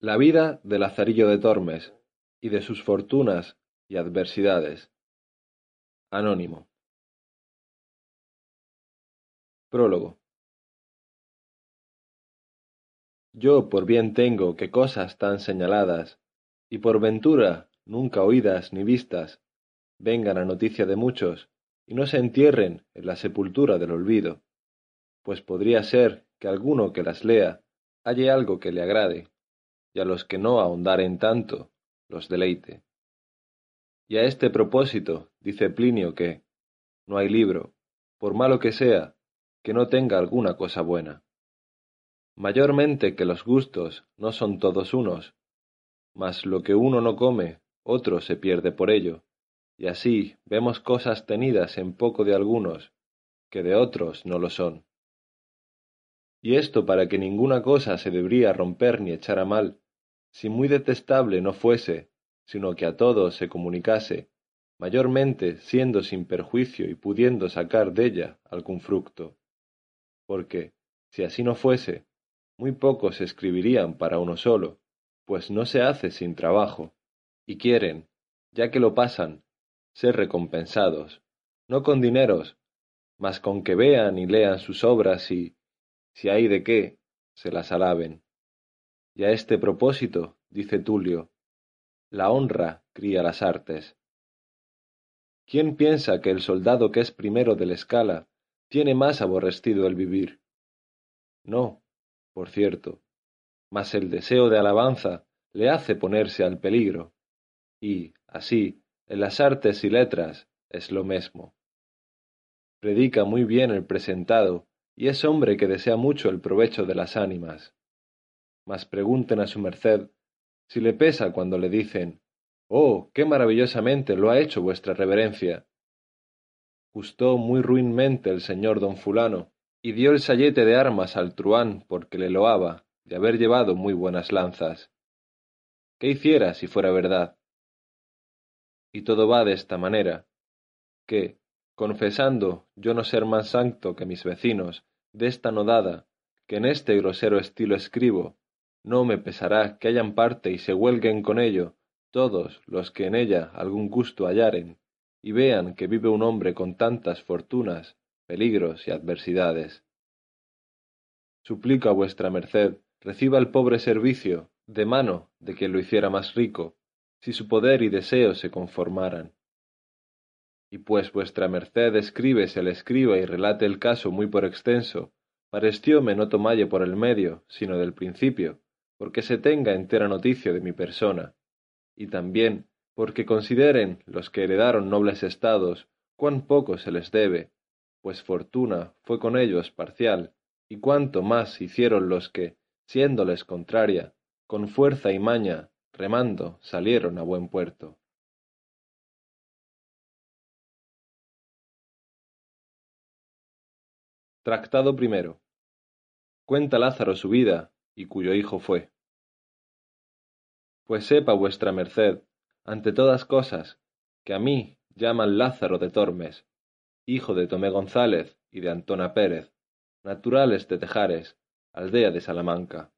La vida de Lazarillo de Tormes, y de sus fortunas y adversidades. Anónimo. Prólogo. Yo por bien tengo que cosas tan señaladas, y por ventura nunca oídas ni vistas, vengan a noticia de muchos, y no se entierren en la sepultura del olvido, pues podría ser que alguno que las lea halle algo que le agrade, y a los que no ahondaren tanto, los deleite. Y a este propósito dice Plinio que no hay libro, por malo que sea, que no tenga alguna cosa buena. Mayormente que los gustos no son todos unos, mas lo que uno no come, otro se pierde por ello, y así vemos cosas tenidas en poco de algunos, que de otros no lo son. Y esto para que ninguna cosa se debería romper ni echar a mal, si muy detestable no fuese, sino que a todos se comunicase, mayormente siendo sin perjuicio y pudiendo sacar della algún fructo. Porque, si así no fuese, muy pocos escribirían para uno solo, pues no se hace sin trabajo, y quieren, ya que lo pasan, ser recompensados, no con dineros, mas con que vean y lean sus obras y, si hay de qué, se las alaben. Y a este propósito, dice Tulio, la honra cría las artes. ¿Quién piensa que el soldado que es primero de la escala tiene más aborrecido el vivir? No, por cierto, mas el deseo de alabanza le hace ponerse al peligro, y, así, en las artes y letras es lo mesmo. Predica muy bien el presentado, y es hombre que desea mucho el provecho de las ánimas. Mas pregunten a su merced si le pesa cuando le dicen Oh, qué maravillosamente lo ha hecho vuestra reverencia. Gustó muy ruinmente el señor don fulano, y dio el sayete de armas al truán porque le loaba de haber llevado muy buenas lanzas. ¿Qué hiciera si fuera verdad? y todo va de esta manera, que, confesando yo no ser más santo que mis vecinos, de esta nodada, que en este grosero estilo escribo, no me pesará que hayan parte y se huelguen con ello todos los que en ella algún gusto hallaren, y vean que vive un hombre con tantas fortunas, peligros y adversidades. Suplico a vuestra merced reciba el pobre servicio de mano de quien lo hiciera más rico, si su poder y deseo se conformaran. Y pues vuestra merced escribe se le escriba y relate el caso muy por extenso, parecióme no tomalle por el medio, sino del principio, porque se tenga entera noticia de mi persona, y también porque consideren los que heredaron nobles estados cuán poco se les debe, pues fortuna fue con ellos parcial, y cuánto más hicieron los que, siéndoles contraria, con fuerza y maña remando salieron a buen puerto. Tractado primero. Cuenta Lázaro su vida, y cuyo hijo fue. Pues sepa vuestra merced, ante todas cosas, que a mí llaman Lázaro de Tormes, hijo de Tomé González y de Antona Pérez, naturales de Tejares, aldea de Salamanca.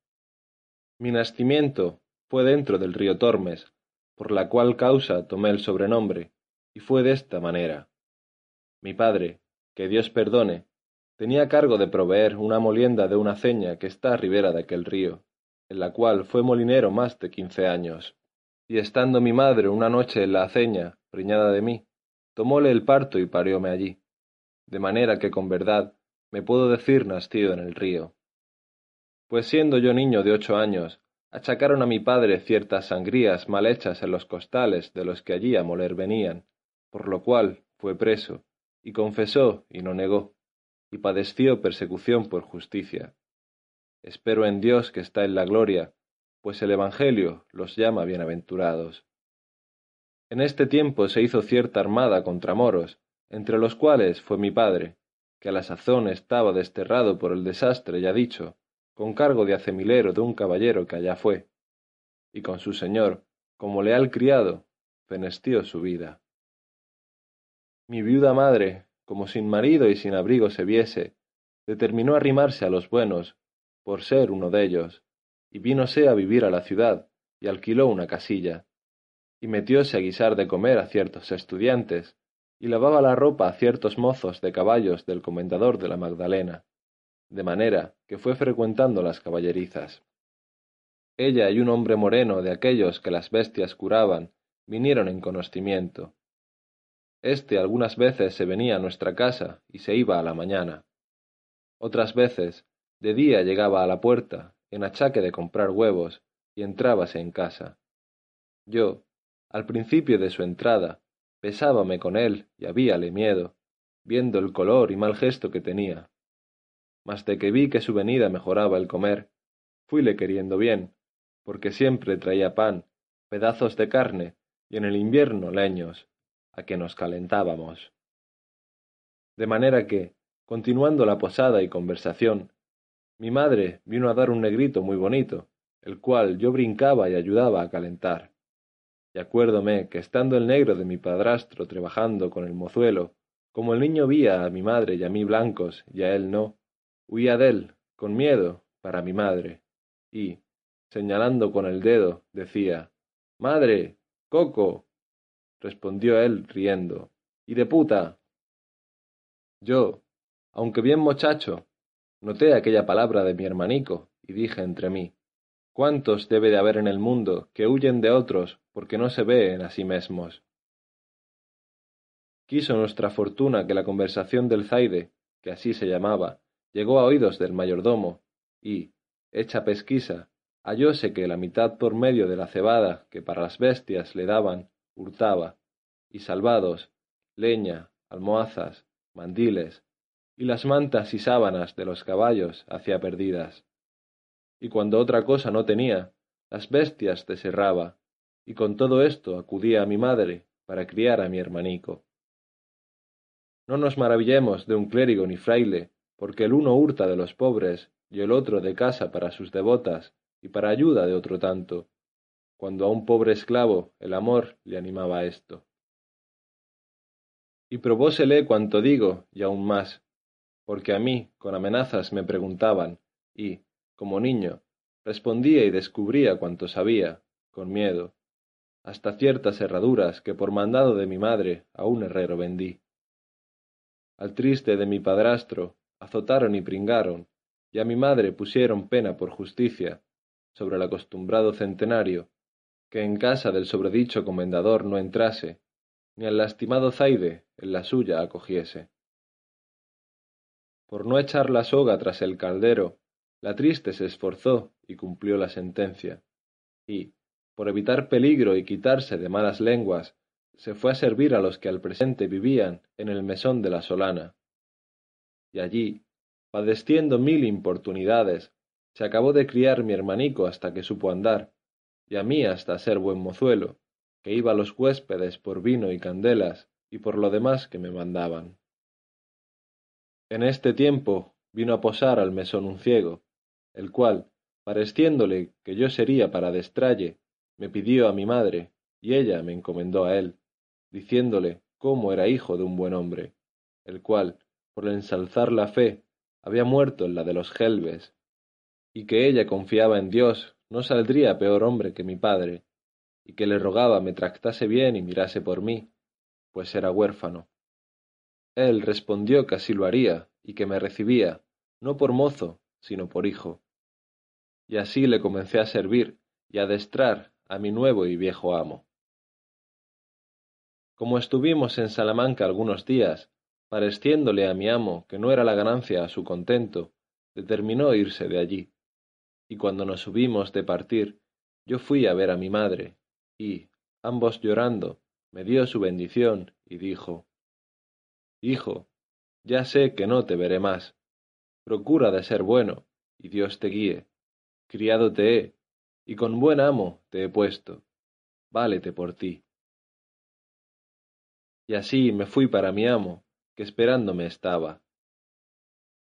Mi nacimiento fue dentro del río Tormes, por la cual causa tomé el sobrenombre, y fue de esta manera. Mi padre, que Dios perdone, tenía cargo de proveer una molienda de una ceña que está a ribera de aquel río, en la cual fue molinero más de quince años. Y estando mi madre una noche en la aceña, preñada de mí, tomóle el parto y parióme allí, de manera que con verdad me puedo decir nacido en el río. Pues siendo yo niño de ocho años, achacaron a mi padre ciertas sangrías mal hechas en los costales de los que allí a moler venían, por lo cual fue preso, y confesó y no negó, y padeció persecución por justicia. Espero en Dios que está en la gloria, pues el Evangelio los llama bienaventurados. En este tiempo se hizo cierta armada contra moros, entre los cuales fue mi padre, que a la sazón estaba desterrado por el desastre ya dicho, con cargo de acemilero de un caballero que allá fue, y con su señor, como leal criado, fenestió su vida. Mi viuda madre, como sin marido y sin abrigo se viese, determinó arrimarse a los buenos, por ser uno de ellos, y vínose a vivir a la ciudad, y alquiló una casilla, y metióse a guisar de comer a ciertos estudiantes, y lavaba la ropa a ciertos mozos de caballos del comendador de la Magdalena, de manera que fue frecuentando las caballerizas. Ella y un hombre moreno de aquellos que las bestias curaban vinieron en conocimiento. Este algunas veces se venía a nuestra casa y se iba a la mañana. Otras veces, de día llegaba a la puerta, en achaque de comprar huevos, y entrábase en casa. Yo, al principio de su entrada, pesábame con él y habíale miedo, viendo el color y mal gesto que tenía. Mas de que vi que su venida mejoraba el comer, fuile queriendo bien, porque siempre traía pan, pedazos de carne y en el invierno leños, a que nos calentábamos. De manera que, continuando la posada y conversación, mi madre vino a dar un negrito muy bonito, el cual yo brincaba y ayudaba a calentar. Y acuérdome que estando el negro de mi padrastro trabajando con el mozuelo, como el niño vía a mi madre y a mí blancos y a él no, huía dél, con miedo, para mi madre, y, señalando con el dedo, decía Madre. Coco. Respondió él riendo. Y de puta. Yo, aunque bien mochacho, noté aquella palabra de mi hermanico, y dije entre mí ¿Cuántos debe de haber en el mundo que huyen de otros porque no se ven a sí mismos? Quiso nuestra fortuna que la conversación del Zaide, que así se llamaba, llegó a oídos del mayordomo, y, hecha pesquisa, hallóse que la mitad por medio de la cebada que para las bestias le daban, hurtaba, y salvados, leña, almohazas, mandiles, y las mantas y sábanas de los caballos hacía perdidas y cuando otra cosa no tenía, las bestias deserraba, y con todo esto acudía a mi madre para criar a mi hermanico. No nos maravillemos de un clérigo ni fraile, porque el uno hurta de los pobres y el otro de casa para sus devotas y para ayuda de otro tanto, cuando a un pobre esclavo el amor le animaba a esto. Y probósele cuanto digo y aún más, porque a mí con amenazas me preguntaban, y, como niño, respondía y descubría cuanto sabía, con miedo, hasta ciertas herraduras que por mandado de mi madre a un herrero vendí. Al triste de mi padrastro azotaron y pringaron, y a mi madre pusieron pena por justicia, sobre el acostumbrado centenario, que en casa del sobredicho comendador no entrase, ni al lastimado Zaide en la suya acogiese. Por no echar la soga tras el caldero, la triste se esforzó y cumplió la sentencia, y, por evitar peligro y quitarse de malas lenguas, se fue a servir a los que al presente vivían en el mesón de la Solana. Y allí, padeciendo mil importunidades, se acabó de criar mi hermanico hasta que supo andar, y a mí hasta ser buen mozuelo, que iba a los huéspedes por vino y candelas, y por lo demás que me mandaban. En este tiempo vino a posar al mesón un ciego, el cual, pareciéndole que yo sería para destralle, me pidió a mi madre, y ella me encomendó a él, diciéndole cómo era hijo de un buen hombre, el cual, por ensalzar la fe, había muerto en la de los gelbes, y que ella confiaba en Dios no saldría peor hombre que mi padre, y que le rogaba me tractase bien y mirase por mí, pues era huérfano. Él respondió que así lo haría, y que me recibía, no por mozo, sino por hijo. Y así le comencé a servir y a adestrar a mi nuevo y viejo amo. Como estuvimos en Salamanca algunos días, pareciéndole a mi amo que no era la ganancia a su contento, determinó irse de allí. Y cuando nos subimos de partir, yo fui a ver a mi madre, y, ambos llorando, me dio su bendición y dijo, Hijo, ya sé que no te veré más, procura de ser bueno, y Dios te guíe. Criado te he, y con buen amo te he puesto. Válete por ti. Y así me fui para mi amo, que esperándome estaba.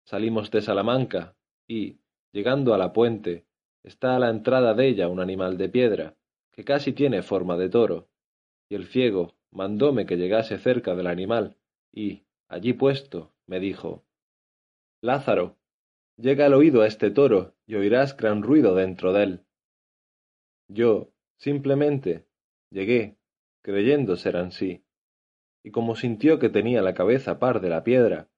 Salimos de Salamanca, y, llegando a la puente, está a la entrada de ella un animal de piedra, que casi tiene forma de toro, y el ciego mandóme que llegase cerca del animal, y, allí puesto, me dijo, Lázaro, llega el oído a este toro y oirás gran ruido dentro de él. Yo, simplemente, llegué, creyendo ser ansí, y como sintió que tenía la cabeza par de la piedra,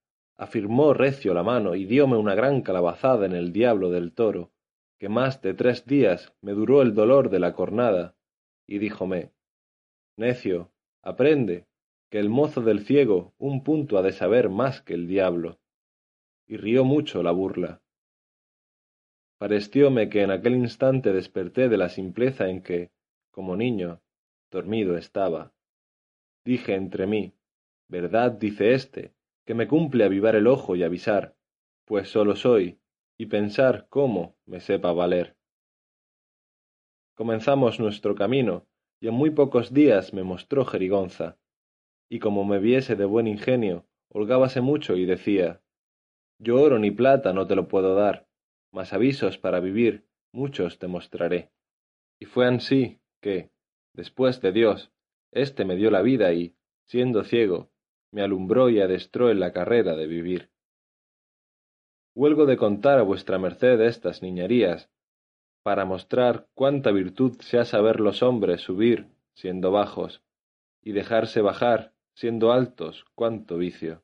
afirmó recio la mano y dióme una gran calabazada en el diablo del toro, que más de tres días me duró el dolor de la cornada, y díjome, necio, aprende, que el mozo del ciego un punto ha de saber más que el diablo. Y rió mucho la burla. Parecióme que en aquel instante desperté de la simpleza en que, como niño, dormido estaba. Dije entre mí, verdad dice éste, que me cumple avivar el ojo y avisar, pues solo soy, y pensar cómo me sepa valer. Comenzamos nuestro camino, y en muy pocos días me mostró jerigonza, y como me viese de buen ingenio, holgábase mucho y decía, yo oro ni plata no te lo puedo dar, mas avisos para vivir muchos te mostraré. Y fue ansí que, después de Dios, éste me dio la vida y, siendo ciego, me alumbró y adestró en la carrera de vivir. Huelgo de contar a vuestra merced estas niñerías, para mostrar cuánta virtud se ha saber los hombres subir siendo bajos, y dejarse bajar siendo altos cuánto vicio.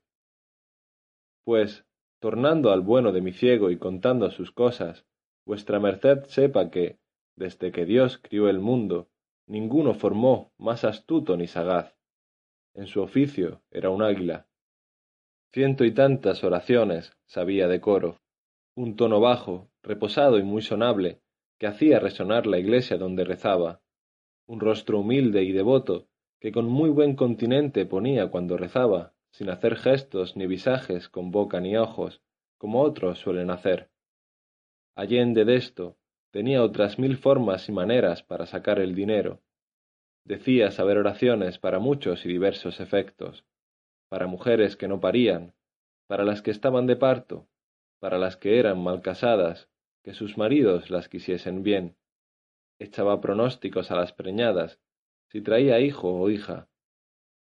Pues, tornando al bueno de mi ciego y contando sus cosas, vuestra merced sepa que, desde que Dios crió el mundo, ninguno formó más astuto ni sagaz. En su oficio era un águila. Ciento y tantas oraciones sabía de coro, un tono bajo, reposado y muy sonable, que hacía resonar la iglesia donde rezaba, un rostro humilde y devoto, que con muy buen continente ponía cuando rezaba, sin hacer gestos ni visajes con boca ni ojos, como otros suelen hacer. Allende de esto, tenía otras mil formas y maneras para sacar el dinero. Decía saber oraciones para muchos y diversos efectos, para mujeres que no parían, para las que estaban de parto, para las que eran mal casadas, que sus maridos las quisiesen bien. Echaba pronósticos a las preñadas, si traía hijo o hija,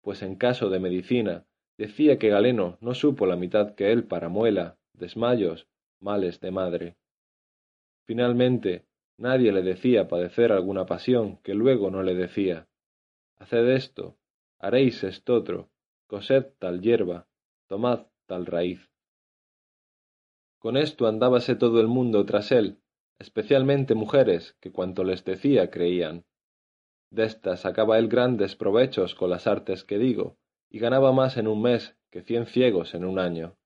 pues en caso de medicina decía que Galeno no supo la mitad que él para muela, desmayos, males de madre. Finalmente, nadie le decía padecer alguna pasión que luego no le decía. Haced esto, haréis estotro, cosed tal hierba, tomad tal raíz. Con esto andábase todo el mundo tras él, especialmente mujeres que cuanto les decía creían. Destas sacaba él grandes provechos con las artes que digo, y ganaba más en un mes que cien ciegos en un año.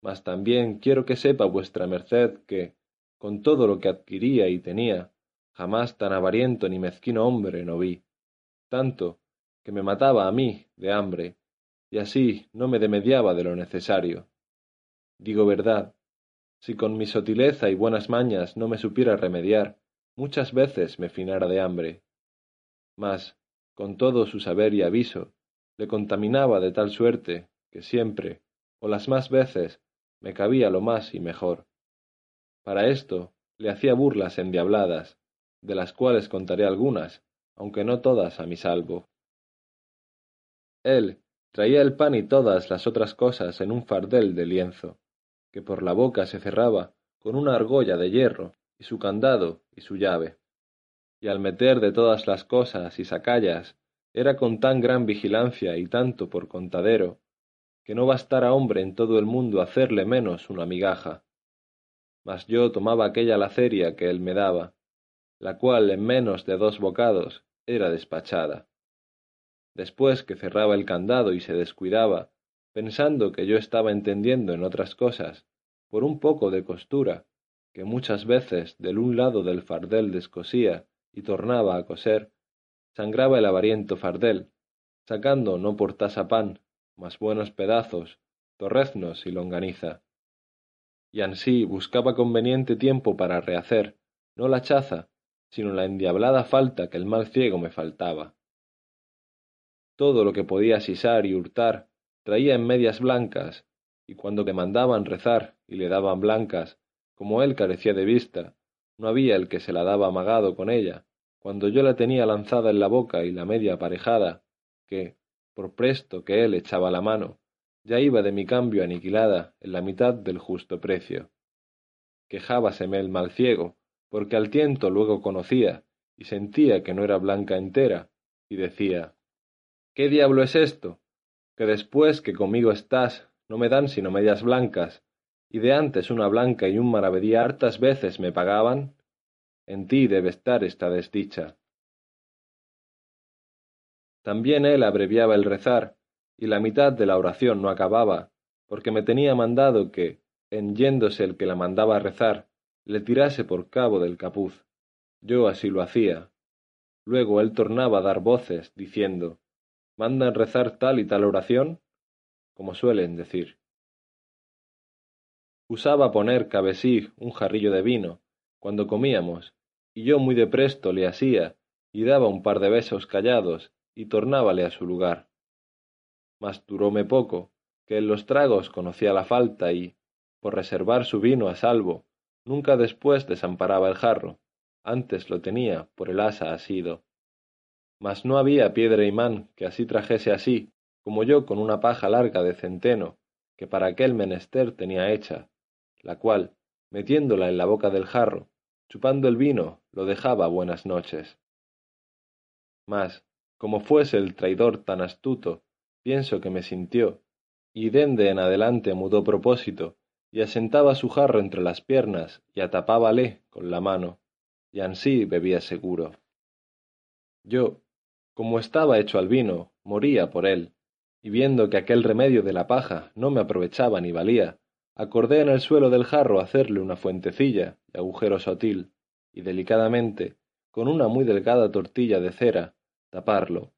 Mas también quiero que sepa vuestra merced que, con todo lo que adquiría y tenía, jamás tan avariento ni mezquino hombre no vi, tanto que me mataba a mí de hambre, y así no me demediaba de lo necesario. Digo verdad, si con mi sotileza y buenas mañas no me supiera remediar, muchas veces me finara de hambre. Mas, con todo su saber y aviso, le contaminaba de tal suerte que siempre, o las más veces, me cabía lo más y mejor. Para esto le hacía burlas endiabladas, de las cuales contaré algunas, aunque no todas a mi salvo. Él traía el pan y todas las otras cosas en un fardel de lienzo, que por la boca se cerraba con una argolla de hierro, y su candado y su llave. Y al meter de todas las cosas y sacallas, era con tan gran vigilancia y tanto por contadero, que no bastara hombre en todo el mundo hacerle menos una migaja. Mas yo tomaba aquella laceria que él me daba, la cual en menos de dos bocados era despachada. Después que cerraba el candado y se descuidaba, pensando que yo estaba entendiendo en otras cosas, por un poco de costura, que muchas veces del un lado del fardel descosía y tornaba a coser, sangraba el avariento fardel, sacando no por tasa pan, mas buenos pedazos, torreznos y longaniza. Y ansí buscaba conveniente tiempo para rehacer, no la chaza, sino la endiablada falta que el mal ciego me faltaba. Todo lo que podía sisar y hurtar traía en medias blancas, y cuando le mandaban rezar y le daban blancas, como él carecía de vista, no había el que se la daba amagado con ella, cuando yo la tenía lanzada en la boca y la media aparejada, que, por presto que él echaba la mano, ya iba de mi cambio aniquilada en la mitad del justo precio. Quejábaseme el mal ciego, porque al tiento luego conocía, y sentía que no era blanca entera, y decía ¿Qué diablo es esto? Que después que conmigo estás no me dan sino medias blancas, y de antes una blanca y un maravedí hartas veces me pagaban. En ti debe estar esta desdicha. También él abreviaba el rezar, y la mitad de la oración no acababa, porque me tenía mandado que, en yéndose el que la mandaba rezar, le tirase por cabo del capuz. Yo así lo hacía. Luego él tornaba a dar voces, diciendo, ¿mandan rezar tal y tal oración? como suelen decir. Usaba poner cabe sí un jarrillo de vino, cuando comíamos, y yo muy de presto le asía, y daba un par de besos callados, y tornábale a su lugar. Mas duróme poco, que en los tragos conocía la falta y, por reservar su vino a salvo, nunca después desamparaba el jarro, antes lo tenía por el asa asido. Mas no había piedra imán que así trajese así, como yo con una paja larga de centeno, que para aquel menester tenía hecha, la cual, metiéndola en la boca del jarro, chupando el vino, lo dejaba buenas noches. Mas, como fuese el traidor tan astuto, pienso que me sintió, y dende en adelante mudó propósito, y asentaba su jarro entre las piernas y atapábale con la mano, y ansí bebía seguro. Yo, como estaba hecho al vino, moría por él, y viendo que aquel remedio de la paja no me aprovechaba ni valía, acordé en el suelo del jarro hacerle una fuentecilla de agujero sotil, y delicadamente, con una muy delgada tortilla de cera, taparlo,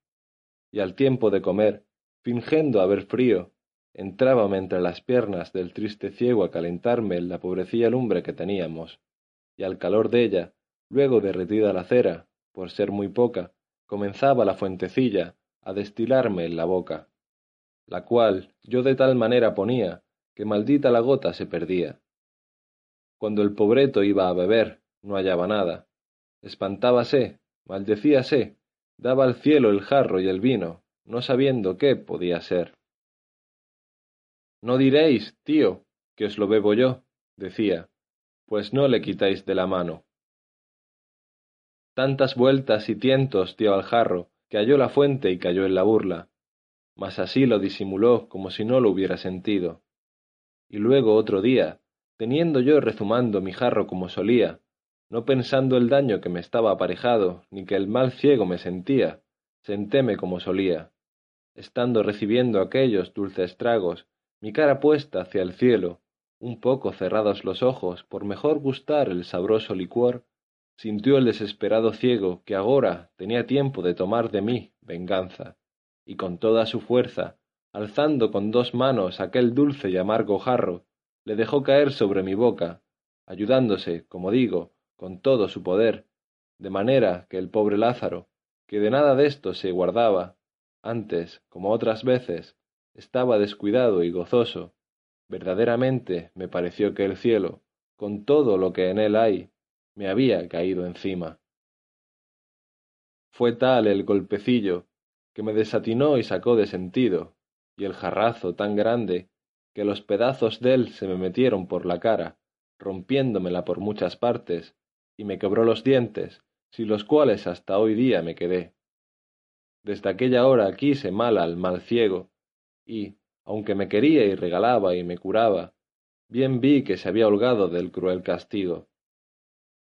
y al tiempo de comer, fingiendo haber frío, entrábame entre las piernas del triste ciego a calentarme la pobrecilla lumbre que teníamos, y al calor de ella, luego derretida la cera, por ser muy poca, comenzaba la fuentecilla a destilarme en la boca, la cual yo de tal manera ponía que maldita la gota se perdía. Cuando el pobreto iba a beber, no hallaba nada. Espantábase, maldecíase, daba al cielo el jarro y el vino, no sabiendo qué podía ser. No diréis, tío, que os lo bebo yo, decía, pues no le quitáis de la mano. Tantas vueltas y tientos dio al jarro, que halló la fuente y cayó en la burla, mas así lo disimuló como si no lo hubiera sentido y luego otro día, teniendo yo rezumando mi jarro como solía, no pensando el daño que me estaba aparejado, ni que el mal ciego me sentía, sentéme como solía, estando recibiendo aquellos dulces tragos, mi cara puesta hacia el cielo, un poco cerrados los ojos por mejor gustar el sabroso licuor, sintió el desesperado ciego que agora tenía tiempo de tomar de mí venganza, y con toda su fuerza, alzando con dos manos aquel dulce y amargo jarro, le dejó caer sobre mi boca, ayudándose, como digo, con todo su poder, de manera que el pobre Lázaro, que de nada de esto se guardaba, antes, como otras veces, estaba descuidado y gozoso, verdaderamente me pareció que el cielo, con todo lo que en él hay, me había caído encima. Fue tal el golpecillo que me desatinó y sacó de sentido, y el jarrazo tan grande que los pedazos dél se me metieron por la cara, rompiéndomela por muchas partes, y me quebró los dientes, sin los cuales hasta hoy día me quedé. Desde aquella hora quise mal al mal ciego, y, aunque me quería y regalaba y me curaba, bien vi que se había holgado del cruel castigo.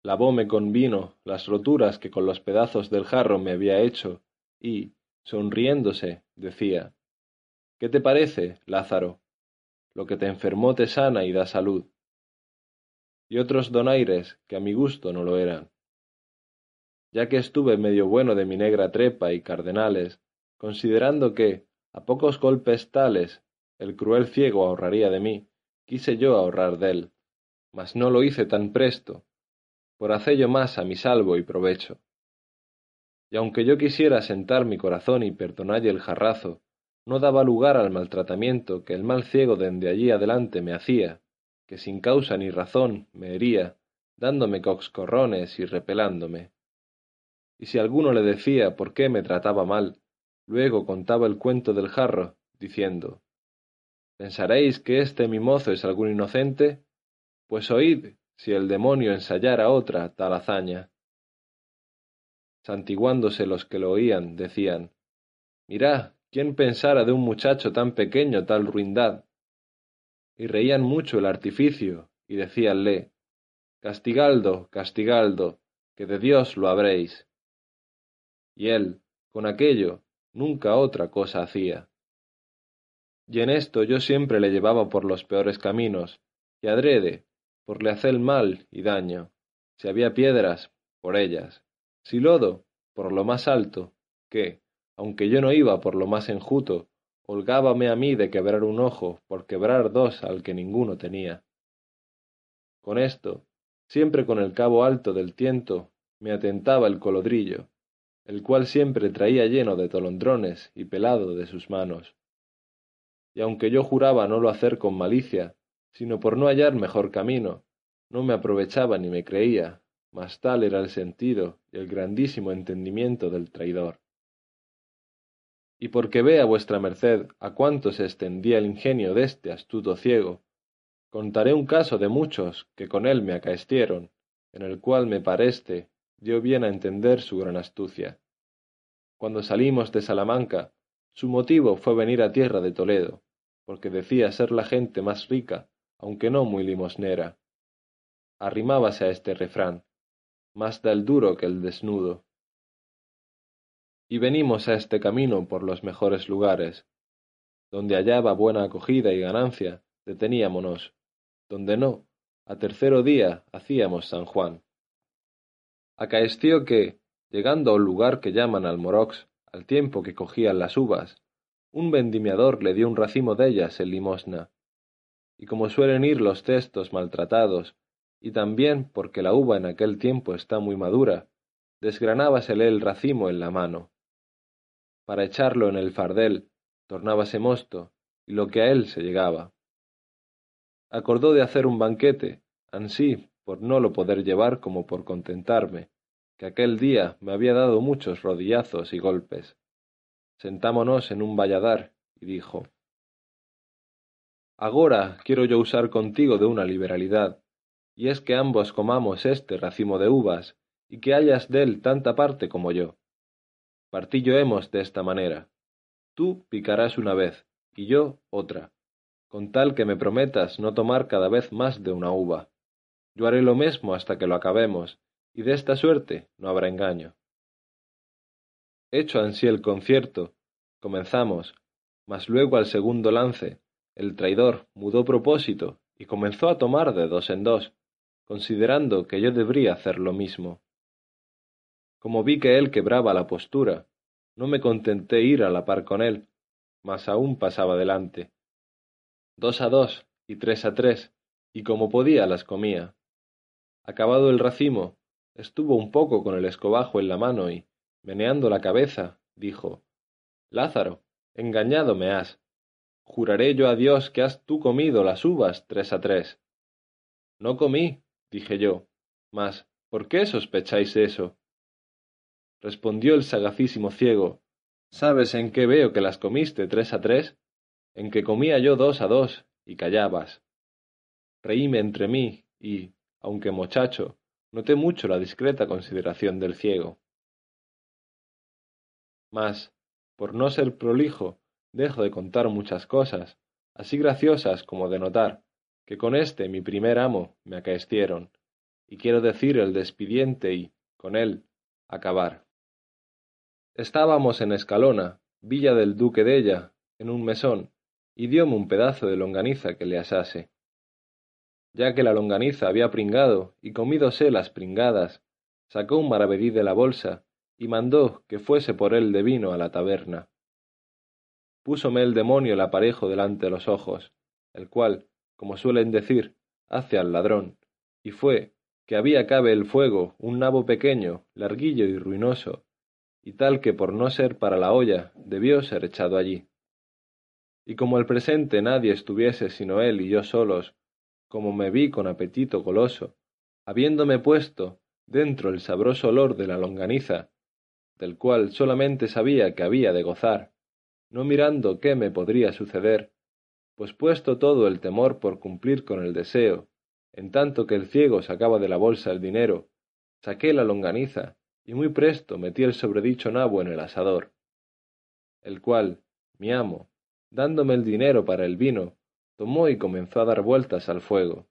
Lavóme con vino las roturas que con los pedazos del jarro me había hecho, y, sonriéndose, decía ¿Qué te parece, Lázaro? Lo que te enfermó te sana y da salud. Y otros donaires que a mi gusto no lo eran. Ya que estuve medio bueno de mi negra trepa y cardenales, considerando que, a pocos golpes tales, el cruel ciego ahorraría de mí, quise yo ahorrar de él, mas no lo hice tan presto, por hacello más a mi salvo y provecho. Y aunque yo quisiera sentar mi corazón y perdonalle el jarrazo, no daba lugar al maltratamiento que el mal ciego dende allí adelante me hacía, que sin causa ni razón me hería, dándome coxcorrones y repelándome. Y si alguno le decía por qué me trataba mal, luego contaba el cuento del jarro, diciendo ¿Pensaréis que este mi mozo es algún inocente? Pues oíd si el demonio ensayara otra tal hazaña. santiguándose los que lo oían, decían Mirá, ¿quién pensara de un muchacho tan pequeño tal ruindad? Y reían mucho el artificio, y decíanle Castigaldo, castigaldo, que de Dios lo habréis. Y él, con aquello, nunca otra cosa hacía. Y en esto yo siempre le llevaba por los peores caminos, y adrede, por le hacer mal y daño. Si había piedras, por ellas. Si lodo, por lo más alto, que, aunque yo no iba por lo más enjuto, holgábame a mí de quebrar un ojo por quebrar dos al que ninguno tenía. Con esto, siempre con el cabo alto del tiento, me atentaba el colodrillo, el cual siempre traía lleno de tolondrones y pelado de sus manos. Y aunque yo juraba no lo hacer con malicia, sino por no hallar mejor camino, no me aprovechaba ni me creía, mas tal era el sentido y el grandísimo entendimiento del traidor. Y porque vea vuestra merced a cuánto se extendía el ingenio de este astuto ciego, contaré un caso de muchos que con él me acaestieron, en el cual me pareste dio bien a entender su gran astucia. Cuando salimos de Salamanca, su motivo fue venir a tierra de Toledo, porque decía ser la gente más rica, aunque no muy limosnera. Arrimábase a este refrán, más da el duro que el desnudo. Y venimos a este camino por los mejores lugares. Donde hallaba buena acogida y ganancia, deteníamonos. Donde no, a tercero día hacíamos San Juan. Acaeció que, llegando a un lugar que llaman Almorox, al tiempo que cogían las uvas, un vendimiador le dio un racimo de ellas en limosna. Y como suelen ir los cestos maltratados, y también porque la uva en aquel tiempo está muy madura, desgranábasele el racimo en la mano. Para echarlo en el fardel, tornábase mosto, y lo que a él se llegaba. Acordó de hacer un banquete, ansí por no lo poder llevar como por contentarme, que aquel día me había dado muchos rodillazos y golpes. Sentámonos en un valladar, y dijo Agora quiero yo usar contigo de una liberalidad, y es que ambos comamos este racimo de uvas, y que hayas dél tanta parte como yo. Partillo hemos de esta manera. Tú picarás una vez, y yo otra, con tal que me prometas no tomar cada vez más de una uva. Yo haré lo mismo hasta que lo acabemos, y de esta suerte no habrá engaño. Hecho ansí el concierto, comenzamos, mas luego al segundo lance, el traidor mudó propósito y comenzó a tomar de dos en dos, considerando que yo debería hacer lo mismo. Como vi que él quebraba la postura, no me contenté ir a la par con él, mas aún pasaba delante. Dos a dos y tres a tres, y como podía las comía. Acabado el racimo, estuvo un poco con el escobajo en la mano y, meneando la cabeza, dijo Lázaro, engañado me has. Juraré yo a Dios que has tú comido las uvas tres a tres. No comí, dije yo, mas ¿por qué sospecháis eso? Respondió el sagacísimo ciego ¿Sabes en qué veo que las comiste tres a tres? En que comía yo dos a dos y callabas. Reíme entre mí y, aunque muchacho, noté mucho la discreta consideración del ciego. Mas, por no ser prolijo, dejo de contar muchas cosas, así graciosas como de notar, que con este mi primer amo me acaecieron, y quiero decir el despidiente y, con él, acabar. Estábamos en Escalona, villa del duque de ella, en un mesón, y dióme un pedazo de longaniza que le asase ya que la longaniza había pringado y comídose las pringadas, sacó un maravedí de la bolsa y mandó que fuese por él de vino a la taberna. Púsome el demonio el aparejo delante de los ojos, el cual, como suelen decir, hace al ladrón, y fue que había cabe el fuego un nabo pequeño, larguillo y ruinoso, y tal que por no ser para la olla debió ser echado allí. Y como el presente nadie estuviese sino él y yo solos, como me vi con apetito goloso, habiéndome puesto dentro el sabroso olor de la longaniza, del cual solamente sabía que había de gozar, no mirando qué me podría suceder, pues puesto todo el temor por cumplir con el deseo, en tanto que el ciego sacaba de la bolsa el dinero, saqué la longaniza, y muy presto metí el sobredicho nabo en el asador, el cual, mi amo, dándome el dinero para el vino, tomó y comenzó a dar vueltas al fuego,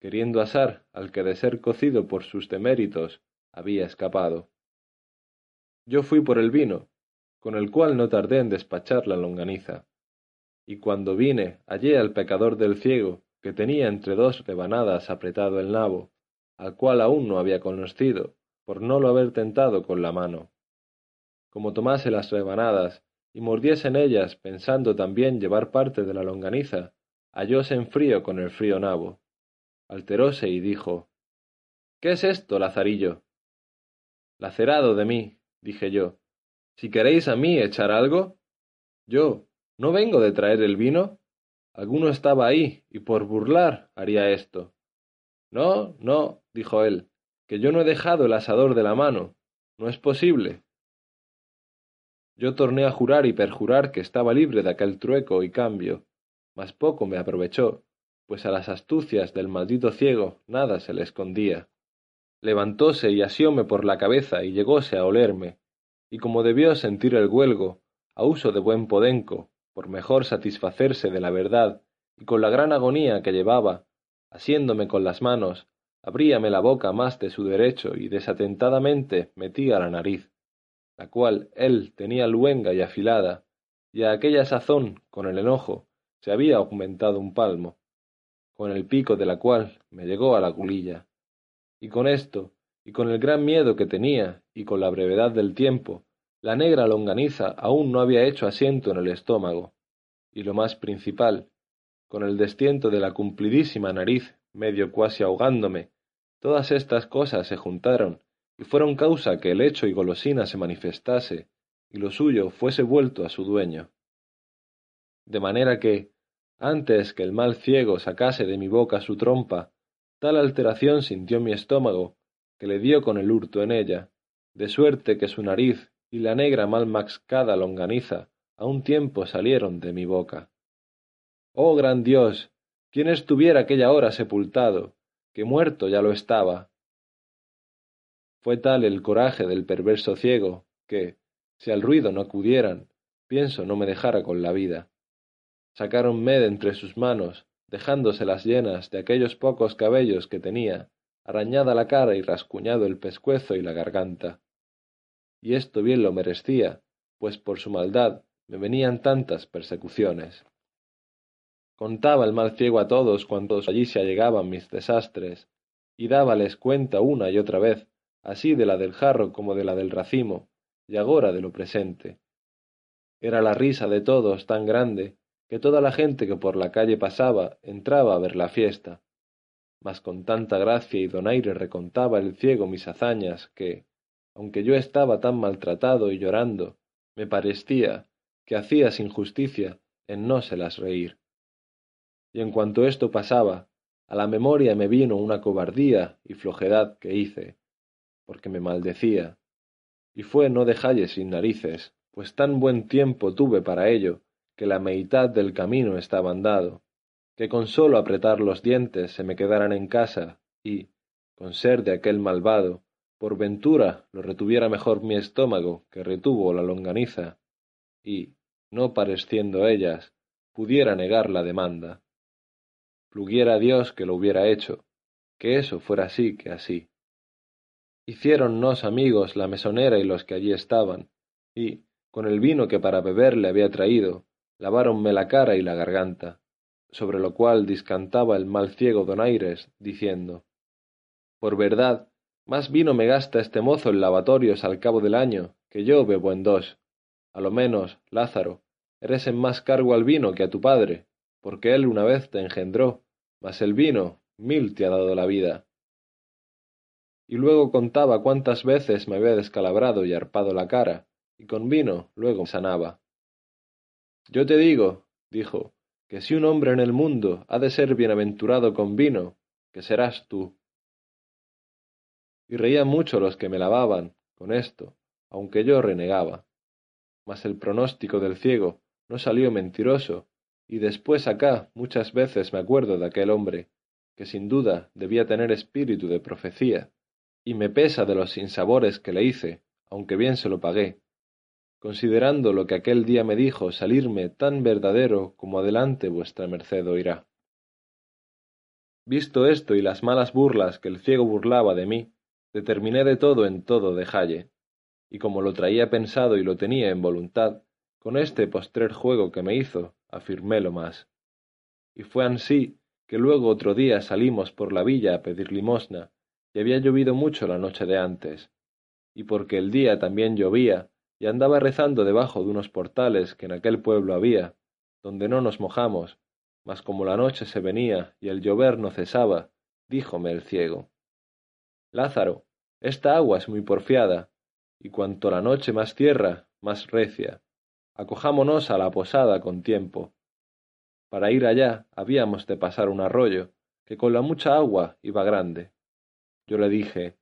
queriendo asar al que de ser cocido por sus deméritos había escapado. Yo fui por el vino, con el cual no tardé en despachar la longaniza, y cuando vine hallé al pecador del ciego, que tenía entre dos rebanadas apretado el nabo, al cual aún no había conocido, por no lo haber tentado con la mano. Como tomase las rebanadas y mordiese en ellas pensando también llevar parte de la longaniza, hallóse en frío con el frío nabo. Alteróse y dijo ¿Qué es esto, Lazarillo? Lacerado de mí, dije yo. Si queréis a mí echar algo. Yo, ¿no vengo de traer el vino? Alguno estaba ahí, y por burlar haría esto. No, no, dijo él, que yo no he dejado el asador de la mano. No es posible. Yo torné a jurar y perjurar que estaba libre de aquel trueco y cambio, mas poco me aprovechó, pues a las astucias del maldito ciego nada se le escondía. Levantóse y asióme por la cabeza y llegóse a olerme, y como debió sentir el huelgo, a uso de buen podenco, por mejor satisfacerse de la verdad, y con la gran agonía que llevaba, asiéndome con las manos, abríame la boca más de su derecho y desatentadamente metía la nariz, la cual él tenía luenga y afilada, y a aquella sazón, con el enojo, se había aumentado un palmo, con el pico de la cual me llegó a la culilla. Y con esto, y con el gran miedo que tenía, y con la brevedad del tiempo, la negra longaniza aún no había hecho asiento en el estómago, y lo más principal, con el destiento de la cumplidísima nariz medio cuasi ahogándome, Todas estas cosas se juntaron y fueron causa que el hecho y golosina se manifestase y lo suyo fuese vuelto a su dueño. De manera que, antes que el mal ciego sacase de mi boca su trompa, tal alteración sintió mi estómago, que le dio con el hurto en ella, de suerte que su nariz y la negra mal maxcada longaniza a un tiempo salieron de mi boca. Oh gran Dios, quién estuviera aquella hora sepultado, que muerto ya lo estaba. Fue tal el coraje del perverso ciego, que, si al ruido no acudieran, pienso no me dejara con la vida. Sacáronme de entre sus manos, dejándoselas llenas de aquellos pocos cabellos que tenía, arañada la cara y rascuñado el pescuezo y la garganta. Y esto bien lo merecía, pues por su maldad me venían tantas persecuciones. Contaba el mal ciego a todos cuantos allí se allegaban mis desastres, y dábales cuenta una y otra vez, así de la del jarro como de la del racimo, y agora de lo presente. Era la risa de todos tan grande, que toda la gente que por la calle pasaba entraba a ver la fiesta. Mas con tanta gracia y donaire recontaba el ciego mis hazañas que, aunque yo estaba tan maltratado y llorando, me parecía que hacía sin justicia en no se las reír y en cuanto esto pasaba, a la memoria me vino una cobardía y flojedad que hice, porque me maldecía, y fue no dejalle sin narices, pues tan buen tiempo tuve para ello, que la mitad del camino estaba andado, que con solo apretar los dientes se me quedaran en casa, y, con ser de aquel malvado, por ventura lo retuviera mejor mi estómago que retuvo la longaniza, y, no pareciendo ellas, pudiera negar la demanda pluguiera Dios que lo hubiera hecho, que eso fuera así que así. Hiciéronnos amigos la mesonera y los que allí estaban, y, con el vino que para beber le había traído, laváronme la cara y la garganta, sobre lo cual discantaba el mal ciego donaires, diciendo Por verdad, más vino me gasta este mozo en lavatorios al cabo del año, que yo bebo en dos. A lo menos, Lázaro, eres en más cargo al vino que a tu padre, porque él una vez te engendró, mas el vino mil te ha dado la vida. Y luego contaba cuántas veces me había descalabrado y arpado la cara, y con vino luego sanaba. Yo te digo, dijo, que si un hombre en el mundo ha de ser bienaventurado con vino, que serás tú. Y reían mucho los que me lavaban con esto, aunque yo renegaba. Mas el pronóstico del ciego no salió mentiroso, y después acá muchas veces me acuerdo de aquel hombre, que sin duda debía tener espíritu de profecía, y me pesa de los sinsabores que le hice, aunque bien se lo pagué, considerando lo que aquel día me dijo salirme tan verdadero como adelante vuestra merced oirá. Visto esto y las malas burlas que el ciego burlaba de mí, determiné de todo en todo dejalle, y como lo traía pensado y lo tenía en voluntad, con este postrer juego que me hizo, afirmélo más. Y fue ansí que luego otro día salimos por la villa a pedir limosna, y había llovido mucho la noche de antes, y porque el día también llovía, y andaba rezando debajo de unos portales que en aquel pueblo había, donde no nos mojamos, mas como la noche se venía y el llover no cesaba, díjome el ciego Lázaro, esta agua es muy porfiada, y cuanto la noche más tierra, más recia. Acojámonos a la posada con tiempo. Para ir allá habíamos de pasar un arroyo, que con la mucha agua iba grande. Yo le dije,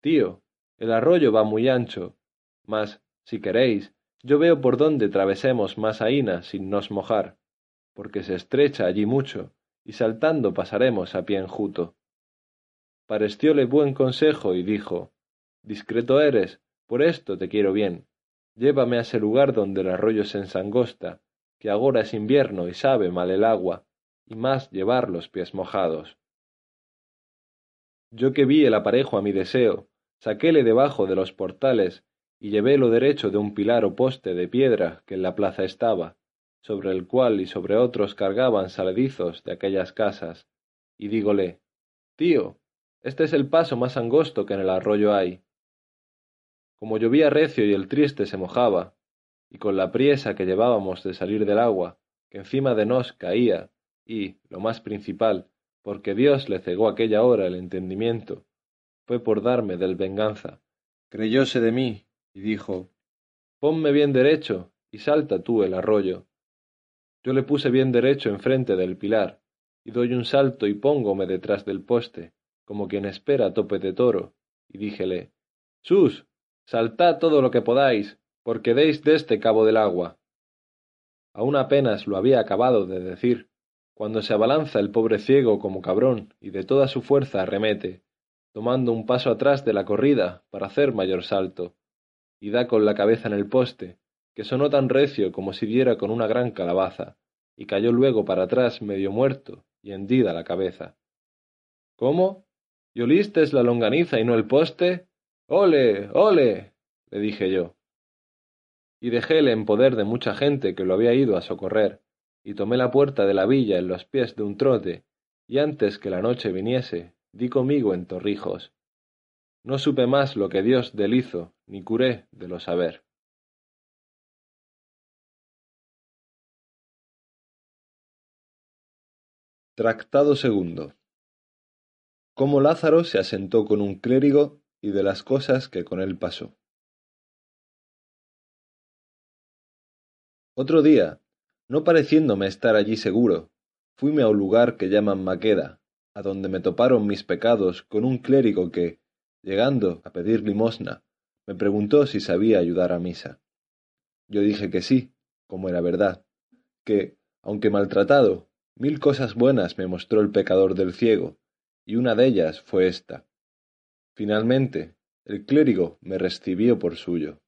Tío, el arroyo va muy ancho, mas si queréis, yo veo por dónde travesemos más aína sin nos mojar, porque se estrecha allí mucho, y saltando pasaremos a pie enjuto. Parecióle buen consejo y dijo, Discreto eres, por esto te quiero bien. Llévame a ese lugar donde el arroyo se ensangosta, que agora es invierno y sabe mal el agua, y más llevar los pies mojados. Yo que vi el aparejo a mi deseo, saquéle debajo de los portales y llevélo derecho de un pilar o poste de piedra que en la plaza estaba, sobre el cual y sobre otros cargaban saledizos de aquellas casas, y dígole, Tío, este es el paso más angosto que en el arroyo hay. Como llovía recio y el triste se mojaba, y con la priesa que llevábamos de salir del agua, que encima de nos caía, y, lo más principal, porque Dios le cegó aquella hora el entendimiento, fue por darme del venganza. Creyóse de mí y dijo, Ponme bien derecho y salta tú el arroyo. Yo le puse bien derecho enfrente del pilar, y doy un salto y póngome detrás del poste, como quien espera tope de toro, y díjele, Sus, saltad todo lo que podáis, porque deis de este cabo del agua. Aún apenas lo había acabado de decir, cuando se abalanza el pobre ciego como cabrón y de toda su fuerza arremete, tomando un paso atrás de la corrida para hacer mayor salto, y da con la cabeza en el poste, que sonó tan recio como si diera con una gran calabaza, y cayó luego para atrás medio muerto y hendida la cabeza. ¿Cómo? ¿Y olistes la longaniza y no el poste? ¡Ole! ¡Ole! le dije yo. Y dejéle en poder de mucha gente que lo había ido a socorrer, y tomé la puerta de la villa en los pies de un trote, y antes que la noche viniese, di conmigo en Torrijos, no supe más lo que Dios del hizo, ni curé de lo saber. Tractado segundo. Cómo Lázaro se asentó con un clérigo y de las cosas que con él pasó. Otro día, no pareciéndome estar allí seguro, fuime a un lugar que llaman Maqueda, a donde me toparon mis pecados con un clérigo que, llegando a pedir limosna, me preguntó si sabía ayudar a misa. Yo dije que sí, como era verdad, que, aunque maltratado, mil cosas buenas me mostró el pecador del ciego, y una de ellas fue esta. Finalmente, el clérigo me recibió por suyo.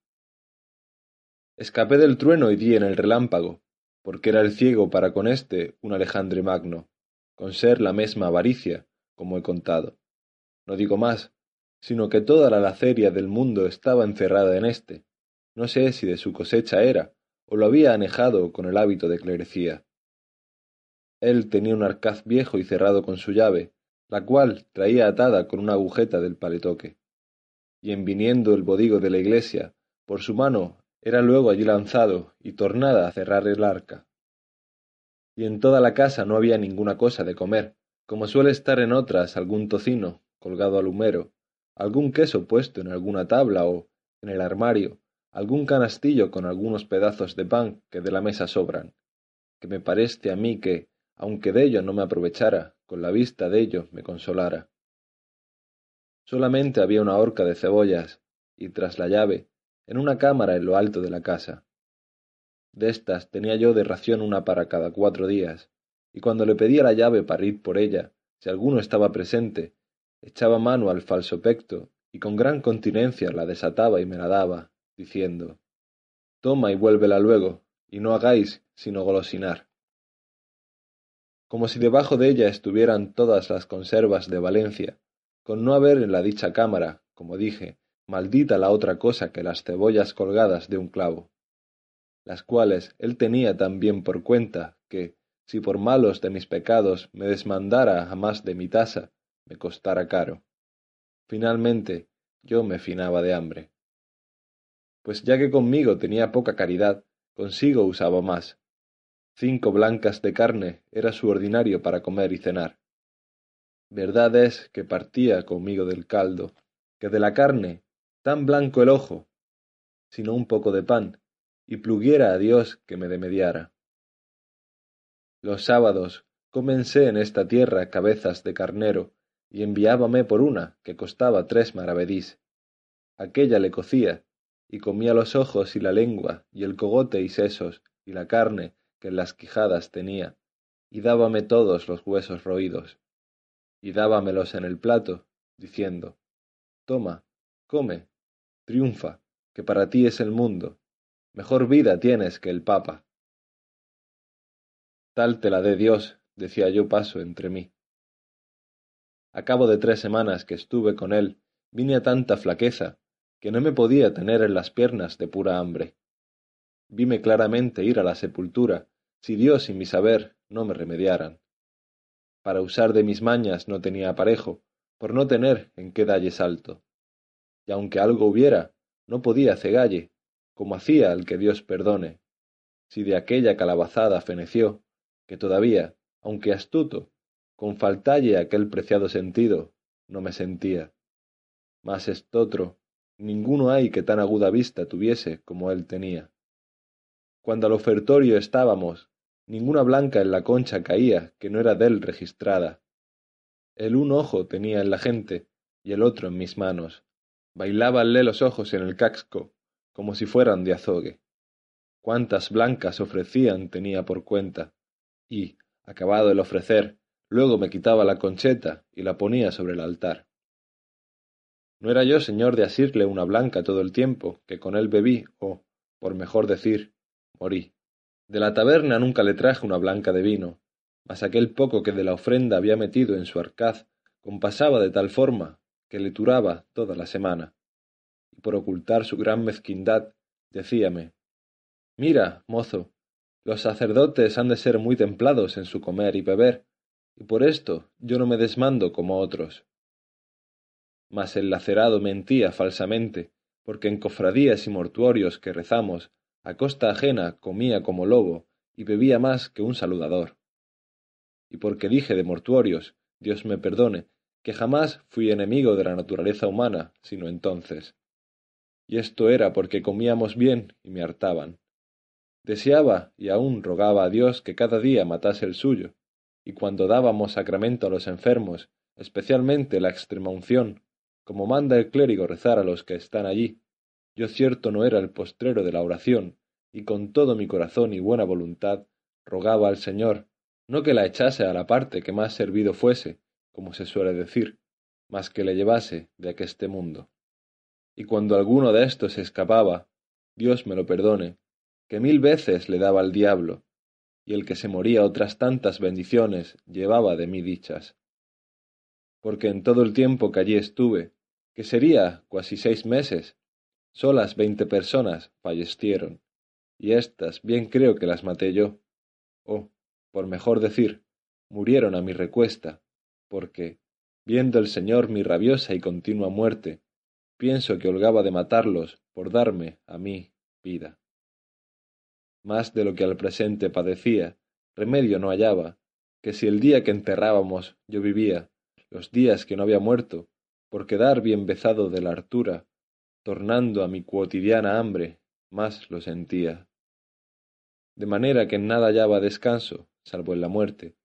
Escapé del trueno y di en el relámpago, porque era el ciego para con éste un Alejandre Magno, con ser la mesma avaricia, como he contado. No digo más, sino que toda la laceria del mundo estaba encerrada en éste. No sé si de su cosecha era, o lo había anejado con el hábito de clerecía. Él tenía un arcaz viejo y cerrado con su llave, la cual traía atada con una agujeta del paletoque. Y en viniendo el bodigo de la iglesia, por su mano era luego allí lanzado y tornada a cerrar el arca. Y en toda la casa no había ninguna cosa de comer, como suele estar en otras algún tocino colgado al humero, algún queso puesto en alguna tabla o, en el armario, algún canastillo con algunos pedazos de pan que de la mesa sobran, que me parece a mí que, aunque de ello no me aprovechara, con la vista de ello me consolara. Solamente había una horca de cebollas, y tras la llave, en una cámara en lo alto de la casa. De estas tenía yo de ración una para cada cuatro días, y cuando le pedía la llave para ir por ella, si alguno estaba presente, echaba mano al falso pecto y con gran continencia la desataba y me la daba, diciendo Toma y vuélvela luego, y no hagáis sino golosinar. Como si debajo de ella estuvieran todas las conservas de Valencia, con no haber en la dicha cámara, como dije, maldita la otra cosa que las cebollas colgadas de un clavo, las cuales él tenía tan bien por cuenta que, si por malos de mis pecados me desmandara jamás de mi tasa, me costara caro. Finalmente, yo me finaba de hambre. Pues ya que conmigo tenía poca caridad, consigo usaba más. Cinco blancas de carne era su ordinario para comer y cenar. Verdad es que partía conmigo del caldo, que de la carne, tan blanco el ojo, sino un poco de pan, y pluguiera a Dios que me demediara. Los sábados cómense en esta tierra cabezas de carnero, y enviábame por una, que costaba tres maravedís. Aquella le cocía, y comía los ojos y la lengua, y el cogote y sesos, y la carne que en las quijadas tenía, y dábame todos los huesos roídos, y dábamelos en el plato, diciendo, Toma, come, triunfa, que para ti es el mundo, mejor vida tienes que el Papa. Tal te la dé Dios, decía yo paso entre mí. A cabo de tres semanas que estuve con él, vine a tanta flaqueza, que no me podía tener en las piernas de pura hambre. Vime claramente ir a la sepultura, si Dios y mi saber no me remediaran. Para usar de mis mañas no tenía aparejo, por no tener en qué dalle salto. Y aunque algo hubiera, no podía cegalle, como hacía el que Dios perdone, si de aquella calabazada feneció, que todavía, aunque astuto, con faltalle aquel preciado sentido, no me sentía. Mas estotro, ninguno hay que tan aguda vista tuviese como él tenía. Cuando al ofertorio estábamos, ninguna blanca en la concha caía que no era dél registrada. El un ojo tenía en la gente y el otro en mis manos. Bailábanle los ojos en el casco, como si fueran de azogue. Cuántas blancas ofrecían tenía por cuenta y, acabado el ofrecer, luego me quitaba la concheta y la ponía sobre el altar. No era yo señor de asirle una blanca todo el tiempo que con él bebí, o, por mejor decir, morí. De la taberna nunca le traje una blanca de vino, mas aquel poco que de la ofrenda había metido en su arcaz compasaba de tal forma que le turaba toda la semana. Y por ocultar su gran mezquindad, decíame Mira, mozo, los sacerdotes han de ser muy templados en su comer y beber, y por esto yo no me desmando como otros. Mas el lacerado mentía falsamente, porque en cofradías y mortuorios que rezamos, a costa ajena comía como lobo, y bebía más que un saludador. Y porque dije de mortuorios, Dios me perdone, que jamás fui enemigo de la naturaleza humana, sino entonces. Y esto era porque comíamos bien y me hartaban. Deseaba y aún rogaba a Dios que cada día matase el suyo, y cuando dábamos sacramento a los enfermos, especialmente la extremaunción, como manda el clérigo rezar a los que están allí, yo cierto no era el postrero de la oración, y con todo mi corazón y buena voluntad rogaba al Señor, no que la echase a la parte que más servido fuese, como se suele decir, mas que le llevase de aqueste mundo. Y cuando alguno de estos escapaba, Dios me lo perdone, que mil veces le daba al diablo, y el que se moría otras tantas bendiciones llevaba de mí dichas. Porque en todo el tiempo que allí estuve, que sería cuasi seis meses, solas veinte personas fallecieron, y éstas bien creo que las maté yo, o, por mejor decir, murieron a mi recuesta, porque, viendo el Señor mi rabiosa y continua muerte, pienso que holgaba de matarlos por darme a mí vida más de lo que al presente padecía, remedio no hallaba, que si el día que enterrábamos yo vivía, los días que no había muerto, por quedar bien bezado de la hartura, tornando a mi cuotidiana hambre, más lo sentía. De manera que en nada hallaba descanso, salvo en la muerte,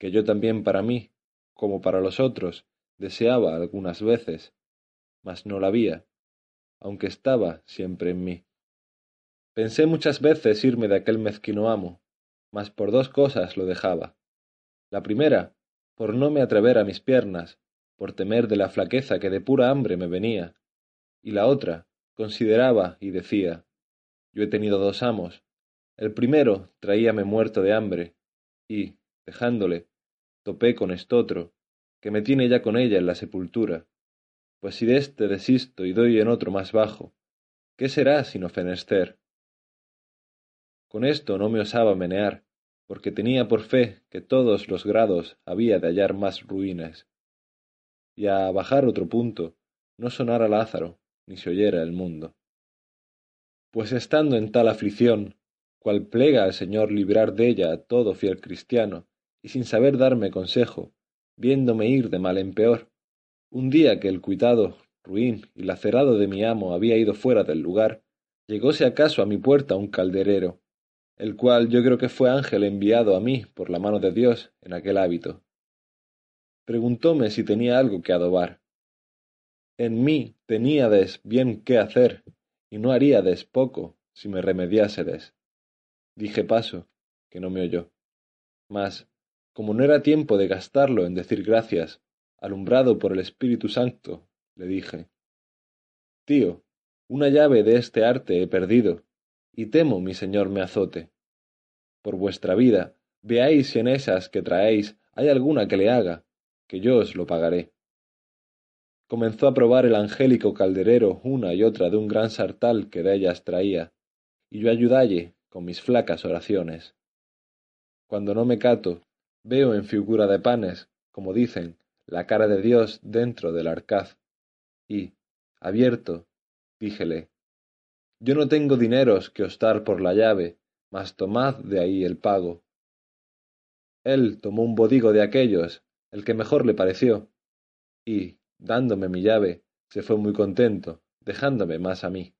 que yo también para mí, como para los otros, deseaba algunas veces, mas no la había, aunque estaba siempre en mí. Pensé muchas veces irme de aquel mezquino amo, mas por dos cosas lo dejaba. La primera, por no me atrever a mis piernas, por temer de la flaqueza que de pura hambre me venía, y la otra consideraba y decía, yo he tenido dos amos, el primero traíame muerto de hambre, y, dejándole, topé con estotro, que me tiene ya con ella en la sepultura, pues si de éste desisto y doy en otro más bajo, ¿qué será sino fenester? Con esto no me osaba menear, porque tenía por fe que todos los grados había de hallar más ruinas. Y a bajar otro punto, no sonara Lázaro, ni se oyera el mundo. Pues estando en tal aflicción, cual plega al Señor librar de ella a todo fiel cristiano, y sin saber darme consejo, viéndome ir de mal en peor, un día que el cuitado, ruin y lacerado de mi amo había ido fuera del lugar, llegóse acaso a mi puerta un calderero, el cual yo creo que fue ángel enviado a mí por la mano de Dios en aquel hábito. Preguntóme si tenía algo que adobar. En mí teníades bien qué hacer, y no haríades poco si me remediásedes. Dije paso, que no me oyó. Mas, como no era tiempo de gastarlo en decir gracias, alumbrado por el Espíritu Santo, le dije, Tío, una llave de este arte he perdido, y temo mi señor me azote. Por vuestra vida, veáis si en esas que traéis hay alguna que le haga, que yo os lo pagaré. Comenzó a probar el angélico calderero una y otra de un gran sartal que de ellas traía, y yo ayudalle con mis flacas oraciones. Cuando no me cato, veo en figura de panes, como dicen, la cara de Dios dentro del arcaz, y, abierto, díjele, yo no tengo dineros que os dar por la llave, mas tomad de ahí el pago. Él tomó un bodigo de aquellos, el que mejor le pareció, y, dándome mi llave, se fue muy contento, dejándome más a mí.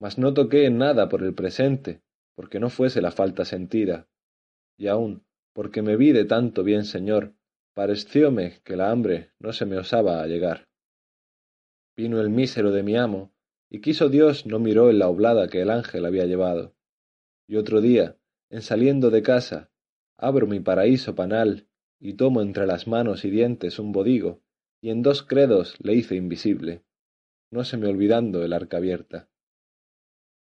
Mas no toqué en nada por el presente, porque no fuese la falta sentida, y aun, porque me vi de tanto bien señor, parecióme que la hambre no se me osaba allegar. Vino el mísero de mi amo, y quiso Dios no miró en la oblada que el ángel había llevado. Y otro día, en saliendo de casa, abro mi paraíso panal y tomo entre las manos y dientes un bodigo, y en dos credos le hice invisible, no se me olvidando el arca abierta.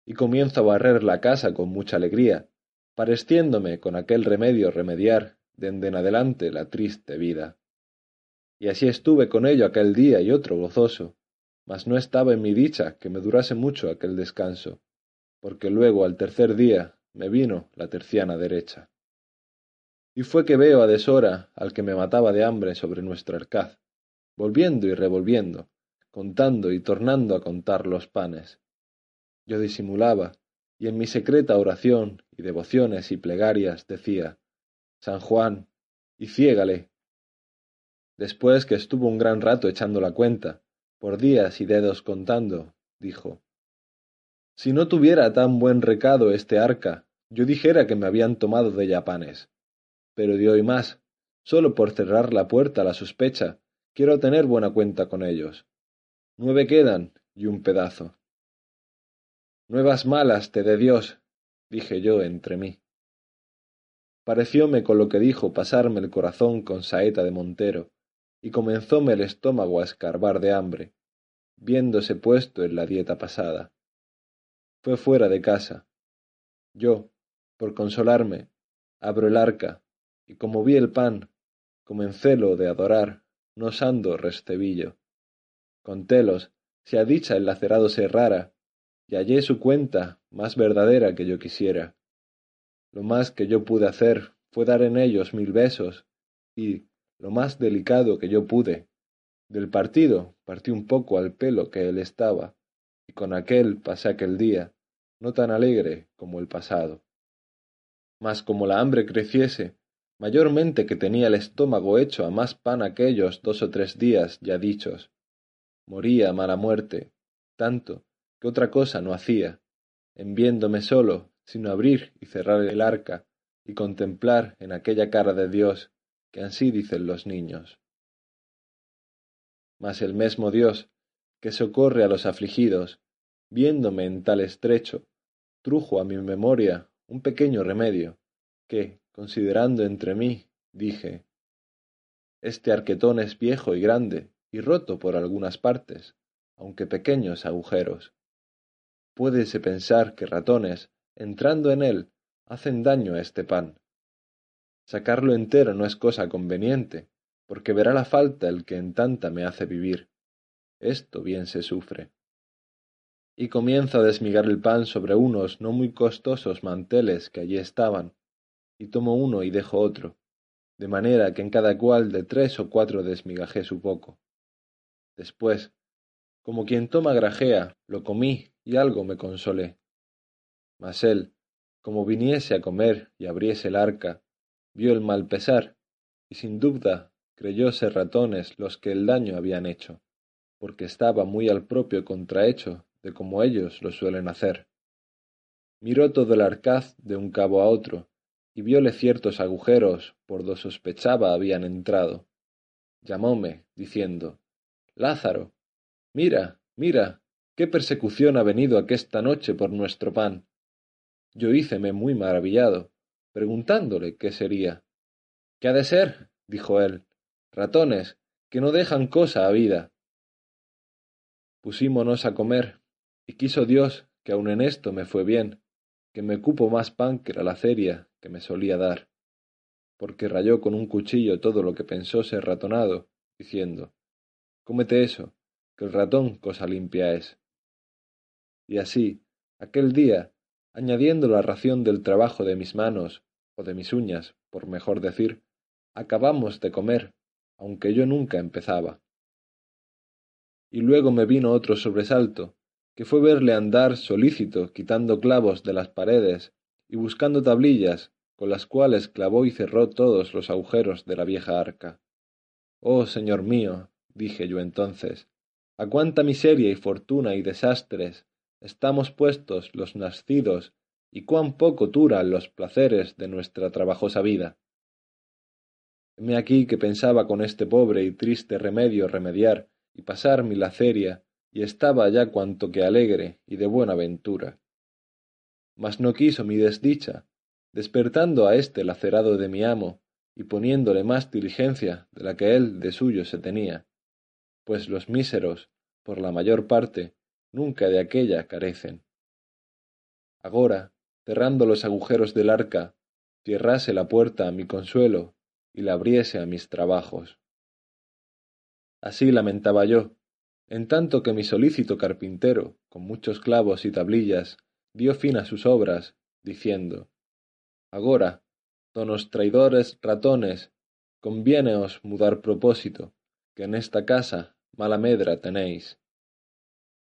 Y comienzo a barrer la casa con mucha alegría, pareciéndome con aquel remedio remediar dende en adelante la triste vida. Y así estuve con ello aquel día y otro gozoso, mas no estaba en mi dicha que me durase mucho aquel descanso, porque luego al tercer día me vino la terciana derecha. Y fue que veo a deshora al que me mataba de hambre sobre nuestro arcaz, volviendo y revolviendo, contando y tornando a contar los panes. Yo disimulaba, y en mi secreta oración y devociones y plegarias decía, San Juan, y ciégale. Después que estuvo un gran rato echando la cuenta, por días y dedos contando, dijo, Si no tuviera tan buen recado este arca, yo dijera que me habían tomado de yapanes. Pero de hoy más, solo por cerrar la puerta a la sospecha, quiero tener buena cuenta con ellos. Nueve quedan y un pedazo. Nuevas malas te dé Dios, dije yo entre mí. Parecióme con lo que dijo pasarme el corazón con saeta de montero, y comenzóme el estómago a escarbar de hambre, viéndose puesto en la dieta pasada. Fue fuera de casa. Yo, por consolarme, abro el arca, y como vi el pan, comencélo de adorar, no osando restebillo. Contélos, si a dicha el lacerado se errara, y hallé su cuenta más verdadera que yo quisiera. Lo más que yo pude hacer fue dar en ellos mil besos, y, lo más delicado que yo pude. Del partido partí un poco al pelo que él estaba, y con aquel pasé aquel día, no tan alegre como el pasado. Mas como la hambre creciese, mayormente que tenía el estómago hecho a más pan aquellos dos o tres días ya dichos, moría mala muerte, tanto que otra cosa no hacía, en viéndome solo, sino abrir y cerrar el arca, y contemplar en aquella cara de Dios que ansí dicen los niños. Mas el mesmo Dios, que socorre a los afligidos, viéndome en tal estrecho, trujo a mi memoria un pequeño remedio, que, considerando entre mí, dije, Este arquetón es viejo y grande, y roto por algunas partes, aunque pequeños agujeros. Puédese pensar que ratones, entrando en él, hacen daño a este pan. Sacarlo entero no es cosa conveniente, porque verá la falta el que en tanta me hace vivir. Esto bien se sufre. Y comienza a desmigar el pan sobre unos no muy costosos manteles que allí estaban, y tomo uno y dejo otro, de manera que en cada cual de tres o cuatro desmigajé su poco. Después, como quien toma grajea, lo comí y algo me consolé. Mas él, como viniese a comer y abriese el arca, vio el mal pesar, y sin duda creyó ser ratones los que el daño habían hecho, porque estaba muy al propio contrahecho de como ellos lo suelen hacer. Miró todo el arcaz de un cabo a otro, y vióle ciertos agujeros por do sospechaba habían entrado. Llamóme, diciendo Lázaro, mira, mira, qué persecución ha venido aquesta noche por nuestro pan. Yo híceme muy maravillado, preguntándole qué sería. ¿Qué ha de ser? dijo él. Ratones, que no dejan cosa a vida. Pusímonos a comer, y quiso Dios que aun en esto me fue bien, que me cupo más pan que la ceria que me solía dar, porque rayó con un cuchillo todo lo que pensó ser ratonado, diciendo Cómete eso, que el ratón cosa limpia es. Y así, aquel día, añadiendo la ración del trabajo de mis manos, o de mis uñas, por mejor decir, acabamos de comer, aunque yo nunca empezaba. Y luego me vino otro sobresalto, que fue verle andar solícito quitando clavos de las paredes y buscando tablillas con las cuales clavó y cerró todos los agujeros de la vieja arca. Oh, señor mío, dije yo entonces, a cuánta miseria y fortuna y desastres estamos puestos los nacidos y cuán poco duran los placeres de nuestra trabajosa vida. Heme aquí que pensaba con este pobre y triste remedio remediar y pasar mi laceria, y estaba ya cuanto que alegre y de buena ventura. Mas no quiso mi desdicha, despertando a este lacerado de mi amo, y poniéndole más diligencia de la que él de suyo se tenía, pues los míseros, por la mayor parte, nunca de aquella carecen. Agora, cerrando los agujeros del arca, cierrase la puerta a mi consuelo y la abriese a mis trabajos. Así lamentaba yo, en tanto que mi solícito carpintero, con muchos clavos y tablillas, dio fin a sus obras, diciendo Agora, donos traidores ratones, conviéneos mudar propósito, que en esta casa mala medra tenéis.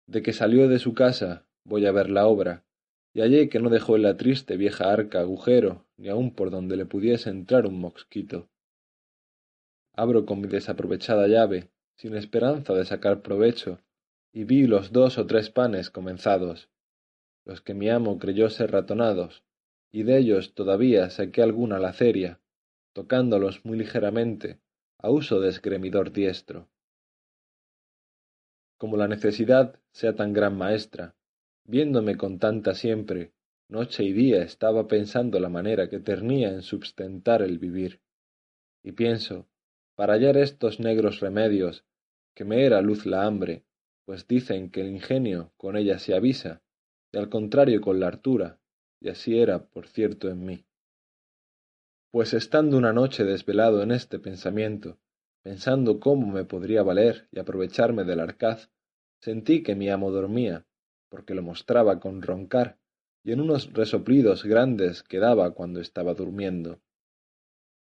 De que salió de su casa, voy a ver la obra, y hallé que no dejó en la triste vieja arca agujero, ni aun por donde le pudiese entrar un mosquito. Abro con mi desaprovechada llave, sin esperanza de sacar provecho, y vi los dos o tres panes comenzados, los que mi amo creyó ser ratonados, y de ellos todavía saqué alguna laceria, tocándolos muy ligeramente, a uso de esgremidor diestro. Como la necesidad sea tan gran maestra, viéndome con tanta siempre, noche y día estaba pensando la manera que ternía en substentar el vivir. Y pienso, para hallar estos negros remedios, que me era luz la hambre, pues dicen que el ingenio con ella se avisa, y al contrario con la hartura, y así era, por cierto, en mí. Pues estando una noche desvelado en este pensamiento, pensando cómo me podría valer y aprovecharme del arcaz, sentí que mi amo dormía, porque lo mostraba con roncar, y en unos resoplidos grandes que daba cuando estaba durmiendo.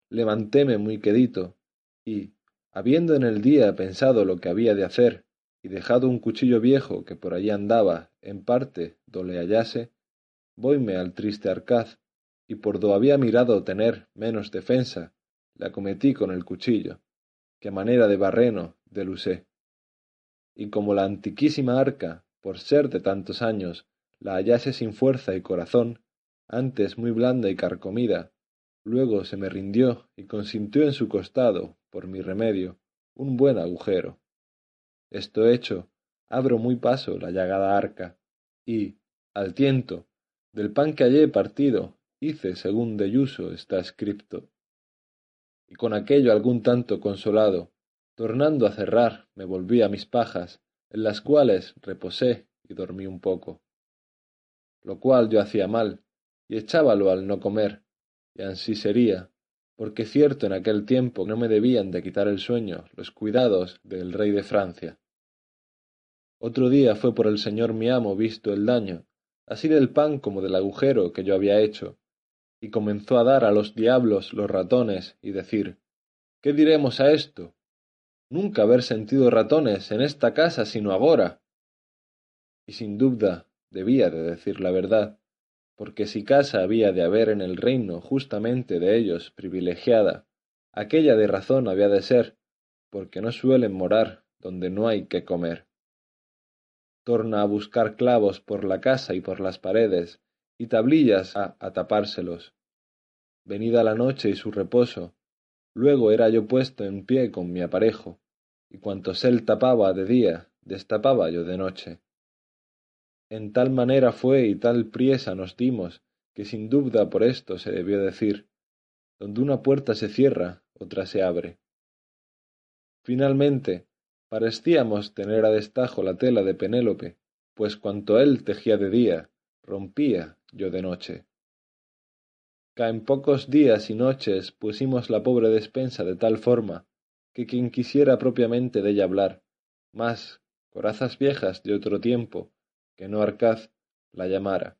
Levantéme muy quedito, y, habiendo en el día pensado lo que había de hacer, y dejado un cuchillo viejo que por allí andaba, en parte do le hallase, voyme al triste arcaz, y por do había mirado tener menos defensa, la acometí con el cuchillo, que a manera de barreno delusé. Y como la antiquísima arca por ser de tantos años, la hallase sin fuerza y corazón, antes muy blanda y carcomida, luego se me rindió y consintió en su costado, por mi remedio, un buen agujero. Esto hecho, abro muy paso la llagada arca, y, al tiento, del pan que hallé partido, hice según de Yuso está escrito. y con aquello algún tanto consolado, tornando a cerrar, me volví a mis pajas, en las cuales reposé y dormí un poco. Lo cual yo hacía mal, y echábalo al no comer, y ansí sería, porque cierto en aquel tiempo no me debían de quitar el sueño los cuidados del rey de Francia. Otro día fue por el señor mi amo visto el daño, así del pan como del agujero que yo había hecho, y comenzó a dar a los diablos los ratones y decir ¿Qué diremos a esto? Nunca haber sentido ratones en esta casa sino agora. Y sin duda debía de decir la verdad, porque si casa había de haber en el reino justamente de ellos privilegiada, aquella de razón había de ser, porque no suelen morar donde no hay que comer. Torna a buscar clavos por la casa y por las paredes, y tablillas a, a tapárselos. Venida la noche y su reposo, luego era yo puesto en pie con mi aparejo, y cuantos él tapaba de día, destapaba yo de noche en tal manera fue y tal priesa nos dimos, que sin duda por esto se debió decir, donde una puerta se cierra, otra se abre. Finalmente, parecíamos tener a destajo la tela de Penélope, pues cuanto él tejía de día, rompía yo de noche. Ca en pocos días y noches pusimos la pobre despensa de tal forma, que quien quisiera propiamente de ella hablar, más corazas viejas de otro tiempo, que no Arcaz la llamara,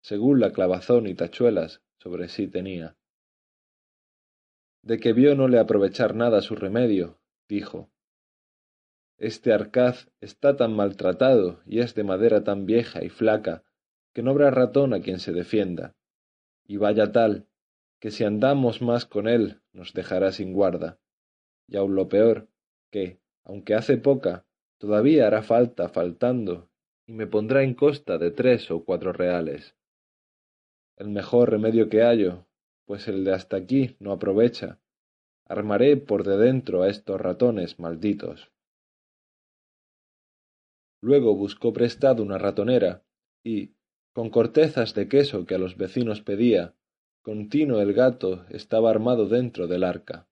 según la clavazón y tachuelas sobre sí tenía. De que vio no le aprovechar nada su remedio, dijo. Este Arcaz está tan maltratado y es de madera tan vieja y flaca, que no habrá ratón a quien se defienda. Y vaya tal, que si andamos más con él nos dejará sin guarda. Y aun lo peor, que, aunque hace poca, todavía hará falta faltando y me pondrá en costa de tres o cuatro reales. El mejor remedio que hallo, pues el de hasta aquí no aprovecha. Armaré por de dentro a estos ratones malditos. Luego buscó prestado una ratonera, y, con cortezas de queso que a los vecinos pedía, continuo el gato estaba armado dentro del arca.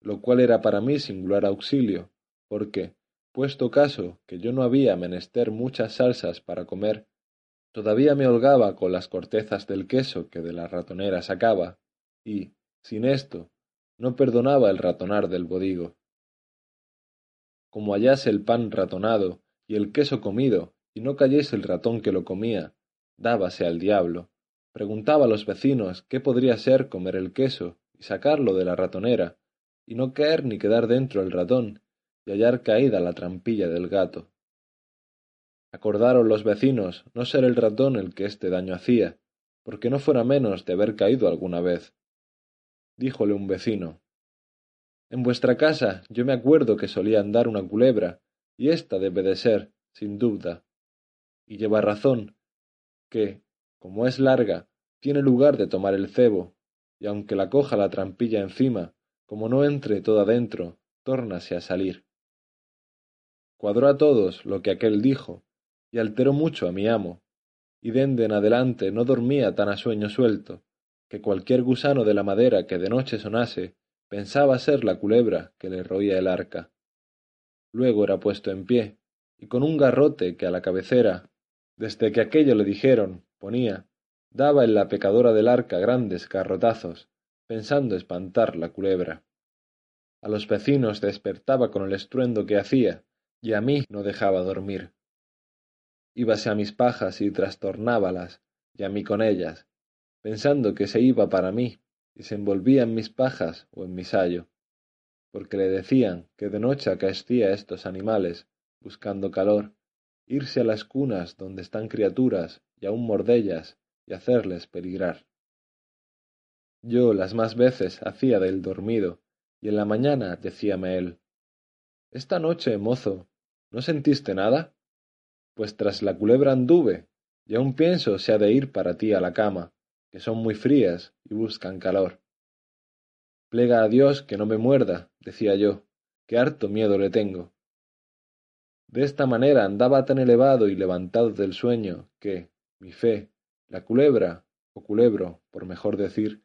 Lo cual era para mí singular auxilio, porque, puesto caso que yo no había menester muchas salsas para comer, todavía me holgaba con las cortezas del queso que de la ratonera sacaba, y, sin esto, no perdonaba el ratonar del bodigo. Como hallase el pan ratonado y el queso comido, y no cayese el ratón que lo comía, dábase al diablo, preguntaba a los vecinos qué podría ser comer el queso y sacarlo de la ratonera, y no caer ni quedar dentro el ratón, y hallar caída la trampilla del gato. Acordaron los vecinos no ser el ratón el que este daño hacía, porque no fuera menos de haber caído alguna vez. Díjole un vecino En vuestra casa yo me acuerdo que solía andar una culebra, y ésta debe de ser, sin duda. Y lleva razón, que, como es larga, tiene lugar de tomar el cebo, y aunque la coja la trampilla encima, como no entre toda dentro, tórnase a salir cuadró a todos lo que aquel dijo, y alteró mucho a mi amo, y dende en adelante no dormía tan a sueño suelto, que cualquier gusano de la madera que de noche sonase pensaba ser la culebra que le roía el arca. Luego era puesto en pie, y con un garrote que a la cabecera, desde que aquello le dijeron, ponía, daba en la pecadora del arca grandes garrotazos, pensando espantar la culebra. A los vecinos despertaba con el estruendo que hacía, y a mí no dejaba dormir. Íbase a mis pajas y trastornábalas, y a mí con ellas, pensando que se iba para mí, y se envolvía en mis pajas o en mi sayo, porque le decían que de noche acaecía estos animales, buscando calor, irse a las cunas donde están criaturas y aun mordellas y hacerles peligrar. Yo las más veces hacía del dormido, y en la mañana decíame él, esta noche, mozo, ¿no sentiste nada? Pues tras la culebra anduve, y aún pienso se ha de ir para ti a la cama, que son muy frías y buscan calor. Plega a Dios que no me muerda, decía yo, que harto miedo le tengo. De esta manera andaba tan elevado y levantado del sueño que, mi fe, la culebra, o culebro, por mejor decir,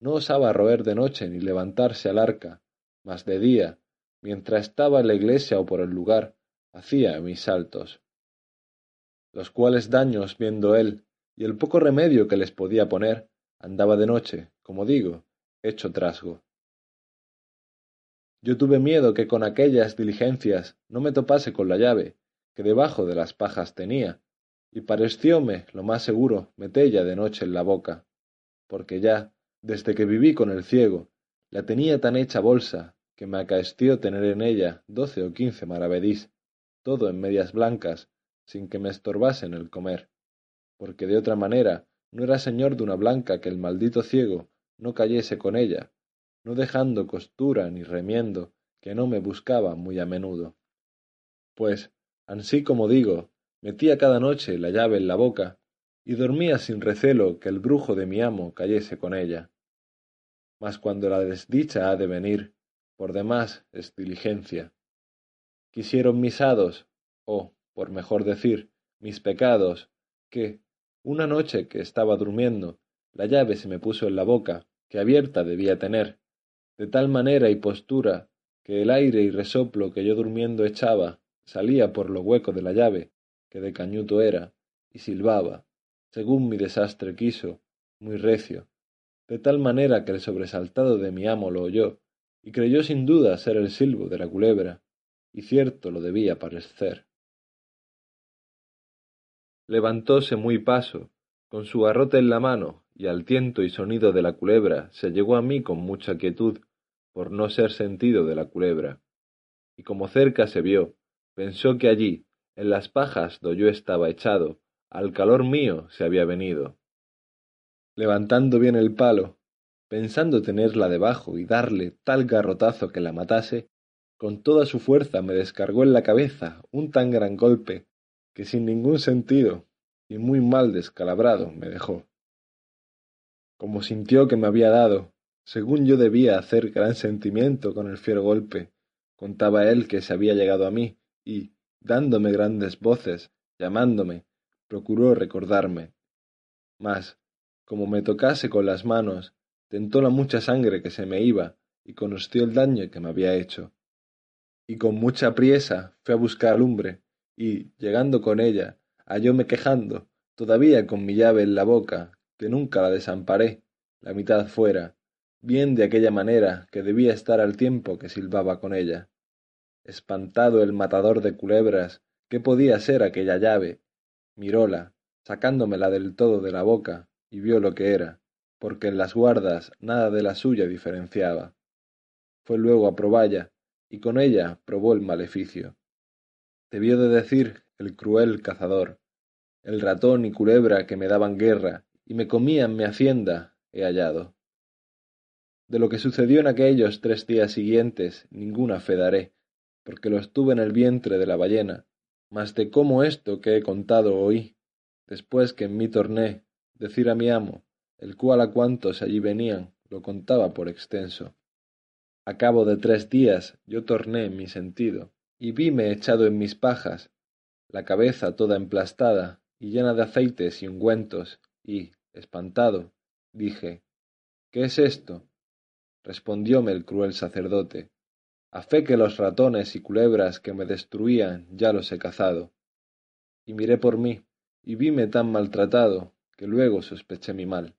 no osaba roer de noche ni levantarse al arca, mas de día, mientras estaba en la iglesia o por el lugar, hacía mis saltos. Los cuales daños viendo él, y el poco remedio que les podía poner, andaba de noche, como digo, hecho trasgo. Yo tuve miedo que con aquellas diligencias no me topase con la llave, que debajo de las pajas tenía, y parecióme lo más seguro metella de noche en la boca, porque ya, desde que viví con el ciego, la tenía tan hecha bolsa, que me acaeció tener en ella doce o quince maravedís, todo en medias blancas, sin que me estorbasen el comer, porque de otra manera no era señor de una blanca que el maldito ciego no cayese con ella, no dejando costura ni remiendo, que no me buscaba muy a menudo. Pues, ansí como digo, metía cada noche la llave en la boca, y dormía sin recelo que el brujo de mi amo cayese con ella. Mas cuando la desdicha ha de venir, por demás es diligencia. Quisieron mis hados, o, por mejor decir, mis pecados, que, una noche que estaba durmiendo, la llave se me puso en la boca, que abierta debía tener, de tal manera y postura que el aire y resoplo que yo durmiendo echaba salía por lo hueco de la llave, que de cañuto era, y silbaba, según mi desastre quiso, muy recio, de tal manera que el sobresaltado de mi amo lo oyó, y creyó sin duda ser el silbo de la culebra, y cierto lo debía parecer. Levantóse muy paso, con su garrote en la mano, y al tiento y sonido de la culebra se llegó a mí con mucha quietud, por no ser sentido de la culebra. Y como cerca se vio, pensó que allí, en las pajas do yo estaba echado, al calor mío se había venido. Levantando bien el palo, pensando tenerla debajo y darle tal garrotazo que la matase, con toda su fuerza me descargó en la cabeza un tan gran golpe que sin ningún sentido y muy mal descalabrado me dejó como sintió que me había dado, según yo debía hacer gran sentimiento con el fiero golpe, contaba él que se había llegado a mí, y, dándome grandes voces, llamándome, procuró recordarme. Mas, como me tocase con las manos, tentó la mucha sangre que se me iba, y conoció el daño que me había hecho. Y con mucha priesa fue a buscar lumbre, y, llegando con ella, hallóme quejando, todavía con mi llave en la boca, que nunca la desamparé, la mitad fuera, bien de aquella manera que debía estar al tiempo que silbaba con ella. Espantado el matador de culebras, ¿qué podía ser aquella llave? Miróla, sacándomela del todo de la boca, y vio lo que era, porque en las guardas nada de la suya diferenciaba. Fue luego a proballa, y con ella probó el maleficio. Debió de decir el cruel cazador, el ratón y culebra que me daban guerra y me comían mi hacienda, he hallado. De lo que sucedió en aquellos tres días siguientes ninguna fe daré, porque lo estuve en el vientre de la ballena, mas de cómo esto que he contado oí, después que en mí torné, decir a mi amo, el cual a cuantos allí venían lo contaba por extenso. A cabo de tres días yo torné en mi sentido, y vime echado en mis pajas, la cabeza toda emplastada y llena de aceites y ungüentos, y, espantado, dije ¿Qué es esto? respondióme el cruel sacerdote a fe que los ratones y culebras que me destruían ya los he cazado. Y miré por mí, y vime tan maltratado, que luego sospeché mi mal.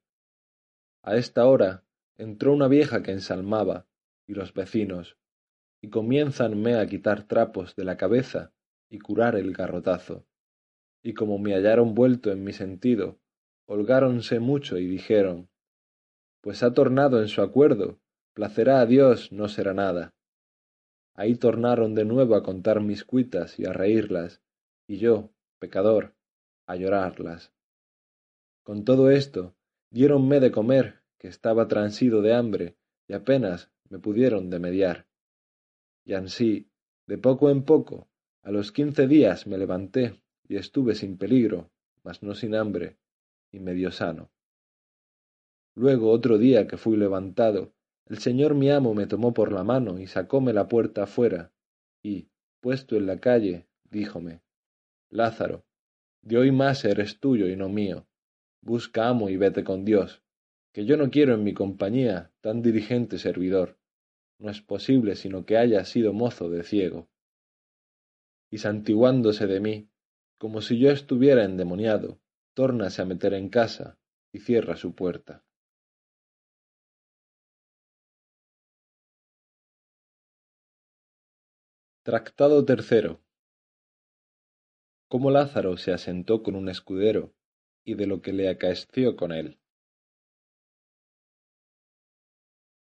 A esta hora entró una vieja que ensalmaba, y los vecinos, y comiénzanme a quitar trapos de la cabeza y curar el garrotazo. Y como me hallaron vuelto en mi sentido, holgáronse mucho y dijeron pues ha tornado en su acuerdo placerá a dios no será nada. Ahí tornaron de nuevo a contar mis cuitas y a reírlas y yo pecador a llorarlas. Con todo esto diéronme de comer que estaba transido de hambre y apenas me pudieron de mediar. Y ansí de poco en poco a los quince días me levanté y estuve sin peligro mas no sin hambre y medio sano. Luego otro día que fui levantado, el señor mi amo me tomó por la mano y sacóme la puerta afuera, y, puesto en la calle, díjome Lázaro, de hoy más eres tuyo y no mío. Busca amo y vete con Dios, que yo no quiero en mi compañía tan diligente servidor, no es posible sino que haya sido mozo de ciego. Y santiguándose de mí, como si yo estuviera endemoniado, tórnase a meter en casa y cierra su puerta. Tractado tercero. Cómo Lázaro se asentó con un escudero y de lo que le acaeció con él.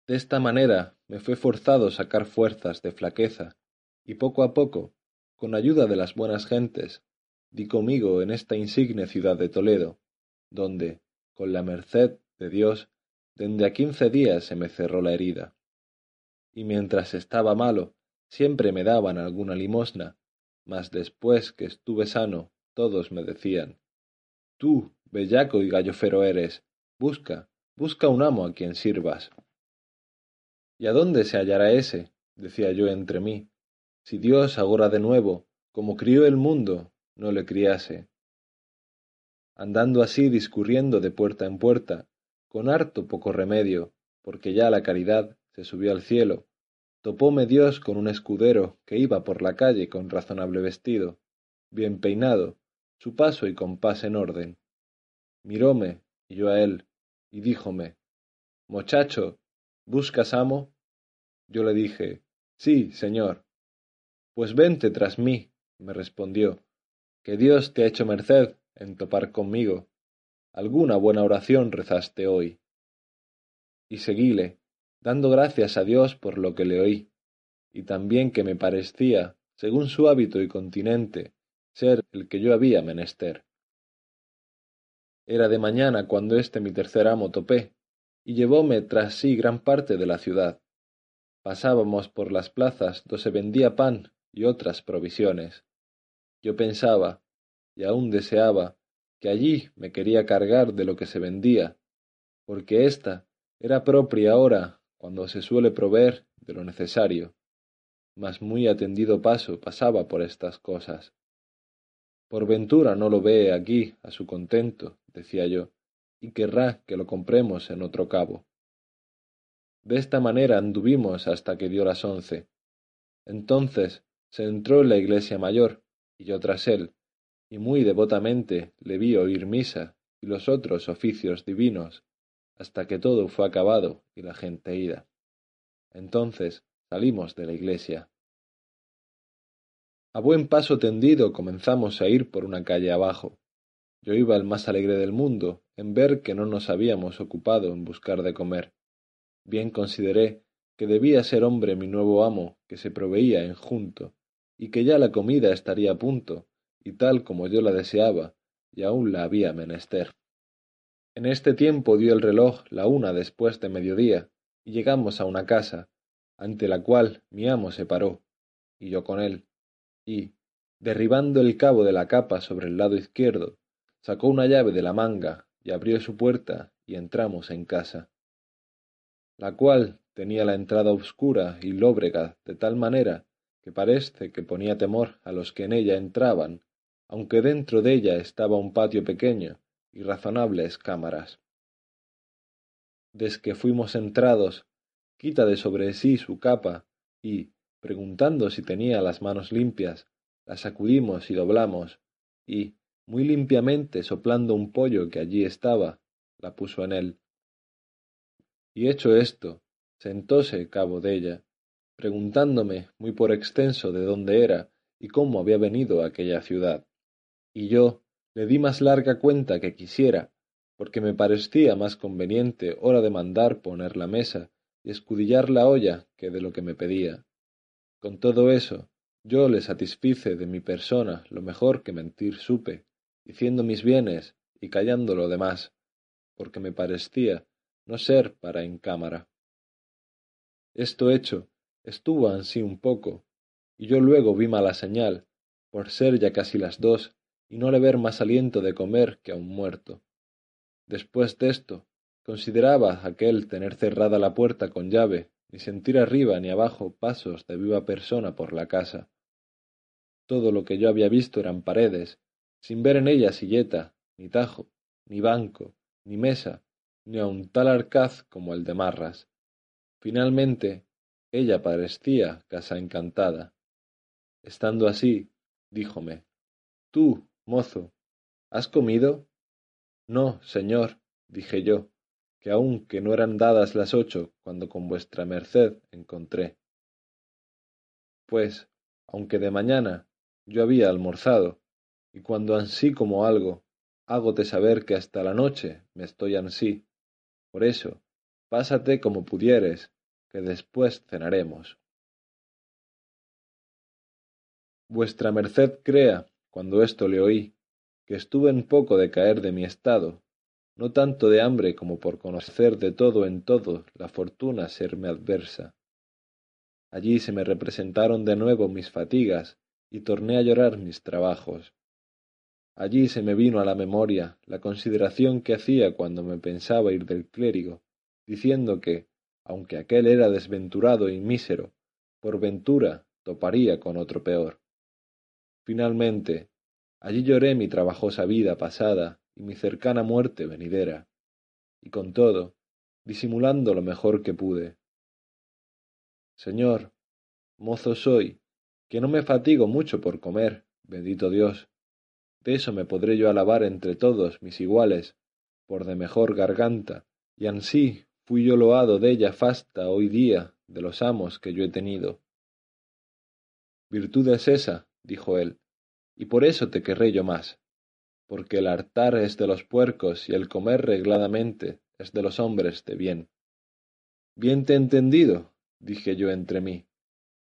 De esta manera me fue forzado sacar fuerzas de flaqueza, y poco a poco, con ayuda de las buenas gentes, di conmigo en esta insigne ciudad de Toledo, donde, con la merced de Dios, dende a quince días se me cerró la herida. Y mientras estaba malo, siempre me daban alguna limosna, mas después que estuve sano, todos me decían, Tú, bellaco y gallofero eres, busca, busca un amo a quien sirvas. ¿Y a dónde se hallará ese? decía yo entre mí, si Dios agora de nuevo, como crió el mundo, no le criase. Andando así discurriendo de puerta en puerta, con harto poco remedio, porque ya la caridad se subió al cielo, topóme Dios con un escudero que iba por la calle con razonable vestido, bien peinado, su paso y compás en orden. Miróme, y yo a él, y díjome, Mochacho, ¿Buscas amo? Yo le dije, Sí, señor. Pues vente tras mí, me respondió, que Dios te ha hecho merced en topar conmigo. Alguna buena oración rezaste hoy. Y seguíle, dando gracias a Dios por lo que le oí, y también que me parecía, según su hábito y continente, ser el que yo había menester. Era de mañana cuando este mi tercer amo topé, y llevóme tras sí gran parte de la ciudad. Pasábamos por las plazas do se vendía pan y otras provisiones. Yo pensaba, y aún deseaba, que allí me quería cargar de lo que se vendía, porque ésta era propia hora cuando se suele proveer de lo necesario, mas muy atendido paso pasaba por estas cosas. Por ventura no lo ve aquí a su contento, decía yo, y querrá que lo compremos en otro cabo. De esta manera anduvimos hasta que dio las once. Entonces se entró en la iglesia mayor, y yo tras él, y muy devotamente le vi oír misa y los otros oficios divinos, hasta que todo fue acabado y la gente ida. Entonces salimos de la iglesia. A buen paso tendido comenzamos a ir por una calle abajo. Yo iba el más alegre del mundo en ver que no nos habíamos ocupado en buscar de comer. Bien consideré que debía ser hombre mi nuevo amo, que se proveía en junto, y que ya la comida estaría a punto, y tal como yo la deseaba, y aún la había menester. En este tiempo dio el reloj la una después de mediodía, y llegamos a una casa, ante la cual mi amo se paró, y yo con él, y, derribando el cabo de la capa sobre el lado izquierdo, sacó una llave de la manga y abrió su puerta y entramos en casa, la cual tenía la entrada obscura y lóbrega de tal manera que parece que ponía temor a los que en ella entraban, aunque dentro de ella estaba un patio pequeño y razonables cámaras. Desde que fuimos entrados, quita de sobre sí su capa y, preguntando si tenía las manos limpias, la sacudimos y doblamos, y, muy limpiamente soplando un pollo que allí estaba, la puso en él. Y hecho esto, sentóse cabo de ella, preguntándome muy por extenso de dónde era y cómo había venido a aquella ciudad. Y yo le di más larga cuenta que quisiera, porque me parecía más conveniente hora de mandar poner la mesa y escudillar la olla que de lo que me pedía. Con todo eso, yo le satisfice de mi persona lo mejor que mentir supe, diciendo mis bienes y callando lo demás, porque me parecía no ser para en cámara. Esto hecho, estuvo ansí un poco, y yo luego vi mala señal, por ser ya casi las dos, y no le ver más aliento de comer que a un muerto. Después de esto, consideraba aquel tener cerrada la puerta con llave, ni sentir arriba ni abajo pasos de viva persona por la casa. Todo lo que yo había visto eran paredes, sin ver en ella silleta, ni tajo, ni banco, ni mesa, ni aun tal arcaz como el de Marras. Finalmente, ella parecía casa encantada. Estando así, díjome, Tú, mozo, ¿has comido? No, señor, dije yo, que aun que no eran dadas las ocho cuando con vuestra merced encontré. Pues, aunque de mañana yo había almorzado, y cuando ansí como algo, hágote saber que hasta la noche me estoy ansí. Por eso, pásate como pudieres, que después cenaremos. Vuestra merced crea, cuando esto le oí, que estuve en poco de caer de mi estado, no tanto de hambre como por conocer de todo en todo la fortuna serme adversa. Allí se me representaron de nuevo mis fatigas y torné a llorar mis trabajos. Allí se me vino a la memoria la consideración que hacía cuando me pensaba ir del clérigo, diciendo que, aunque aquel era desventurado y mísero, por ventura toparía con otro peor. Finalmente, allí lloré mi trabajosa vida pasada y mi cercana muerte venidera, y con todo, disimulando lo mejor que pude. Señor, mozo soy, que no me fatigo mucho por comer, bendito Dios. De eso me podré yo alabar entre todos mis iguales, por de mejor garganta, y ansí fui yo loado della fasta hoy día de los amos que yo he tenido. Virtud es esa, dijo él, y por eso te querré yo más porque el hartar es de los puercos y el comer regladamente es de los hombres de bien. Bien te he entendido, dije yo entre mí.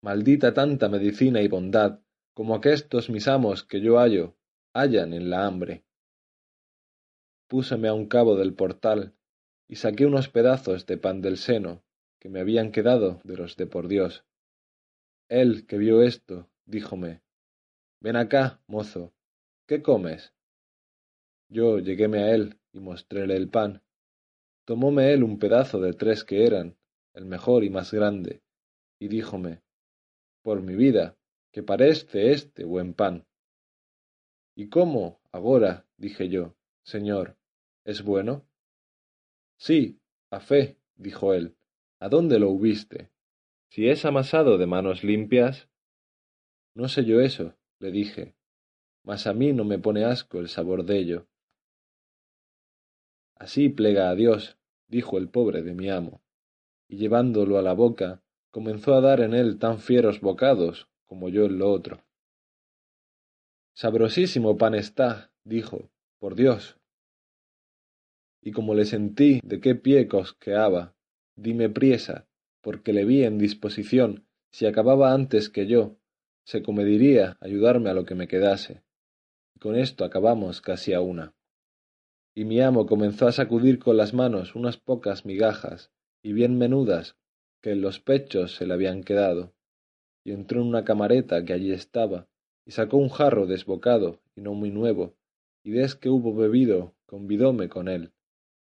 Maldita tanta medicina y bondad como aquestos mis amos que yo hallo, hallan en la hambre. Púseme a un cabo del portal y saqué unos pedazos de pan del seno que me habían quedado de los de por Dios. Él que vio esto, díjome, Ven acá, mozo, ¿qué comes? Yo lleguéme a él y mostréle el pan. Tomóme él un pedazo de tres que eran, el mejor y más grande, y díjome, Por mi vida, que parece este buen pan. ¿Y cómo, agora, dije yo, señor, es bueno? Sí, a fe, dijo él, ¿a dónde lo hubiste? Si es amasado de manos limpias. No sé yo eso, le dije, mas a mí no me pone asco el sabor de ello. Así plega a Dios, dijo el pobre de mi amo, y llevándolo a la boca, comenzó a dar en él tan fieros bocados como yo en lo otro. Sabrosísimo pan está, dijo, por Dios. Y como le sentí de qué pie cosqueaba, dime priesa, porque le vi en disposición, si acababa antes que yo, se comediría ayudarme a lo que me quedase. Y con esto acabamos casi a una y mi amo comenzó a sacudir con las manos unas pocas migajas, y bien menudas, que en los pechos se le habían quedado, y entró en una camareta que allí estaba, y sacó un jarro desbocado y no muy nuevo, y des que hubo bebido, convidóme con él.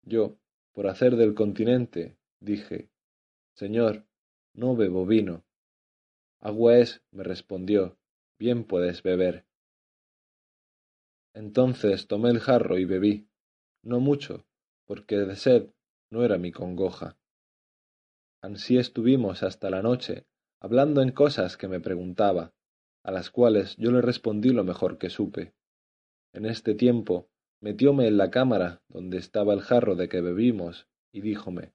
Yo, por hacer del continente, dije, Señor, no bebo vino. Agua es, me respondió, bien puedes beber. Entonces tomé el jarro y bebí, no mucho, porque de sed no era mi congoja. Ansí estuvimos hasta la noche, hablando en cosas que me preguntaba, a las cuales yo le respondí lo mejor que supe. En este tiempo metióme en la cámara donde estaba el jarro de que bebimos, y díjome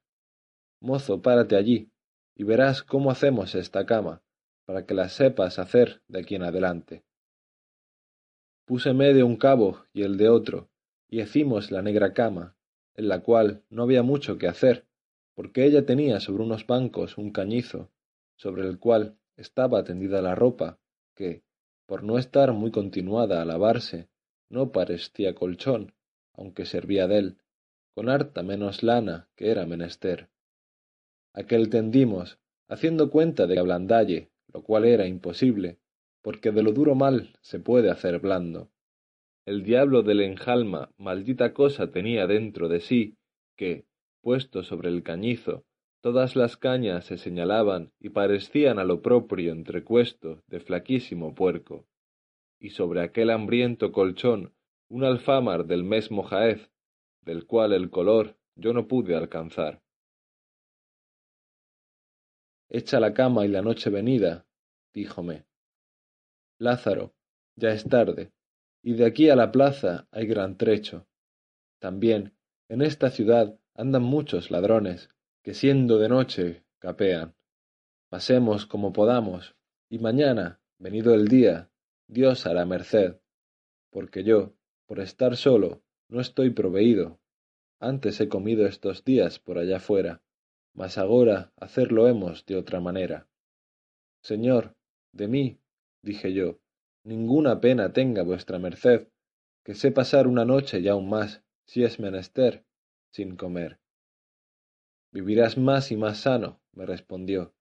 Mozo, párate allí, y verás cómo hacemos esta cama, para que la sepas hacer de aquí en adelante. Púseme de un cabo y el de otro, y hicimos la negra cama, en la cual no había mucho que hacer, porque ella tenía sobre unos bancos un cañizo, sobre el cual estaba tendida la ropa, que, por no estar muy continuada a lavarse, no parecía colchón, aunque servía de él, con harta menos lana que era menester. Aquel tendimos, haciendo cuenta de ablandalle, lo cual era imposible, porque de lo duro mal se puede hacer blando el diablo del enjalma maldita cosa tenía dentro de sí, que, puesto sobre el cañizo, todas las cañas se señalaban y parecían a lo propio entrecuesto de flaquísimo puerco, y sobre aquel hambriento colchón un alfámar del mesmo jaez, del cual el color yo no pude alcanzar. Echa la cama y la noche venida, díjome. Lázaro, ya es tarde, y de aquí a la plaza hay gran trecho. También, en esta ciudad andan muchos ladrones, que siendo de noche capean. Pasemos como podamos, y mañana, venido el día, Dios hará merced, porque yo, por estar solo, no estoy proveído. Antes he comido estos días por allá fuera, mas agora hacerlo hemos de otra manera. Señor, de mí, dije yo, ninguna pena tenga vuestra merced, que sé pasar una noche y aún más, si es menester, sin comer. Vivirás más y más sano, me respondió,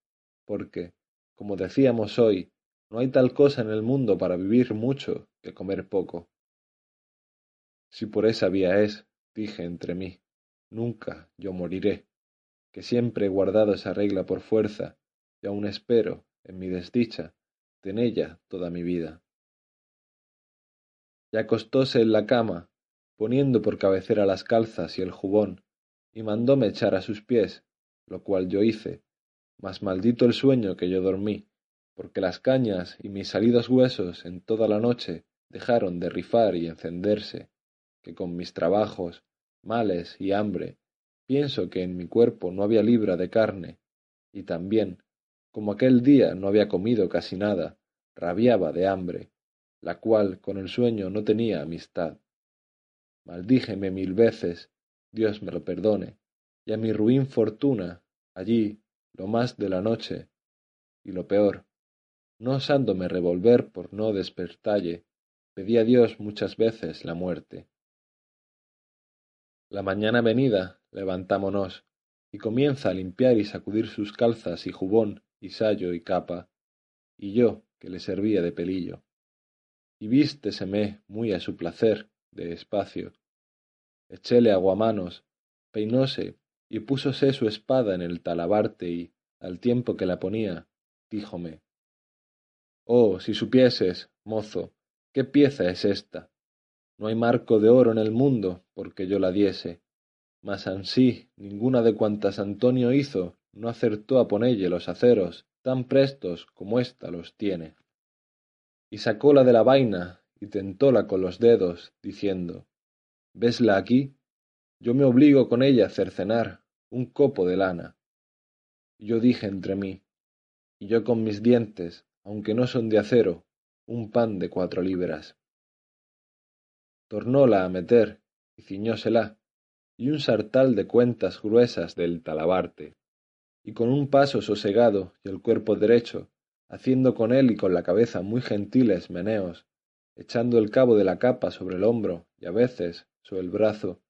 porque, como decíamos hoy, no hay tal cosa en el mundo para vivir mucho que comer poco. Si por esa vía es, dije entre mí, nunca yo moriré, que siempre he guardado esa regla por fuerza, y aun espero, en mi desdicha, ella toda mi vida. Y acostóse en la cama, poniendo por cabecera las calzas y el jubón, y mandóme echar a sus pies, lo cual yo hice, mas maldito el sueño que yo dormí, porque las cañas y mis salidos huesos en toda la noche dejaron de rifar y encenderse, que con mis trabajos, males y hambre, pienso que en mi cuerpo no había libra de carne, y también, como aquel día no había comido casi nada, rabiaba de hambre, la cual con el sueño no tenía amistad. Maldíjeme mil veces, Dios me lo perdone, y a mi ruin fortuna, allí, lo más de la noche, y lo peor, no osándome revolver por no despertalle, pedí a Dios muchas veces la muerte. La mañana venida, levantámonos, y comienza a limpiar y sacudir sus calzas y jubón y sayo y capa, y yo, que le servía de pelillo. Y vísteseme muy a su placer, de espacio. Echéle aguamanos, peinóse y púsose su espada en el talabarte y, al tiempo que la ponía, díjome Oh, si supieses, mozo, qué pieza es esta. No hay marco de oro en el mundo porque yo la diese, mas ansí ninguna de cuantas Antonio hizo no acertó a ponelle los aceros tan prestos como ésta los tiene. Y sacóla de la vaina y tentóla con los dedos, diciendo ¿Vesla aquí? Yo me obligo con ella a cercenar un copo de lana. Yo dije entre mí, y yo con mis dientes, aunque no son de acero, un pan de cuatro libras. Tornóla a meter y ciñósela, y un sartal de cuentas gruesas del talabarte y con un paso sosegado y el cuerpo derecho, haciendo con él y con la cabeza muy gentiles meneos, echando el cabo de la capa sobre el hombro y a veces sobre el brazo,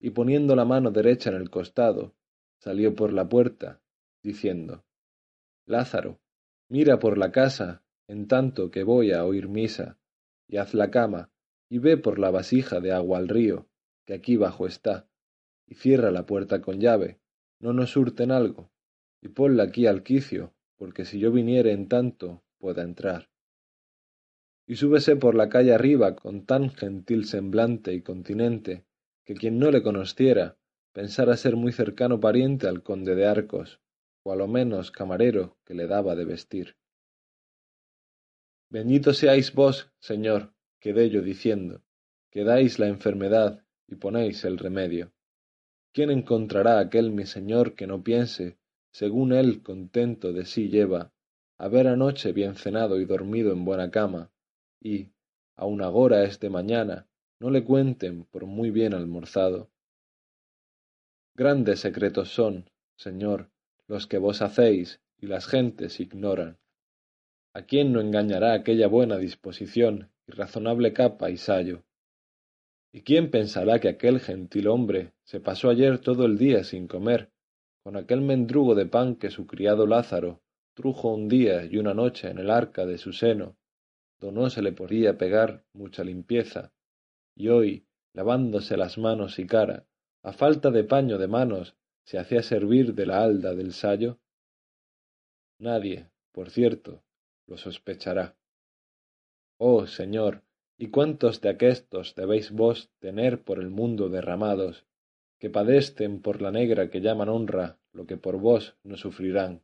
y poniendo la mano derecha en el costado, salió por la puerta, diciendo Lázaro, mira por la casa, en tanto que voy a oír misa, y haz la cama, y ve por la vasija de agua al río, que aquí bajo está, y cierra la puerta con llave, no nos hurten algo y ponla aquí al quicio, porque si yo viniere en tanto pueda entrar. Y súbese por la calle arriba con tan gentil semblante y continente, que quien no le conociera pensara ser muy cercano pariente al conde de Arcos, lo menos camarero que le daba de vestir. Bendito seáis vos, Señor, quedé yo diciendo, que dais la enfermedad y ponéis el remedio. ¿Quién encontrará aquel mi Señor que no piense según él contento de sí lleva, haber anoche bien cenado y dormido en buena cama, y, aun agora es de mañana, no le cuenten por muy bien almorzado. Grandes secretos son, Señor, los que vos hacéis y las gentes ignoran. ¿A quién no engañará aquella buena disposición y razonable capa y sayo? ¿Y quién pensará que aquel gentil hombre se pasó ayer todo el día sin comer con aquel mendrugo de pan que su criado Lázaro trujo un día y una noche en el arca de su seno, do no se le podía pegar mucha limpieza, y hoy, lavándose las manos y cara, a falta de paño de manos, se hacía servir de la halda del sayo? Nadie, por cierto, lo sospechará. Oh, Señor, ¿y cuántos de aquestos debéis vos tener por el mundo derramados, que padesten por la negra que llaman honra lo que por vos no sufrirán.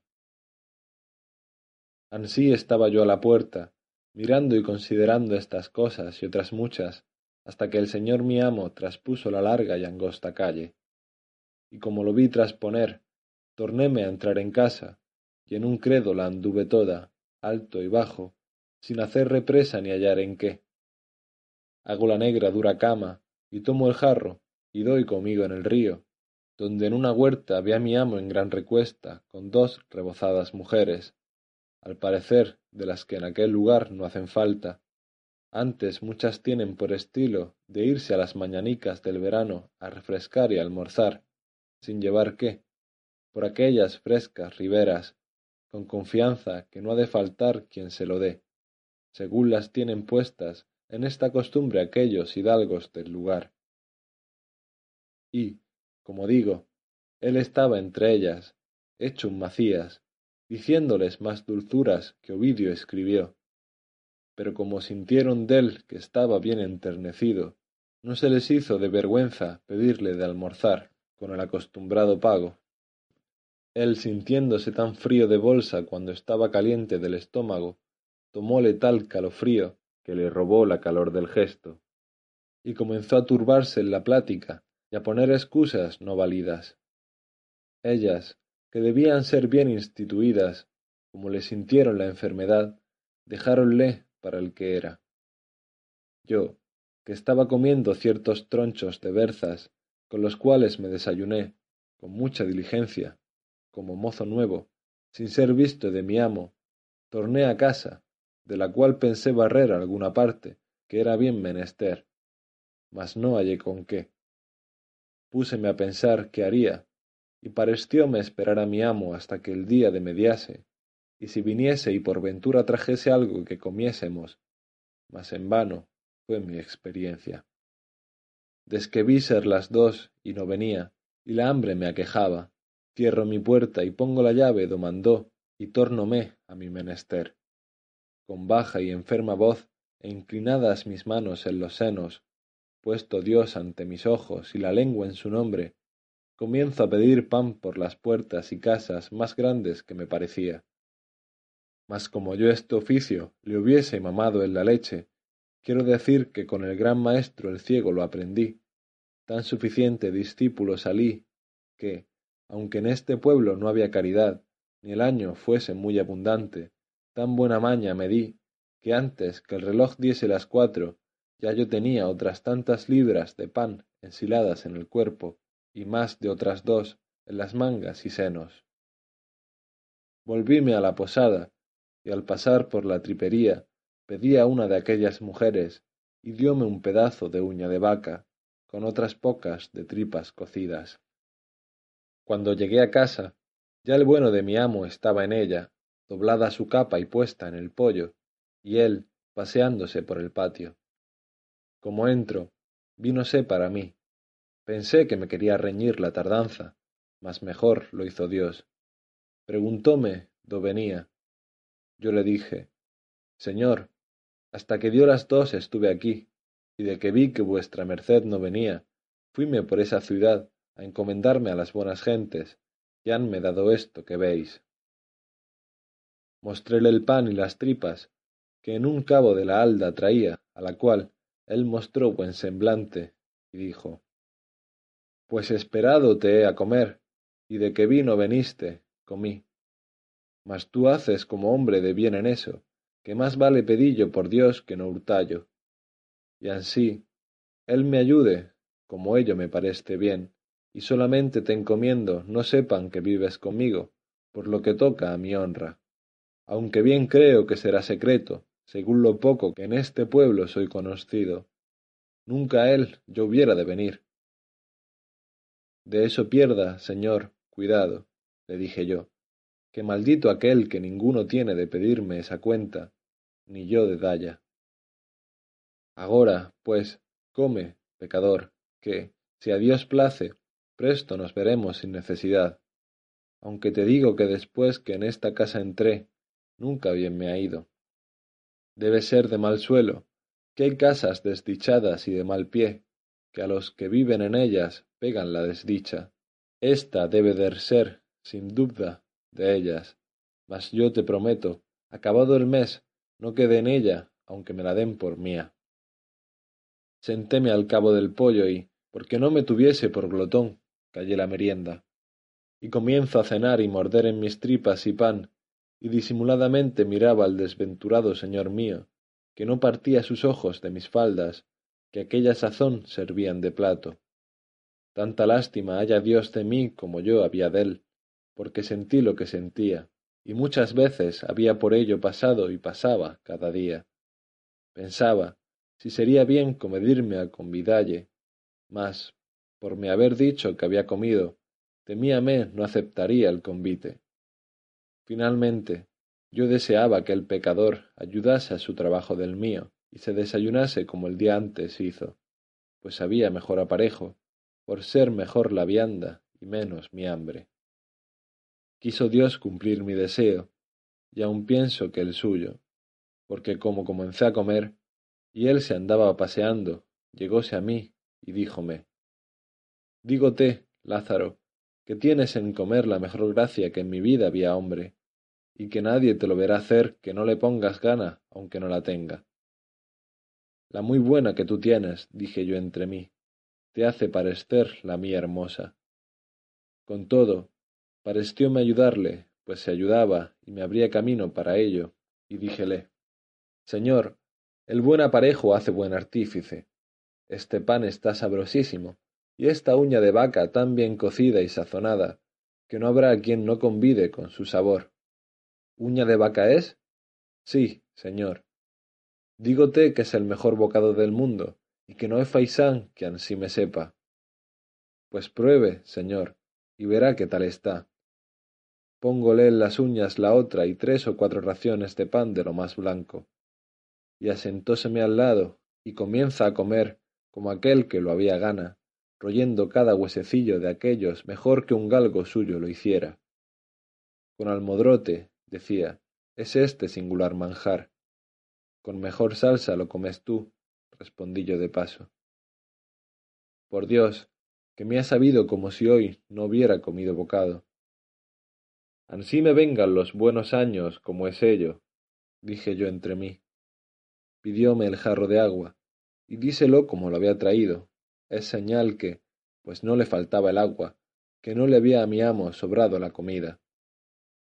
Ansí estaba yo a la puerta, mirando y considerando estas cosas y otras muchas, hasta que el señor mi amo traspuso la larga y angosta calle. Y como lo vi trasponer, tornéme a entrar en casa, y en un credo la anduve toda, alto y bajo, sin hacer represa ni hallar en qué. Hago la negra dura cama, y tomo el jarro, y doy conmigo en el río, donde en una huerta vi a mi amo en gran recuesta, con dos rebozadas mujeres, al parecer de las que en aquel lugar no hacen falta. Antes muchas tienen por estilo de irse a las mañanicas del verano a refrescar y almorzar, sin llevar qué, por aquellas frescas riberas, con confianza que no ha de faltar quien se lo dé, según las tienen puestas en esta costumbre aquellos hidalgos del lugar. Y, como digo, él estaba entre ellas, hecho un Macías, diciéndoles más dulzuras que Ovidio escribió. Pero como sintieron dél que estaba bien enternecido, no se les hizo de vergüenza pedirle de almorzar con el acostumbrado pago. Él sintiéndose tan frío de bolsa cuando estaba caliente del estómago, tomóle tal calofrío que le robó la calor del gesto, y comenzó a turbarse en la plática y a poner excusas no válidas. Ellas, que debían ser bien instituidas, como le sintieron la enfermedad, dejáronle para el que era. Yo, que estaba comiendo ciertos tronchos de berzas, con los cuales me desayuné, con mucha diligencia, como mozo nuevo, sin ser visto de mi amo, torné a casa, de la cual pensé barrer alguna parte, que era bien menester, mas no hallé con qué. Púseme a pensar qué haría, y parecióme esperar a mi amo hasta que el día de mediase, y si viniese y por ventura trajese algo que comiésemos, mas en vano fue mi experiencia. Desque vi ser las dos y no venía, y la hambre me aquejaba, cierro mi puerta y pongo la llave do mandó, y tórnome a mi menester. Con baja y enferma voz, e inclinadas mis manos en los senos, puesto Dios ante mis ojos y la lengua en su nombre, comienzo a pedir pan por las puertas y casas más grandes que me parecía. Mas como yo este oficio le hubiese mamado en la leche, quiero decir que con el gran maestro el ciego lo aprendí, tan suficiente discípulo salí, que, aunque en este pueblo no había caridad, ni el año fuese muy abundante, tan buena maña me di, que antes que el reloj diese las cuatro, ya yo tenía otras tantas libras de pan ensiladas en el cuerpo, y más de otras dos en las mangas y senos. Volvíme a la posada, y al pasar por la tripería pedí a una de aquellas mujeres y dióme un pedazo de uña de vaca, con otras pocas de tripas cocidas. Cuando llegué a casa, ya el bueno de mi amo estaba en ella, doblada su capa y puesta en el pollo, y él paseándose por el patio. Como entro, vínose para mí, Pensé que me quería reñir la tardanza, mas mejor lo hizo Dios. Preguntóme do venía. Yo le dije, Señor, hasta que dio las dos estuve aquí, y de que vi que vuestra merced no venía, fuime por esa ciudad a encomendarme a las buenas gentes, y hanme dado esto que veis. Mostréle el pan y las tripas, que en un cabo de la halda traía, a la cual él mostró buen semblante, y dijo, pues esperado te he a comer, y de qué vino veniste, comí. Mas tú haces como hombre de bien en eso, que más vale pedillo por Dios que no hurtallo. Y ansí, Él me ayude, como ello me parece bien, y solamente te encomiendo no sepan que vives conmigo, por lo que toca a mi honra. Aunque bien creo que será secreto, según lo poco que en este pueblo soy conocido. Nunca él yo hubiera de venir, de eso pierda, señor, cuidado, le dije yo, que maldito aquel que ninguno tiene de pedirme esa cuenta, ni yo de dalla. Agora, pues, come, pecador, que, si a Dios place, presto nos veremos sin necesidad, aunque te digo que después que en esta casa entré, nunca bien me ha ido. Debe ser de mal suelo, que hay casas desdichadas y de mal pie, que a los que viven en ellas pegan la desdicha. Esta debe de ser, sin duda, de ellas. Mas yo te prometo, acabado el mes, no quede en ella, aunque me la den por mía. Sentéme al cabo del pollo y, porque no me tuviese por glotón, callé la merienda. Y comienzo a cenar y morder en mis tripas y pan, y disimuladamente miraba al desventurado señor mío, que no partía sus ojos de mis faldas, que aquella sazón servían de plato. Tanta lástima haya Dios de mí como yo había de él, porque sentí lo que sentía, y muchas veces había por ello pasado y pasaba cada día. Pensaba si sería bien comedirme a convidalle, mas, por me haber dicho que había comido, temíame no aceptaría el convite. Finalmente, yo deseaba que el pecador ayudase a su trabajo del mío y se desayunase como el día antes hizo, pues había mejor aparejo, por ser mejor la vianda y menos mi hambre. Quiso Dios cumplir mi deseo, y aun pienso que el suyo, porque como comencé a comer, y él se andaba paseando, llegóse a mí y díjome, Dígote, Lázaro, que tienes en comer la mejor gracia que en mi vida había hombre, y que nadie te lo verá hacer que no le pongas gana, aunque no la tenga. La muy buena que tú tienes, dije yo entre mí, te hace parecer la mía hermosa. Con todo, parecióme ayudarle, pues se ayudaba y me abría camino para ello, y díjele, Señor, el buen aparejo hace buen artífice. Este pan está sabrosísimo, y esta uña de vaca tan bien cocida y sazonada, que no habrá quien no convide con su sabor. ¿Uña de vaca es? Sí, señor. Dígote que es el mejor bocado del mundo, y que no hay faisán que ansí me sepa. Pues pruebe, señor, y verá qué tal está. Póngole en las uñas la otra y tres o cuatro raciones de pan de lo más blanco. Y asentóseme al lado, y comienza a comer como aquel que lo había gana, royendo cada huesecillo de aquellos mejor que un galgo suyo lo hiciera. Con almodrote, decía, es este singular manjar. Con mejor salsa lo comes tú, respondí yo de paso. Por Dios, que me ha sabido como si hoy no hubiera comido bocado. Ansí me vengan los buenos años como es ello, dije yo entre mí. Pidióme el jarro de agua, y díselo como lo había traído. Es señal que, pues no le faltaba el agua, que no le había a mi amo sobrado la comida.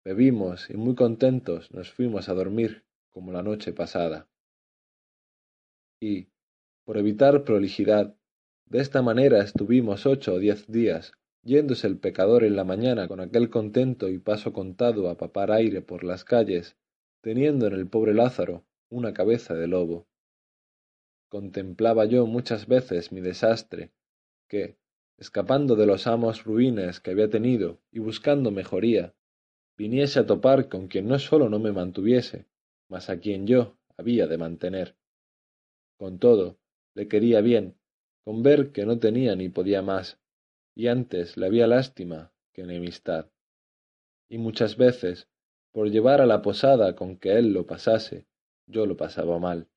Bebimos y muy contentos nos fuimos a dormir como la noche pasada. Y, por evitar prolijidad, de esta manera estuvimos ocho o diez días, yéndose el pecador en la mañana con aquel contento y paso contado a papar aire por las calles, teniendo en el pobre Lázaro una cabeza de lobo. Contemplaba yo muchas veces mi desastre, que, escapando de los amos ruines que había tenido y buscando mejoría, viniese a topar con quien no sólo no me mantuviese, mas a quien yo había de mantener. Con todo, le quería bien, con ver que no tenía ni podía más, y antes le había lástima que enemistad. Y muchas veces, por llevar a la posada con que él lo pasase, yo lo pasaba mal,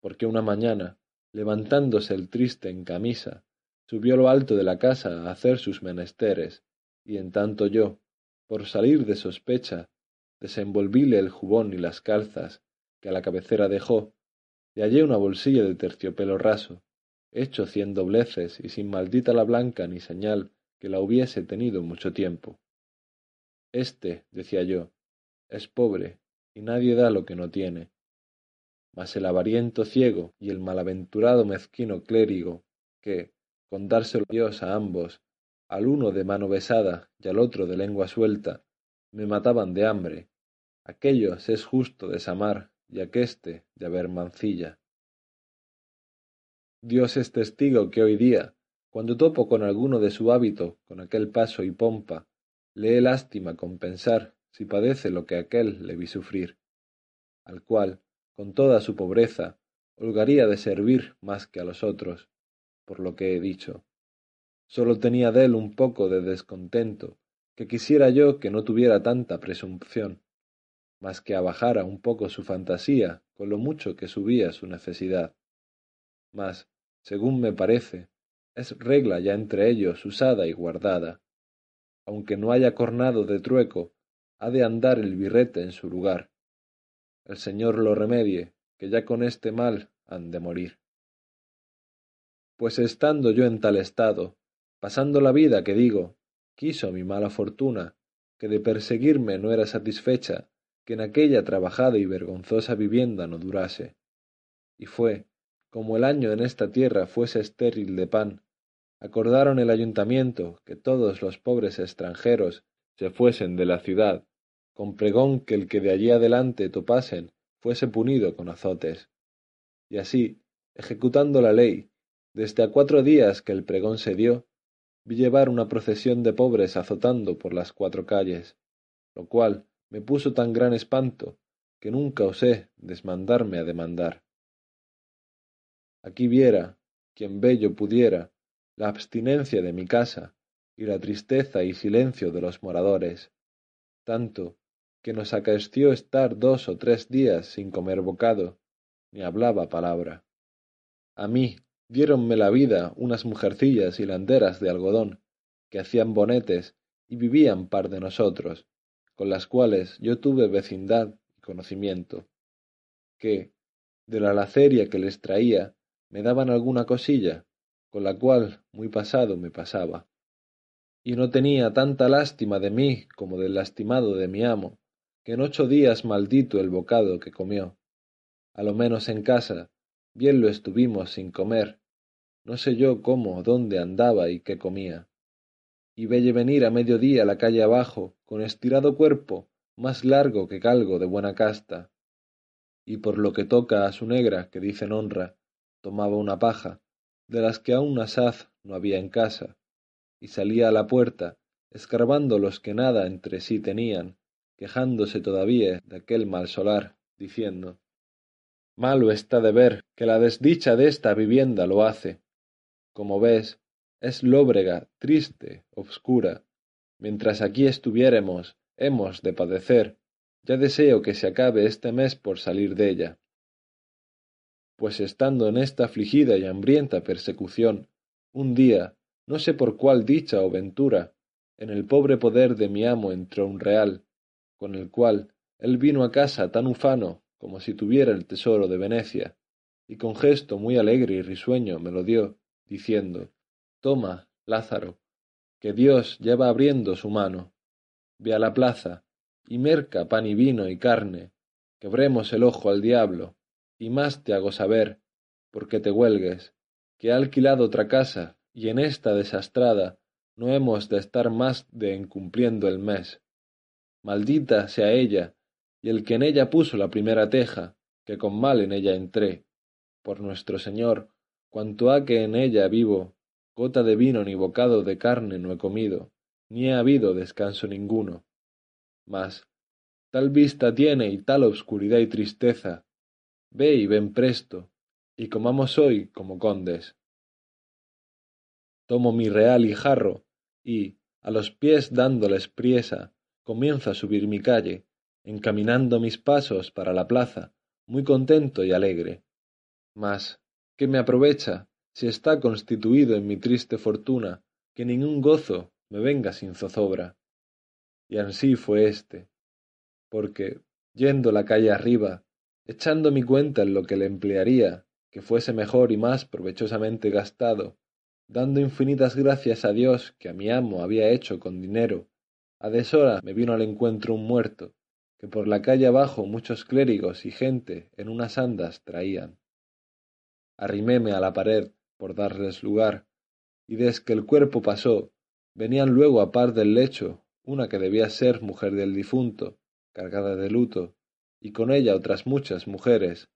porque una mañana, levantándose el triste en camisa, subió lo alto de la casa a hacer sus menesteres, y en tanto yo, por salir de sospecha, desenvolvíle el jubón y las calzas que a la cabecera dejó, y hallé una bolsilla de terciopelo raso, hecho cien dobleces y sin maldita la blanca ni señal que la hubiese tenido mucho tiempo. Este, decía yo, es pobre, y nadie da lo que no tiene. Mas el avariento ciego y el malaventurado mezquino clérigo, que, con dárselo Dios a ambos, al uno de mano besada y al otro de lengua suelta, me mataban de hambre. Aquellos es justo desamar y aqueste de haber mancilla. Dios es testigo que hoy día, cuando topo con alguno de su hábito, con aquel paso y pompa, le he lástima con pensar si padece lo que aquel le vi sufrir, al cual, con toda su pobreza, holgaría de servir más que a los otros, por lo que he dicho. Sólo tenía de él un poco de descontento, que quisiera yo que no tuviera tanta presunción, mas que abajara un poco su fantasía con lo mucho que subía su necesidad. Mas, según me parece, es regla ya entre ellos usada y guardada. Aunque no haya cornado de trueco, ha de andar el birrete en su lugar. El Señor lo remedie, que ya con este mal han de morir. Pues estando yo en tal estado, pasando la vida que digo, quiso mi mala fortuna, que de perseguirme no era satisfecha, que en aquella trabajada y vergonzosa vivienda no durase. Y fue, como el año en esta tierra fuese estéril de pan, acordaron el ayuntamiento que todos los pobres extranjeros se fuesen de la ciudad, con pregón que el que de allí adelante topasen fuese punido con azotes. Y así, ejecutando la ley, desde a cuatro días que el pregón se dio, vi llevar una procesión de pobres azotando por las cuatro calles, lo cual me puso tan gran espanto que nunca osé desmandarme a demandar. Aquí viera, quien bello pudiera, la abstinencia de mi casa y la tristeza y silencio de los moradores, tanto que nos acaeció estar dos o tres días sin comer bocado, ni hablaba palabra. A mí diéronme la vida unas mujercillas hilanderas de algodón, que hacían bonetes y vivían par de nosotros, con las cuales yo tuve vecindad y conocimiento, que, de la laceria que les traía, me daban alguna cosilla, con la cual muy pasado me pasaba. Y no tenía tanta lástima de mí como del lastimado de mi amo, que en ocho días maldito el bocado que comió. A lo menos en casa, bien lo estuvimos sin comer, no sé yo cómo, dónde andaba y qué comía. Y velle venir a mediodía la calle abajo, con estirado cuerpo, más largo que calgo de buena casta. Y por lo que toca a su negra, que dicen honra, tomaba una paja, de las que aún asaz no había en casa, y salía a la puerta, escarbando los que nada entre sí tenían, quejándose todavía de aquel mal solar, diciendo Malo está de ver que la desdicha de esta vivienda lo hace. Como ves, es lóbrega, triste, obscura. Mientras aquí estuviéremos, hemos de padecer. Ya deseo que se acabe este mes por salir de ella pues estando en esta afligida y hambrienta persecución, un día, no sé por cuál dicha o ventura, en el pobre poder de mi amo entró un real, con el cual él vino a casa tan ufano como si tuviera el tesoro de Venecia, y con gesto muy alegre y risueño me lo dio, diciendo Toma, Lázaro, que Dios lleva abriendo su mano. Ve a la plaza, y merca pan y vino y carne, quebremos el ojo al diablo, y más te hago saber, porque te huelgues, que he alquilado otra casa, y en esta desastrada no hemos de estar más de encumpliendo el mes. Maldita sea ella, y el que en ella puso la primera teja, que con mal en ella entré. Por nuestro Señor, cuanto ha que en ella vivo, gota de vino ni bocado de carne no he comido, ni he habido descanso ninguno. Mas, tal vista tiene y tal obscuridad y tristeza, Ve y ven presto, y comamos hoy como condes. Tomo mi real y jarro, y, a los pies dándoles priesa, comienzo a subir mi calle, encaminando mis pasos para la plaza, muy contento y alegre. Mas, ¿qué me aprovecha, si está constituido en mi triste fortuna, que ningún gozo me venga sin zozobra? Y ansí fue éste, porque, yendo la calle arriba, echando mi cuenta en lo que le emplearía, que fuese mejor y más provechosamente gastado, dando infinitas gracias a Dios que a mi amo había hecho con dinero, a deshora me vino al encuentro un muerto, que por la calle abajo muchos clérigos y gente en unas andas traían. Arriméme a la pared por darles lugar, y desde que el cuerpo pasó, venían luego a par del lecho una que debía ser mujer del difunto, cargada de luto, y con ella otras muchas mujeres,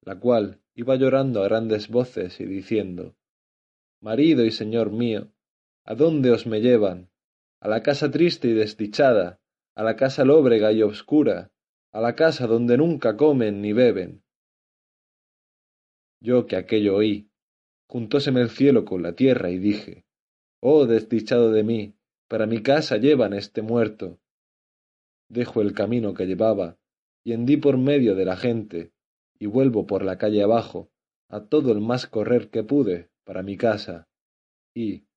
la cual iba llorando a grandes voces y diciendo Marido y señor mío, ¿a dónde os me llevan? A la casa triste y desdichada, a la casa lóbrega y obscura, a la casa donde nunca comen ni beben. Yo que aquello oí, juntóseme el cielo con la tierra y dije Oh desdichado de mí, para mi casa llevan este muerto. Dejo el camino que llevaba y hendí por medio de la gente, y vuelvo por la calle abajo, a todo el más correr que pude, para mi casa, y,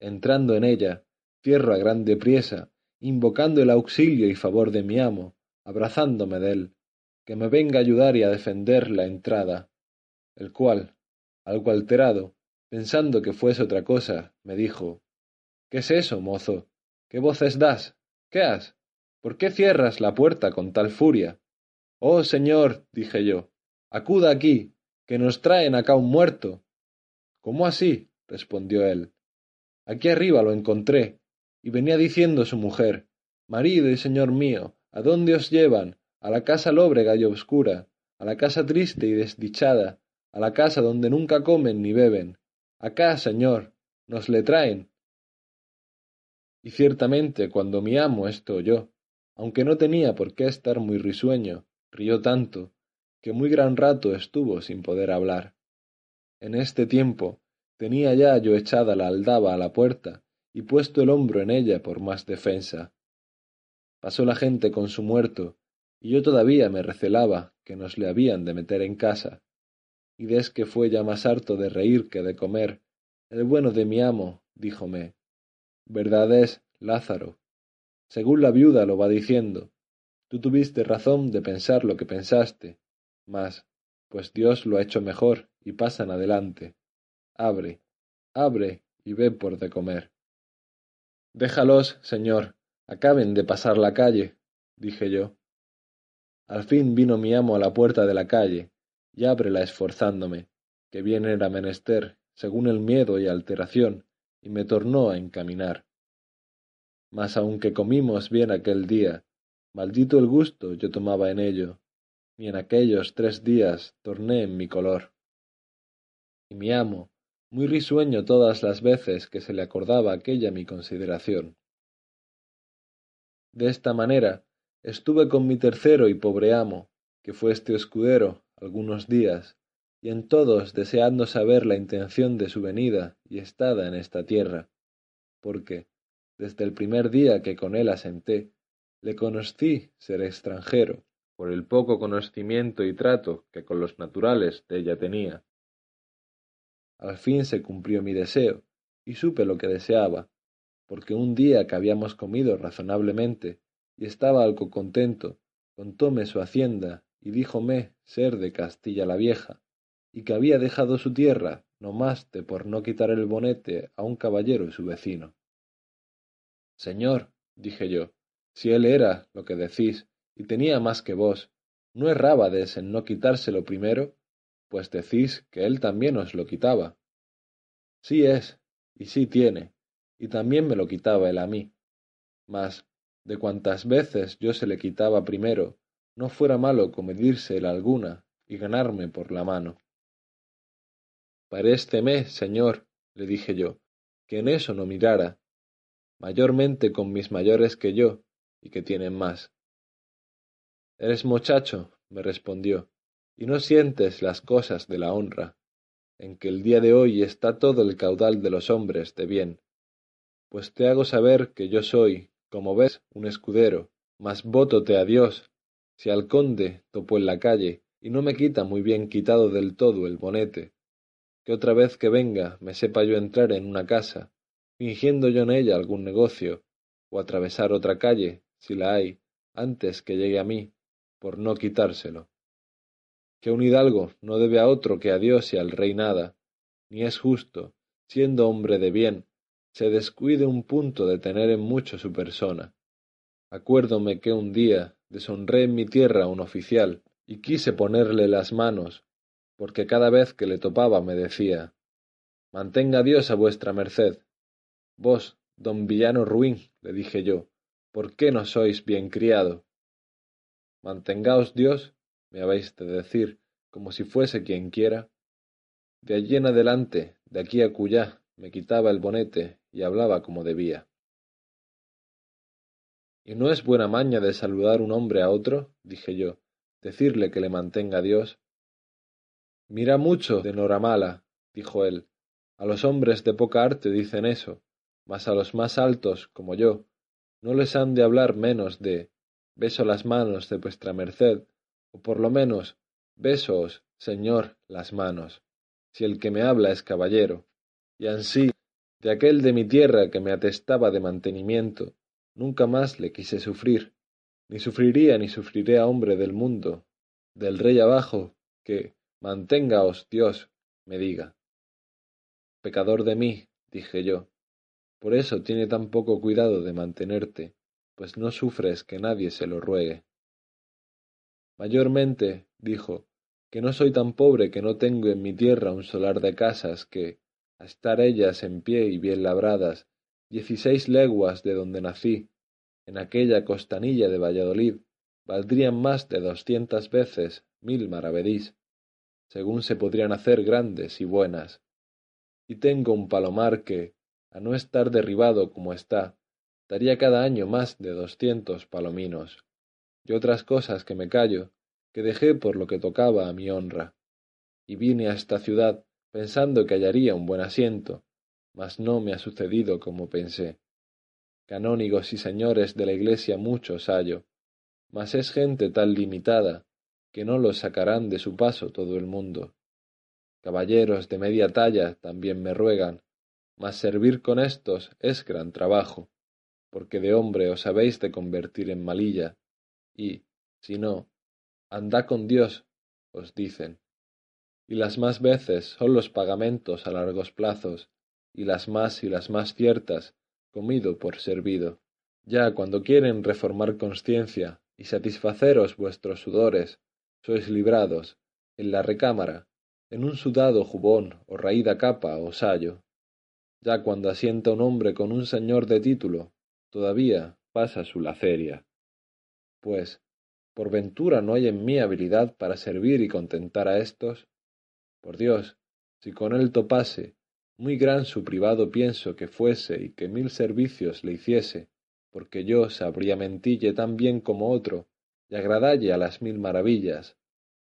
entrando en ella, cierro a grande priesa, invocando el auxilio y favor de mi amo, abrazándome dél, que me venga a ayudar y a defender la entrada, el cual, algo alterado, pensando que fuese otra cosa, me dijo ¿Qué es eso, mozo? ¿Qué voces das? ¿Qué has? ¿Por qué cierras la puerta con tal furia? Oh, señor, dije yo, acuda aquí, que nos traen acá un muerto. ¿Cómo así? respondió él. Aquí arriba lo encontré, y venía diciendo su mujer Marido y señor mío, ¿a dónde os llevan? A la casa lóbrega y obscura, a la casa triste y desdichada, a la casa donde nunca comen ni beben. Acá, señor, nos le traen. Y ciertamente cuando mi amo esto oyó, aunque no tenía por qué estar muy risueño, rió tanto, que muy gran rato estuvo sin poder hablar. En este tiempo tenía ya yo echada la aldaba a la puerta y puesto el hombro en ella por más defensa. Pasó la gente con su muerto, y yo todavía me recelaba que nos le habían de meter en casa. Y des que fue ya más harto de reír que de comer, el bueno de mi amo díjome Verdad es, Lázaro, según la viuda lo va diciendo, tú tuviste razón de pensar lo que pensaste, mas, pues Dios lo ha hecho mejor y pasan adelante. Abre, abre y ve por de comer. Déjalos, señor, acaben de pasar la calle, dije yo. Al fin vino mi amo a la puerta de la calle, y ábrela esforzándome, que bien era menester, según el miedo y alteración, y me tornó a encaminar. Mas aunque comimos bien aquel día, maldito el gusto yo tomaba en ello, ni en aquellos tres días torné en mi color. Y mi amo, muy risueño todas las veces que se le acordaba aquella mi consideración. De esta manera estuve con mi tercero y pobre amo, que fue este escudero, algunos días, y en todos deseando saber la intención de su venida y estada en esta tierra, porque, desde el primer día que con él asenté, le conocí ser extranjero, por el poco conocimiento y trato que con los naturales de ella tenía. Al fin se cumplió mi deseo, y supe lo que deseaba, porque un día que habíamos comido razonablemente, y estaba algo contento, contóme su hacienda, y díjome ser de Castilla la Vieja, y que había dejado su tierra no más de por no quitar el bonete a un caballero su vecino. Señor, dije yo, si él era lo que decís, y tenía más que vos, ¿no errábades en no quitárselo primero? pues decís que él también os lo quitaba. Sí es, y sí tiene, y también me lo quitaba él a mí. Mas, de cuantas veces yo se le quitaba primero, no fuera malo comedirse el alguna y ganarme por la mano. Parésteme, señor, le dije yo, que en eso no mirara, mayormente con mis mayores que yo, y que tienen más. Eres muchacho, me respondió, y no sientes las cosas de la honra, en que el día de hoy está todo el caudal de los hombres de bien. Pues te hago saber que yo soy, como ves, un escudero, mas vótote a Dios, si al conde topo en la calle, y no me quita muy bien quitado del todo el bonete, que otra vez que venga me sepa yo entrar en una casa, fingiendo yo en ella algún negocio, o atravesar otra calle, si la hay, antes que llegue a mí, por no quitárselo que un hidalgo no debe a otro que a Dios y al rey nada, ni es justo, siendo hombre de bien, se descuide un punto de tener en mucho su persona. Acuérdome que un día deshonré en mi tierra a un oficial, y quise ponerle las manos, porque cada vez que le topaba me decía Mantenga Dios a vuestra merced. Vos, don villano ruin, le dije yo, ¿por qué no sois bien criado? Mantengaos Dios me habéis de decir, como si fuese quien quiera. De allí en adelante, de aquí a cuyá, me quitaba el bonete y hablaba como debía. ¿Y no es buena maña de saludar un hombre a otro? dije yo, decirle que le mantenga Dios. Mira mucho de Noramala, dijo él. A los hombres de poca arte dicen eso, mas a los más altos, como yo, no les han de hablar menos de beso las manos de vuestra merced o por lo menos besoos, señor, las manos, si el que me habla es caballero, y ansí de aquel de mi tierra que me atestaba de mantenimiento, nunca más le quise sufrir, ni sufriría ni sufriré a hombre del mundo, del rey abajo, que, manténgaos Dios, me diga. Pecador de mí, dije yo, por eso tiene tan poco cuidado de mantenerte, pues no sufres que nadie se lo ruegue. Mayormente, dijo, que no soy tan pobre que no tengo en mi tierra un solar de casas que, a estar ellas en pie y bien labradas, dieciséis leguas de donde nací, en aquella costanilla de Valladolid, valdrían más de doscientas veces mil maravedís, según se podrían hacer grandes y buenas. Y tengo un palomar que, a no estar derribado como está, daría cada año más de doscientos palominos, y otras cosas que me callo, que dejé por lo que tocaba a mi honra. Y vine a esta ciudad pensando que hallaría un buen asiento, mas no me ha sucedido como pensé. Canónigos y señores de la iglesia muchos hallo, mas es gente tal limitada que no los sacarán de su paso todo el mundo. Caballeros de media talla también me ruegan, mas servir con éstos es gran trabajo, porque de hombre os habéis de convertir en malilla, y, si no, andá con Dios, os dicen y las más veces son los pagamentos a largos plazos, y las más y las más ciertas, comido por servido. Ya cuando quieren reformar conciencia y satisfaceros vuestros sudores, sois librados, en la recámara, en un sudado jubón o raída capa o sayo. Ya cuando asienta un hombre con un señor de título, todavía pasa su laceria. Pues, por ventura no hay en mí habilidad para servir y contentar a éstos, por Dios, si con él topase, muy gran su privado pienso que fuese y que mil servicios le hiciese, porque yo sabría mentille tan bien como otro, y agradalle a las mil maravillas,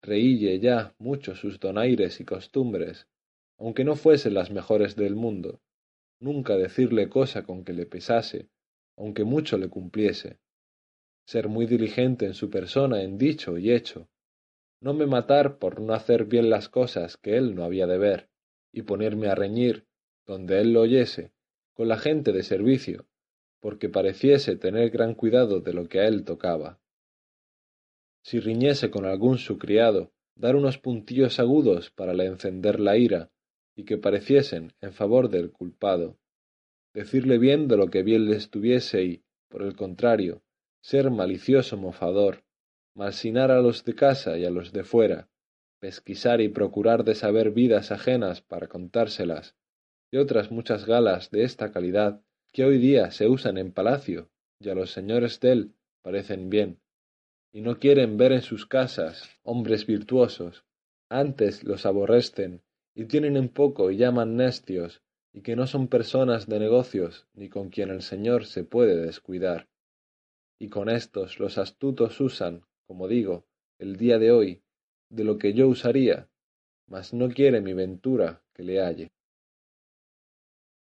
reílle ya mucho sus donaires y costumbres, aunque no fuesen las mejores del mundo, nunca decirle cosa con que le pesase, aunque mucho le cumpliese, ser muy diligente en su persona en dicho y hecho, no me matar por no hacer bien las cosas que él no había de ver, y ponerme a reñir, donde él lo oyese, con la gente de servicio, porque pareciese tener gran cuidado de lo que a él tocaba. Si riñese con algún su criado, dar unos puntillos agudos para le encender la ira, y que pareciesen en favor del culpado, decirle bien de lo que bien le estuviese y, por el contrario, ser malicioso mofador, malsinar a los de casa y a los de fuera, pesquisar y procurar de saber vidas ajenas para contárselas, y otras muchas galas de esta calidad que hoy día se usan en palacio, y a los señores dél parecen bien, y no quieren ver en sus casas hombres virtuosos, antes los aborrecen, y tienen en poco y llaman nestios, y que no son personas de negocios, ni con quien el Señor se puede descuidar. Y con éstos los astutos usan, como digo, el día de hoy, de lo que yo usaría, mas no quiere mi ventura que le halle.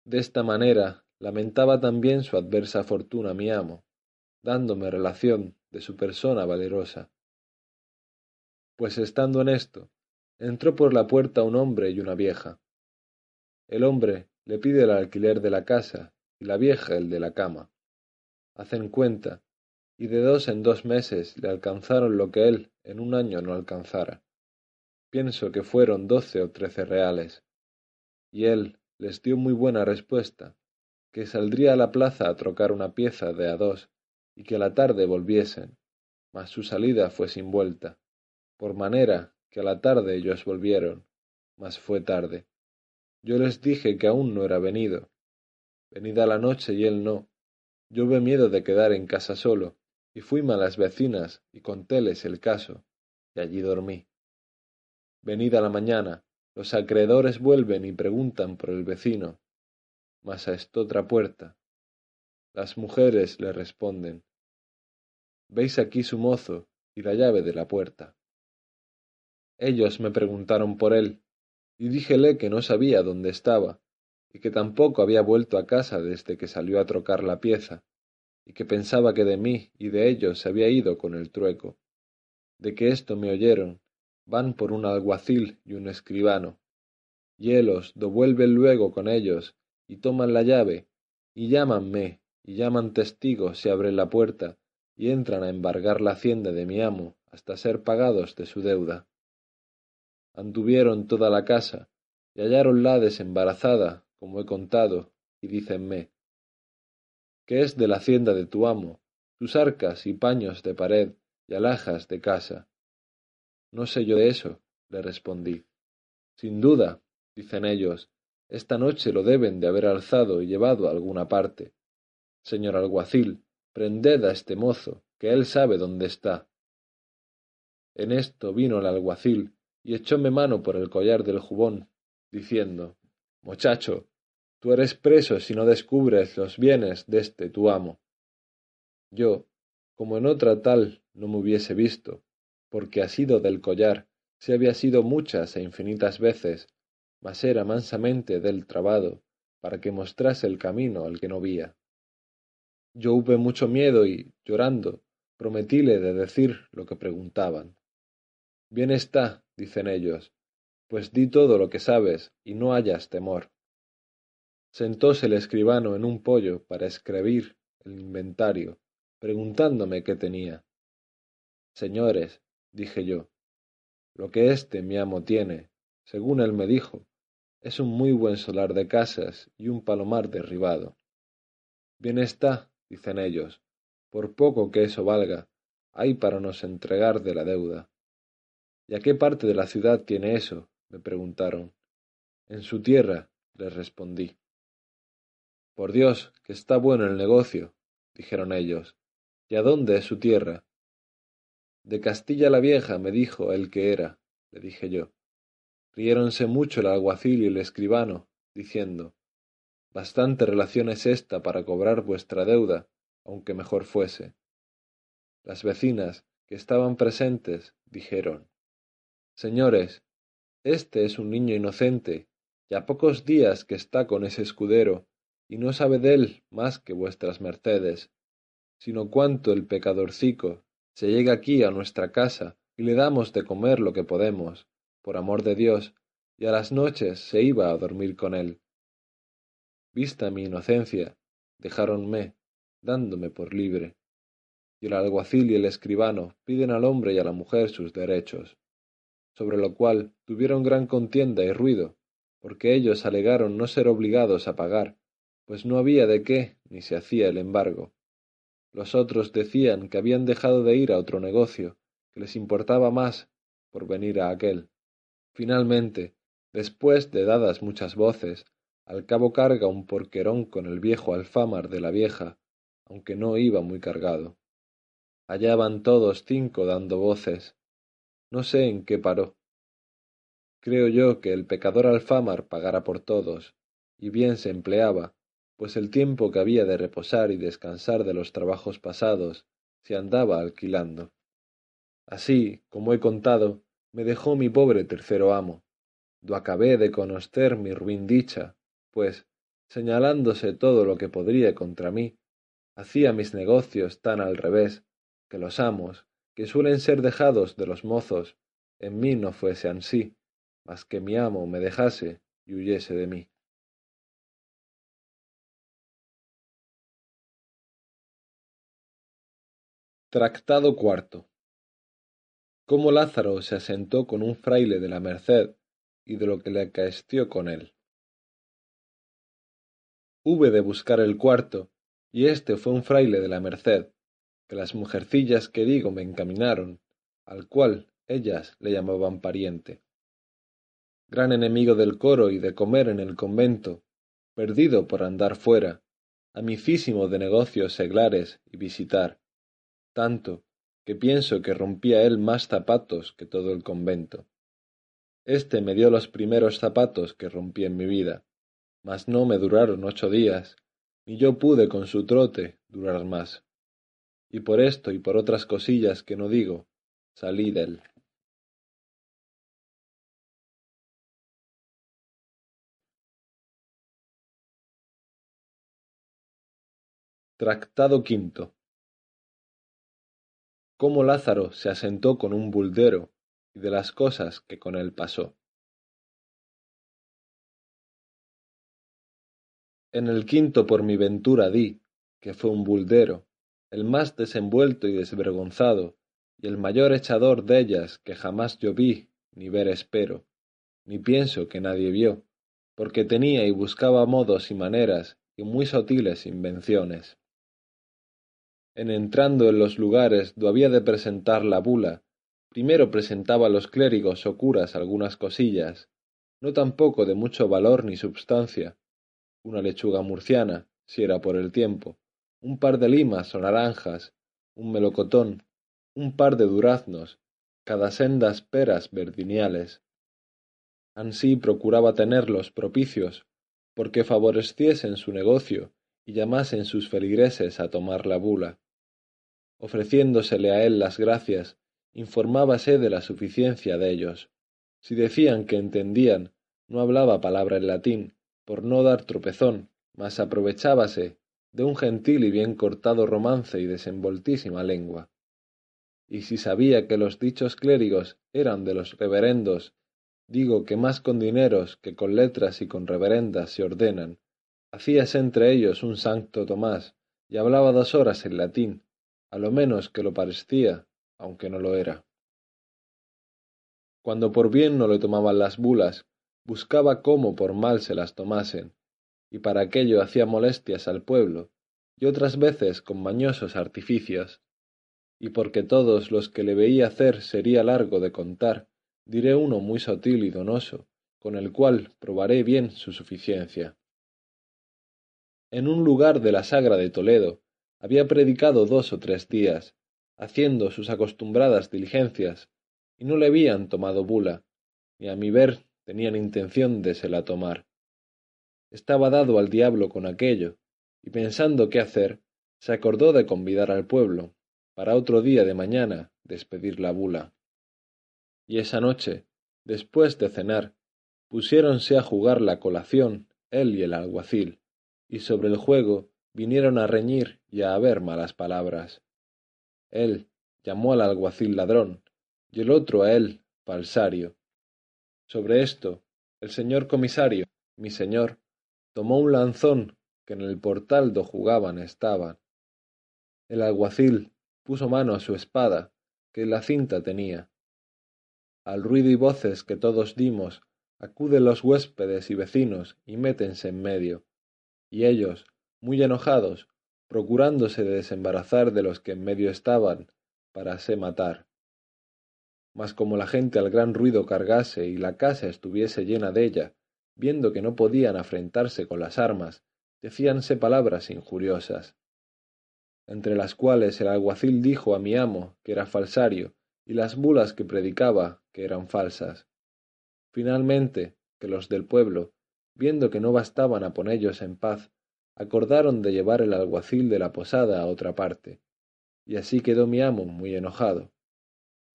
De esta manera lamentaba también su adversa fortuna mi amo, dándome relación de su persona valerosa. Pues estando en esto, entró por la puerta un hombre y una vieja. El hombre le pide el alquiler de la casa y la vieja el de la cama. Hacen cuenta y de dos en dos meses le alcanzaron lo que él en un año no alcanzara. Pienso que fueron doce o trece reales. Y él les dio muy buena respuesta, que saldría a la plaza a trocar una pieza de a dos y que a la tarde volviesen, mas su salida fue sin vuelta, por manera que a la tarde ellos volvieron, mas fue tarde. Yo les dije que aún no era venido. Venida la noche y él no. Yo ve miedo de quedar en casa solo, y fuime a las vecinas y contéles el caso, y allí dormí. Venida la mañana, los acreedores vuelven y preguntan por el vecino, mas a estotra puerta. Las mujeres le responden, Veis aquí su mozo y la llave de la puerta. Ellos me preguntaron por él, y díjele que no sabía dónde estaba, y que tampoco había vuelto a casa desde que salió a trocar la pieza, y que pensaba que de mí y de ellos se había ido con el trueco. De que esto me oyeron, van por un alguacil y un escribano, y élos do vuelven luego con ellos, y toman la llave, y llámanme, y llaman testigos y abren la puerta, y entran a embargar la hacienda de mi amo hasta ser pagados de su deuda. Anduvieron toda la casa, y halláronla desembarazada, como he contado, y dícenme, ¿qué es de la hacienda de tu amo, tus arcas y paños de pared y alhajas de casa? No sé yo de eso, le respondí. Sin duda, dicen ellos, esta noche lo deben de haber alzado y llevado a alguna parte. Señor alguacil, prended a este mozo, que él sabe dónde está. En esto vino el alguacil y echóme mano por el collar del jubón, diciendo Muchacho, tú eres preso si no descubres los bienes de este tu amo. Yo, como en otra tal no me hubiese visto, porque asido del collar se había sido muchas e infinitas veces, mas era mansamente del trabado, para que mostrase el camino al que no vía. Yo hube mucho miedo y, llorando, prometíle de decir lo que preguntaban. Bien está, dicen ellos, pues di todo lo que sabes y no hayas temor. Sentóse el escribano en un pollo para escribir el inventario, preguntándome qué tenía. Señores, dije yo, lo que este mi amo tiene, según él me dijo, es un muy buen solar de casas y un palomar derribado. Bien está, dicen ellos, por poco que eso valga, hay para nos entregar de la deuda. ¿Y a qué parte de la ciudad tiene eso? me preguntaron. En su tierra, les respondí. Por Dios, que está bueno el negocio, dijeron ellos. ¿Y a dónde es su tierra? De Castilla la Vieja, me dijo el que era, le dije yo. Riéronse mucho el alguacil y el escribano, diciendo Bastante relación es esta para cobrar vuestra deuda, aunque mejor fuese. Las vecinas, que estaban presentes, dijeron Señores, este es un niño inocente, ya pocos días que está con ese escudero, y no sabe dél más que vuestras mercedes, sino cuánto el pecadorcico se llega aquí a nuestra casa y le damos de comer lo que podemos, por amor de Dios, y a las noches se iba a dormir con él. Vista mi inocencia, dejáronme, dándome por libre. Y el alguacil y el escribano piden al hombre y a la mujer sus derechos, sobre lo cual tuvieron gran contienda y ruido, porque ellos alegaron no ser obligados a pagar, pues no había de qué ni se hacía el embargo. Los otros decían que habían dejado de ir a otro negocio, que les importaba más por venir a aquel. Finalmente, después de dadas muchas voces, al cabo carga un porquerón con el viejo alfamar de la vieja, aunque no iba muy cargado. Allá van todos cinco dando voces. No sé en qué paró. Creo yo que el pecador alfamar pagara por todos, y bien se empleaba, pues el tiempo que había de reposar y descansar de los trabajos pasados se andaba alquilando. Así, como he contado, me dejó mi pobre tercero amo, do acabé de conocer mi ruin dicha, pues, señalándose todo lo que podría contra mí, hacía mis negocios tan al revés, que los amos, que suelen ser dejados de los mozos, en mí no fuese ansí, mas que mi amo me dejase y huyese de mí. Tractado cuarto. Cómo Lázaro se asentó con un fraile de la Merced y de lo que le acaestió con él. Hube de buscar el cuarto, y este fue un fraile de la Merced, que las mujercillas que digo me encaminaron, al cual ellas le llamaban pariente. Gran enemigo del coro y de comer en el convento, perdido por andar fuera, amicísimo de negocios seglares y visitar, tanto que pienso que rompía él más zapatos que todo el convento. Este me dio los primeros zapatos que rompí en mi vida, mas no me duraron ocho días, ni yo pude con su trote durar más. Y por esto y por otras cosillas que no digo, salí de él. Tractado quinto. Cómo Lázaro se asentó con un buldero y de las cosas que con él pasó. En el quinto por mi ventura di, que fue un buldero, el más desenvuelto y desvergonzado, y el mayor echador dellas que jamás yo vi, ni ver espero, ni pienso que nadie vio, porque tenía y buscaba modos y maneras y muy sotiles invenciones. En entrando en los lugares do había de presentar la bula, primero presentaba a los clérigos o curas algunas cosillas, no tampoco de mucho valor ni substancia, una lechuga murciana, si era por el tiempo, un par de limas o naranjas, un melocotón, un par de duraznos, cada sendas peras verdiniales. Ansí procuraba tenerlos propicios, porque favoreciesen su negocio y llamasen sus feligreses a tomar la bula. Ofreciéndosele a él las gracias, informábase de la suficiencia de ellos. Si decían que entendían, no hablaba palabra en latín, por no dar tropezón, mas aprovechábase de un gentil y bien cortado romance y desenvoltísima lengua. Y si sabía que los dichos clérigos eran de los reverendos, digo que más con dineros que con letras y con reverendas se ordenan, hacíase entre ellos un santo Tomás, y hablaba dos horas en latín, a lo menos que lo parecía, aunque no lo era. Cuando por bien no le tomaban las bulas, buscaba cómo por mal se las tomasen, y para aquello hacía molestias al pueblo, y otras veces con mañosos artificios. Y porque todos los que le veía hacer sería largo de contar, diré uno muy sotil y donoso, con el cual probaré bien su suficiencia. En un lugar de la sagra de Toledo había predicado dos o tres días, haciendo sus acostumbradas diligencias, y no le habían tomado bula, ni a mi ver tenían intención de se la tomar estaba dado al diablo con aquello, y pensando qué hacer, se acordó de convidar al pueblo, para otro día de mañana despedir la bula. Y esa noche, después de cenar, pusiéronse a jugar la colación él y el alguacil, y sobre el juego vinieron a reñir y a haber malas palabras. Él llamó al alguacil ladrón, y el otro a él falsario. Sobre esto, el señor comisario, mi señor, tomó un lanzón que en el portal do jugaban estaba. El alguacil puso mano a su espada, que la cinta tenía. Al ruido y voces que todos dimos, acuden los huéspedes y vecinos y métense en medio, y ellos, muy enojados, procurándose de desembarazar de los que en medio estaban, para se matar. Mas como la gente al gran ruido cargase y la casa estuviese llena de ella, viendo que no podían afrentarse con las armas, decíanse palabras injuriosas, entre las cuales el alguacil dijo a mi amo que era falsario, y las bulas que predicaba que eran falsas. Finalmente, que los del pueblo, viendo que no bastaban a ponellos en paz, acordaron de llevar el alguacil de la posada a otra parte, y así quedó mi amo muy enojado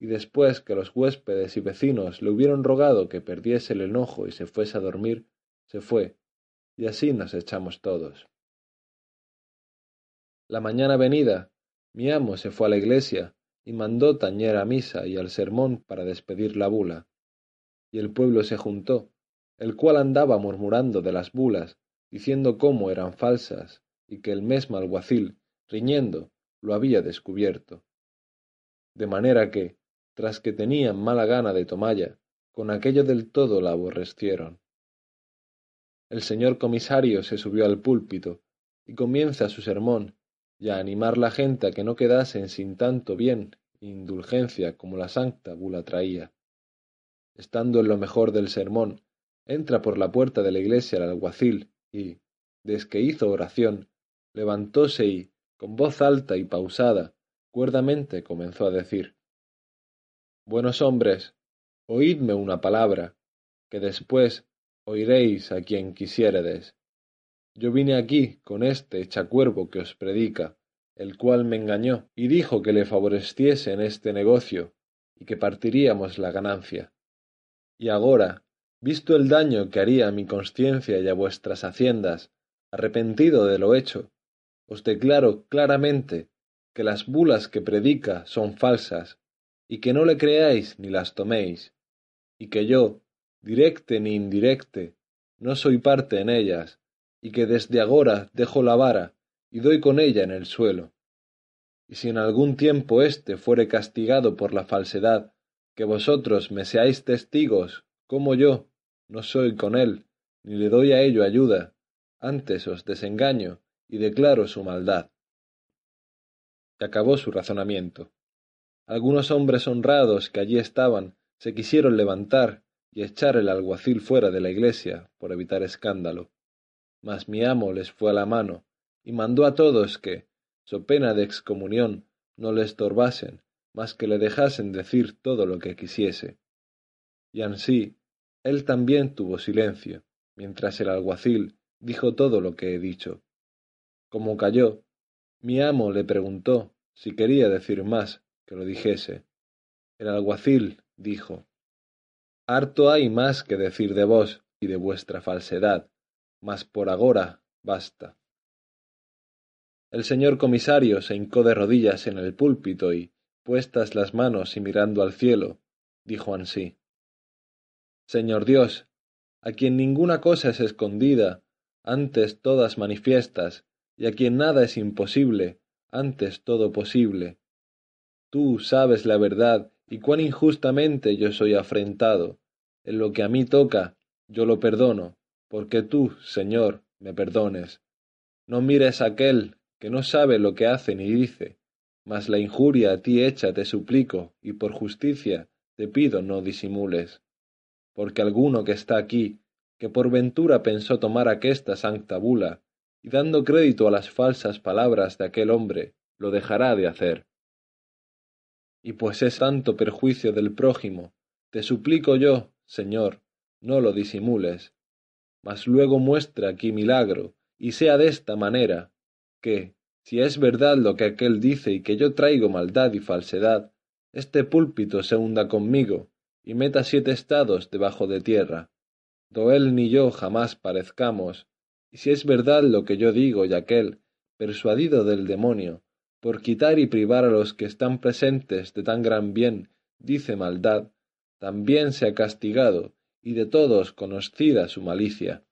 y después que los huéspedes y vecinos le hubieron rogado que perdiese el enojo y se fuese a dormir, se fue, y así nos echamos todos. La mañana venida, mi amo se fue a la iglesia y mandó tañer a misa y al sermón para despedir la bula. Y el pueblo se juntó, el cual andaba murmurando de las bulas, diciendo cómo eran falsas, y que el mesmo alguacil, riñendo, lo había descubierto. De manera que, tras que tenían mala gana de tomalla, con aquello del todo la aborrecieron. El señor comisario se subió al púlpito y comienza su sermón y a animar la gente a que no quedasen sin tanto bien e indulgencia como la santa bula traía. Estando en lo mejor del sermón, entra por la puerta de la iglesia el alguacil y, desde que hizo oración, levantóse y, con voz alta y pausada, cuerdamente comenzó a decir Buenos hombres, oídme una palabra, que después oiréis a quien quisiéredes. Yo vine aquí con este echacuervo que os predica, el cual me engañó y dijo que le favoreciese en este negocio y que partiríamos la ganancia. Y agora, visto el daño que haría a mi conciencia y a vuestras haciendas, arrepentido de lo hecho, os declaro claramente que las bulas que predica son falsas y que no le creáis ni las toméis, y que yo, directe ni indirecte, no soy parte en ellas, y que desde agora dejo la vara y doy con ella en el suelo. Y si en algún tiempo éste fuere castigado por la falsedad, que vosotros me seáis testigos, como yo no soy con él, ni le doy a ello ayuda, antes os desengaño y declaro su maldad. Y acabó su razonamiento. Algunos hombres honrados que allí estaban se quisieron levantar y echar el alguacil fuera de la iglesia por evitar escándalo. Mas mi amo les fue a la mano y mandó a todos que, so pena de excomunión, no le estorbasen, mas que le dejasen decir todo lo que quisiese. Y ansí, él también tuvo silencio, mientras el alguacil dijo todo lo que he dicho. Como calló, mi amo le preguntó si quería decir más que lo dijese. El alguacil dijo Harto hay más que decir de vos y de vuestra falsedad, mas por agora basta. El señor comisario se hincó de rodillas en el púlpito y, puestas las manos y mirando al cielo, dijo ansí Señor Dios, a quien ninguna cosa es escondida, antes todas manifiestas, y a quien nada es imposible, antes todo posible. Tú sabes la verdad y cuán injustamente yo soy afrentado. En lo que a mí toca, yo lo perdono, porque tú, Señor, me perdones. No mires a aquel que no sabe lo que hace ni dice, mas la injuria a ti hecha te suplico, y por justicia te pido no disimules. Porque alguno que está aquí, que por ventura pensó tomar aquesta sancta bula, y dando crédito a las falsas palabras de aquel hombre, lo dejará de hacer. Y pues es tanto perjuicio del prójimo, te suplico yo, Señor, no lo disimules, mas luego muestra aquí milagro, y sea de esta manera, que, si es verdad lo que aquel dice y que yo traigo maldad y falsedad, este púlpito se hunda conmigo, y meta siete estados debajo de tierra, do él ni yo jamás parezcamos, y si es verdad lo que yo digo y aquel, persuadido del demonio, por quitar y privar a los que están presentes de tan gran bien, dice maldad, también sea castigado, y de todos conocida su malicia.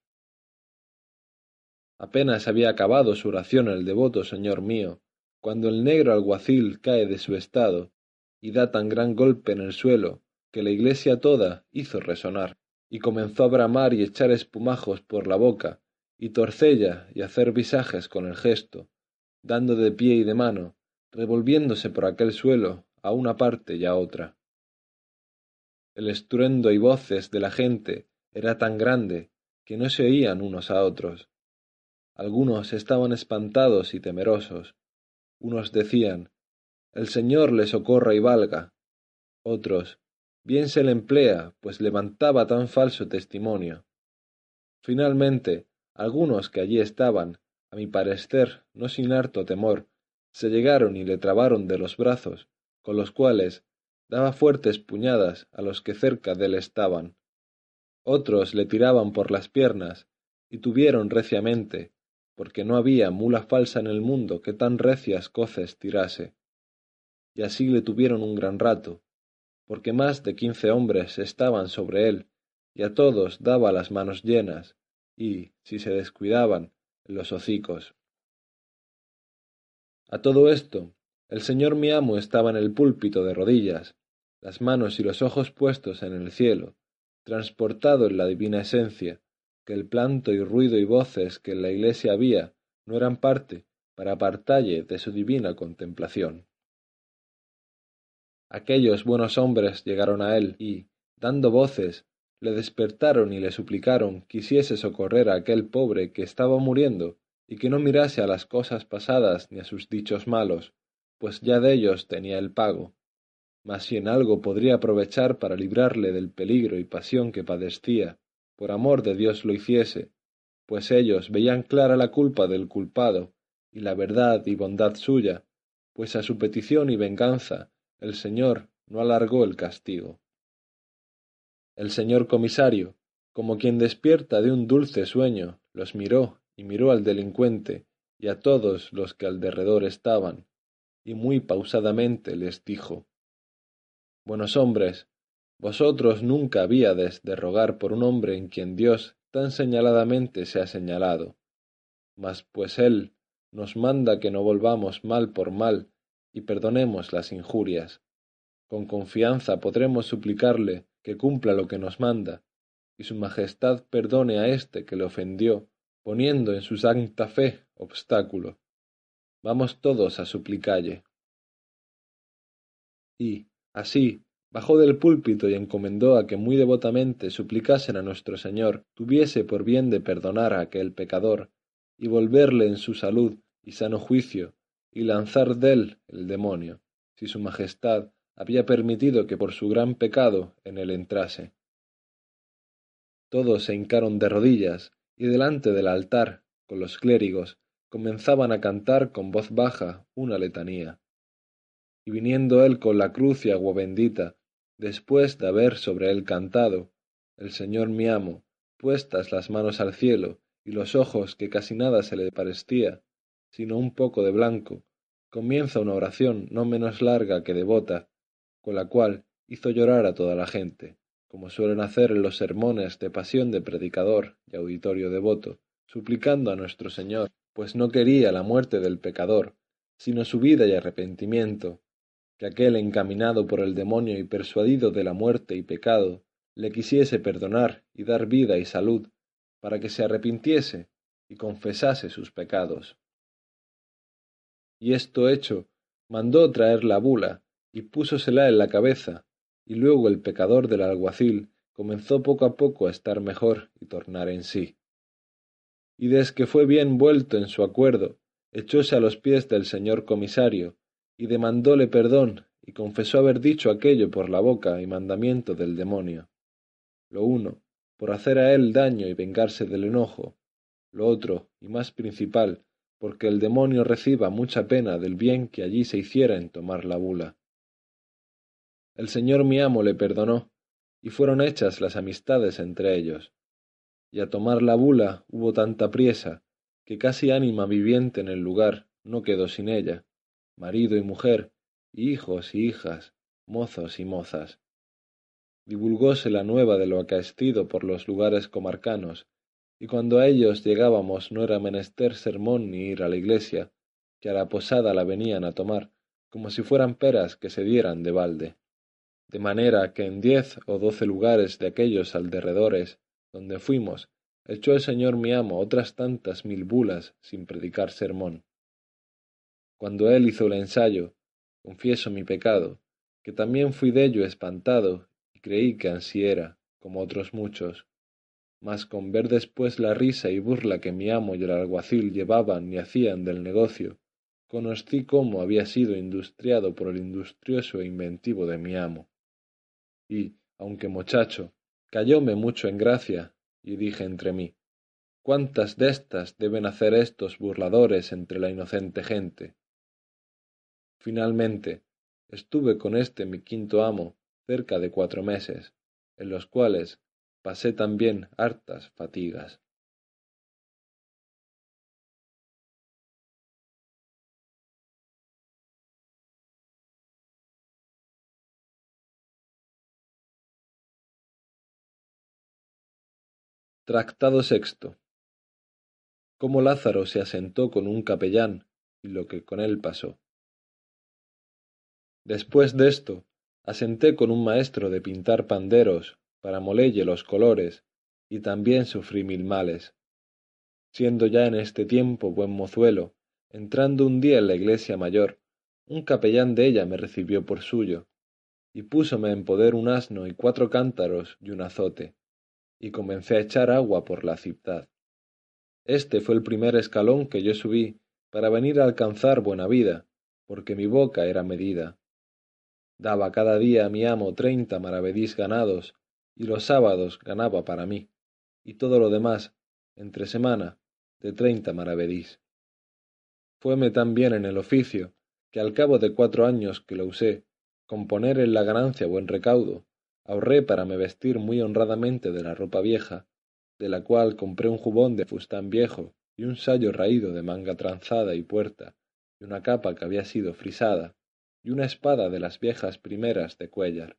Apenas había acabado su oración el devoto señor mío, cuando el negro alguacil cae de su estado, y da tan gran golpe en el suelo, que la iglesia toda hizo resonar, y comenzó a bramar y echar espumajos por la boca, y torcella y hacer visajes con el gesto, dando de pie y de mano, revolviéndose por aquel suelo a una parte y a otra. El estruendo y voces de la gente era tan grande que no se oían unos a otros. Algunos estaban espantados y temerosos. Unos decían, El Señor le socorra y valga. Otros, bien se le emplea, pues levantaba tan falso testimonio. Finalmente, algunos que allí estaban, a mi parecer no sin harto temor, se llegaron y le trabaron de los brazos, con los cuales daba fuertes puñadas a los que cerca de él estaban. Otros le tiraban por las piernas, y tuvieron reciamente, porque no había mula falsa en el mundo que tan recias coces tirase. Y así le tuvieron un gran rato, porque más de quince hombres estaban sobre él, y a todos daba las manos llenas, y, si se descuidaban, los hocicos. A todo esto, el señor mi amo estaba en el púlpito de rodillas, las manos y los ojos puestos en el cielo, transportado en la divina esencia, que el planto y ruido y voces que en la iglesia había no eran parte para apartalle de su divina contemplación. Aquellos buenos hombres llegaron a él y, dando voces, le despertaron y le suplicaron quisiese socorrer a aquel pobre que estaba muriendo y que no mirase a las cosas pasadas ni a sus dichos malos, pues ya de ellos tenía el pago. Mas si en algo podría aprovechar para librarle del peligro y pasión que padecía, por amor de Dios lo hiciese, pues ellos veían clara la culpa del culpado y la verdad y bondad suya, pues a su petición y venganza el señor no alargó el castigo. El señor comisario, como quien despierta de un dulce sueño, los miró y miró al delincuente y a todos los que al derredor estaban, y muy pausadamente les dijo Buenos hombres, vosotros nunca habíades de rogar por un hombre en quien Dios tan señaladamente se ha señalado, mas pues él nos manda que no volvamos mal por mal y perdonemos las injurias. Con confianza podremos suplicarle que cumpla lo que nos manda, y su majestad perdone a éste que le ofendió, poniendo en su santa fe obstáculo. Vamos todos a suplicalle. Y, así, bajó del púlpito y encomendó a que muy devotamente suplicasen a nuestro Señor tuviese por bien de perdonar a aquel pecador, y volverle en su salud y sano juicio, y lanzar dél el demonio, si su majestad había permitido que por su gran pecado en él entrase. Todos se hincaron de rodillas, y delante del altar, con los clérigos, comenzaban a cantar con voz baja una letanía. Y viniendo él con la cruz y agua bendita, después de haber sobre él cantado, el Señor mi amo, puestas las manos al cielo y los ojos que casi nada se le parecía, sino un poco de blanco, comienza una oración no menos larga que devota, con la cual hizo llorar a toda la gente, como suelen hacer en los sermones de pasión de predicador y auditorio devoto, suplicando a nuestro Señor, pues no quería la muerte del pecador, sino su vida y arrepentimiento, que aquel encaminado por el demonio y persuadido de la muerte y pecado, le quisiese perdonar y dar vida y salud, para que se arrepintiese y confesase sus pecados. Y esto hecho, mandó traer la bula, y púsosela en la cabeza, y luego el pecador del alguacil comenzó poco a poco a estar mejor y tornar en sí. Y desde que fue bien vuelto en su acuerdo, echóse a los pies del señor comisario, y demandóle perdón, y confesó haber dicho aquello por la boca y mandamiento del demonio. Lo uno, por hacer a él daño y vengarse del enojo, lo otro, y más principal, porque el demonio reciba mucha pena del bien que allí se hiciera en tomar la bula. El señor mi amo le perdonó, y fueron hechas las amistades entre ellos. Y a tomar la bula hubo tanta priesa, que casi ánima viviente en el lugar no quedó sin ella, marido y mujer, hijos y hijas, mozos y mozas. Divulgóse la nueva de lo acaecido por los lugares comarcanos, y cuando a ellos llegábamos no era menester sermón ni ir a la iglesia, que a la posada la venían a tomar, como si fueran peras que se dieran de balde de manera que en diez o doce lugares de aquellos alderredores donde fuimos, echó el señor mi amo otras tantas mil bulas sin predicar sermón. Cuando él hizo el ensayo, confieso mi pecado, que también fui dello espantado y creí que ansí era, como otros muchos. Mas con ver después la risa y burla que mi amo y el alguacil llevaban y hacían del negocio, conocí cómo había sido industriado por el industrioso e inventivo de mi amo y, aunque mochacho, cayóme mucho en gracia, y dije entre mí, cuántas destas deben hacer estos burladores entre la inocente gente. Finalmente, estuve con este mi quinto amo cerca de cuatro meses, en los cuales pasé también hartas fatigas. Tractado sexto. Cómo Lázaro se asentó con un capellán y lo que con él pasó. Después de esto, asenté con un maestro de pintar panderos para molelle los colores, y también sufrí mil males. Siendo ya en este tiempo buen mozuelo, entrando un día en la iglesia mayor, un capellán de ella me recibió por suyo, y púsome en poder un asno y cuatro cántaros y un azote y comencé a echar agua por la ciudad. Este fue el primer escalón que yo subí para venir a alcanzar buena vida, porque mi boca era medida. Daba cada día a mi amo treinta maravedís ganados, y los sábados ganaba para mí, y todo lo demás, entre semana, de treinta maravedís. Fueme tan bien en el oficio, que al cabo de cuatro años que lo usé, con poner en la ganancia buen recaudo, ahorré para me vestir muy honradamente de la ropa vieja, de la cual compré un jubón de fustán viejo y un sayo raído de manga tranzada y puerta, y una capa que había sido frisada, y una espada de las viejas primeras de Cuellar.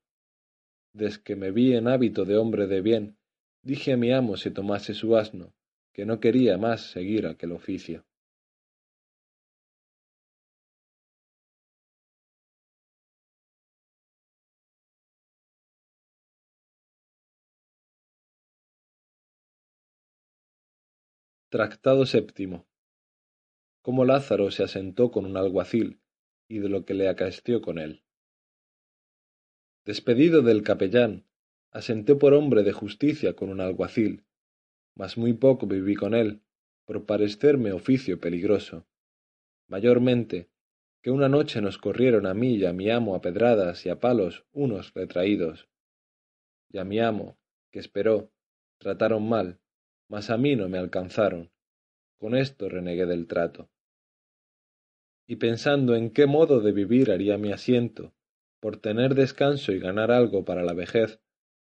Desde que me vi en hábito de hombre de bien, dije a mi amo si tomase su asno, que no quería más seguir aquel oficio. Tractado séptimo. Cómo Lázaro se asentó con un alguacil y de lo que le acaeció con él. Despedido del capellán, asenté por hombre de justicia con un alguacil, mas muy poco viví con él, por parecerme oficio peligroso. Mayormente, que una noche nos corrieron a mí y a mi amo a pedradas y a palos unos retraídos. Y a mi amo, que esperó, trataron mal, mas a mí no me alcanzaron. Con esto renegué del trato. Y pensando en qué modo de vivir haría mi asiento, por tener descanso y ganar algo para la vejez,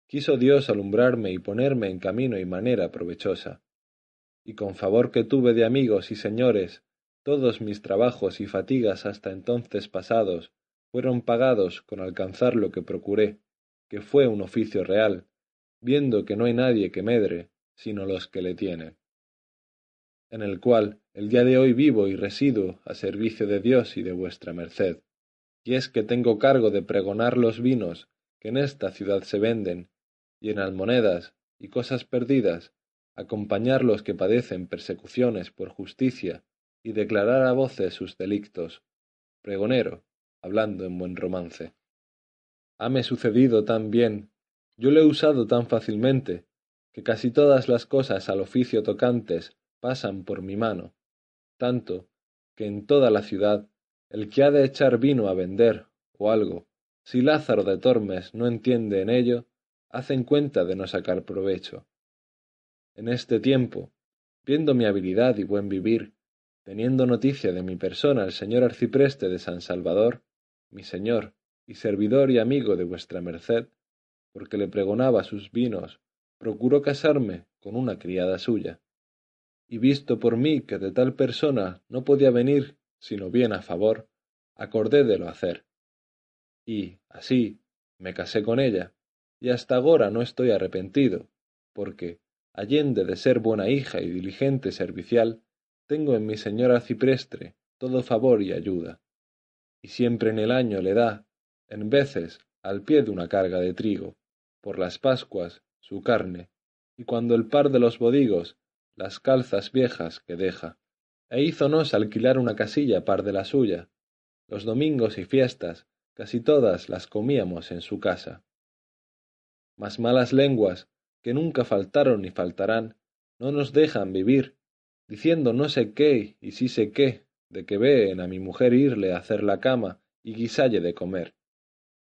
quiso Dios alumbrarme y ponerme en camino y manera provechosa. Y con favor que tuve de amigos y señores, todos mis trabajos y fatigas hasta entonces pasados fueron pagados con alcanzar lo que procuré, que fue un oficio real, viendo que no hay nadie que medre, sino los que le tienen, en el cual el día de hoy vivo y resido a servicio de Dios y de vuestra merced. Y es que tengo cargo de pregonar los vinos que en esta ciudad se venden, y en almonedas y cosas perdidas, acompañar los que padecen persecuciones por justicia y declarar a voces sus delictos. Pregonero, hablando en buen romance. Hame sucedido tan bien, yo lo he usado tan fácilmente, que casi todas las cosas al oficio tocantes pasan por mi mano, tanto que en toda la ciudad el que ha de echar vino a vender o algo, si Lázaro de Tormes no entiende en ello, hacen cuenta de no sacar provecho. En este tiempo, viendo mi habilidad y buen vivir, teniendo noticia de mi persona el señor arcipreste de San Salvador, mi señor y servidor y amigo de vuestra merced, porque le pregonaba sus vinos procuró casarme con una criada suya. Y visto por mí que de tal persona no podía venir sino bien a favor, acordé de lo hacer. Y, así, me casé con ella, y hasta agora no estoy arrepentido, porque, allende de ser buena hija y diligente servicial, tengo en mi señora ciprestre todo favor y ayuda, y siempre en el año le da, en veces, al pie de una carga de trigo, por las Pascuas su carne, y cuando el par de los bodigos, las calzas viejas que deja, e hízonos alquilar una casilla par de la suya. Los domingos y fiestas, casi todas las comíamos en su casa. Mas malas lenguas, que nunca faltaron ni faltarán, no nos dejan vivir, diciendo no sé qué y sí sé qué, de que veen a mi mujer irle a hacer la cama y guisalle de comer.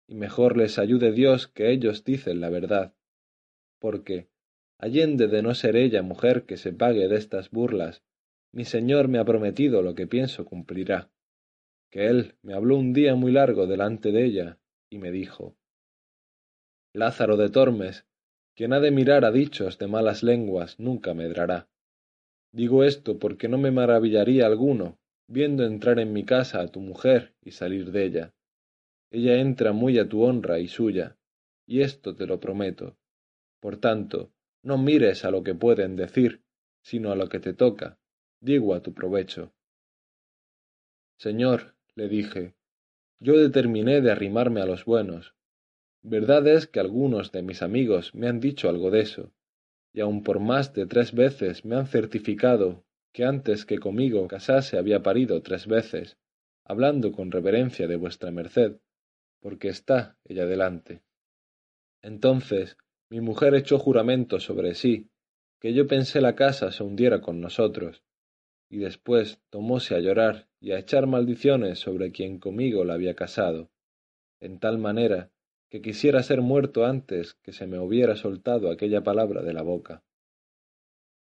Y mejor les ayude Dios que ellos dicen la verdad, porque, allende de no ser ella mujer que se pague de estas burlas, mi señor me ha prometido lo que pienso cumplirá. Que él me habló un día muy largo delante de ella, y me dijo Lázaro de Tormes, quien ha de mirar a dichos de malas lenguas nunca medrará. Digo esto porque no me maravillaría alguno, viendo entrar en mi casa a tu mujer y salir de ella. Ella entra muy a tu honra y suya, y esto te lo prometo, por tanto, no mires a lo que pueden decir, sino a lo que te toca, digo a tu provecho. Señor, le dije, yo determiné de arrimarme a los buenos. Verdad es que algunos de mis amigos me han dicho algo de eso, y aun por más de tres veces me han certificado que antes que conmigo casase había parido tres veces, hablando con reverencia de vuestra merced, porque está ella delante. Entonces mi mujer echó juramento sobre sí, que yo pensé la casa se hundiera con nosotros, y después tomóse a llorar y a echar maldiciones sobre quien conmigo la había casado, en tal manera que quisiera ser muerto antes que se me hubiera soltado aquella palabra de la boca.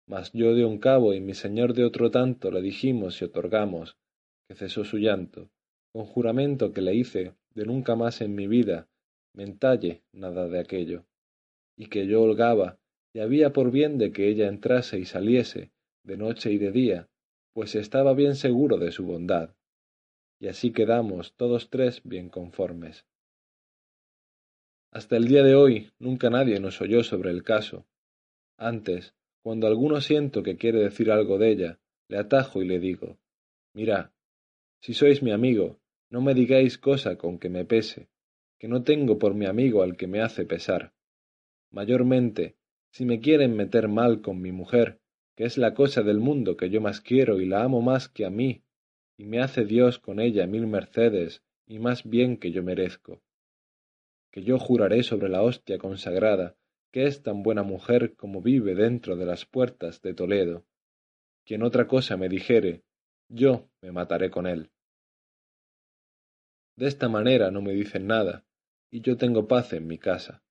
Mas yo de un cabo y mi señor de otro tanto le dijimos y otorgamos, que cesó su llanto, con juramento que le hice de nunca más en mi vida mentalle nada de aquello y que yo holgaba, y había por bien de que ella entrase y saliese, de noche y de día, pues estaba bien seguro de su bondad. Y así quedamos todos tres bien conformes. Hasta el día de hoy nunca nadie nos oyó sobre el caso. Antes, cuando alguno siento que quiere decir algo de ella, le atajo y le digo, mira, si sois mi amigo, no me digáis cosa con que me pese, que no tengo por mi amigo al que me hace pesar. Mayormente, si me quieren meter mal con mi mujer, que es la cosa del mundo que yo más quiero y la amo más que a mí, y me hace Dios con ella mil mercedes y más bien que yo merezco. Que yo juraré sobre la hostia consagrada, que es tan buena mujer como vive dentro de las puertas de Toledo. Quien otra cosa me dijere, yo me mataré con él. De esta manera no me dicen nada, y yo tengo paz en mi casa.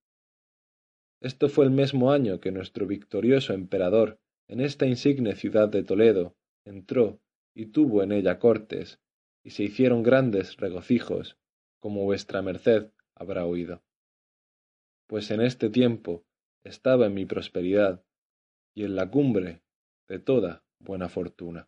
Esto fue el mismo año que nuestro victorioso emperador en esta insigne ciudad de Toledo entró y tuvo en ella cortes, y se hicieron grandes regocijos, como vuestra merced habrá oído. Pues en este tiempo estaba en mi prosperidad, y en la cumbre de toda buena fortuna.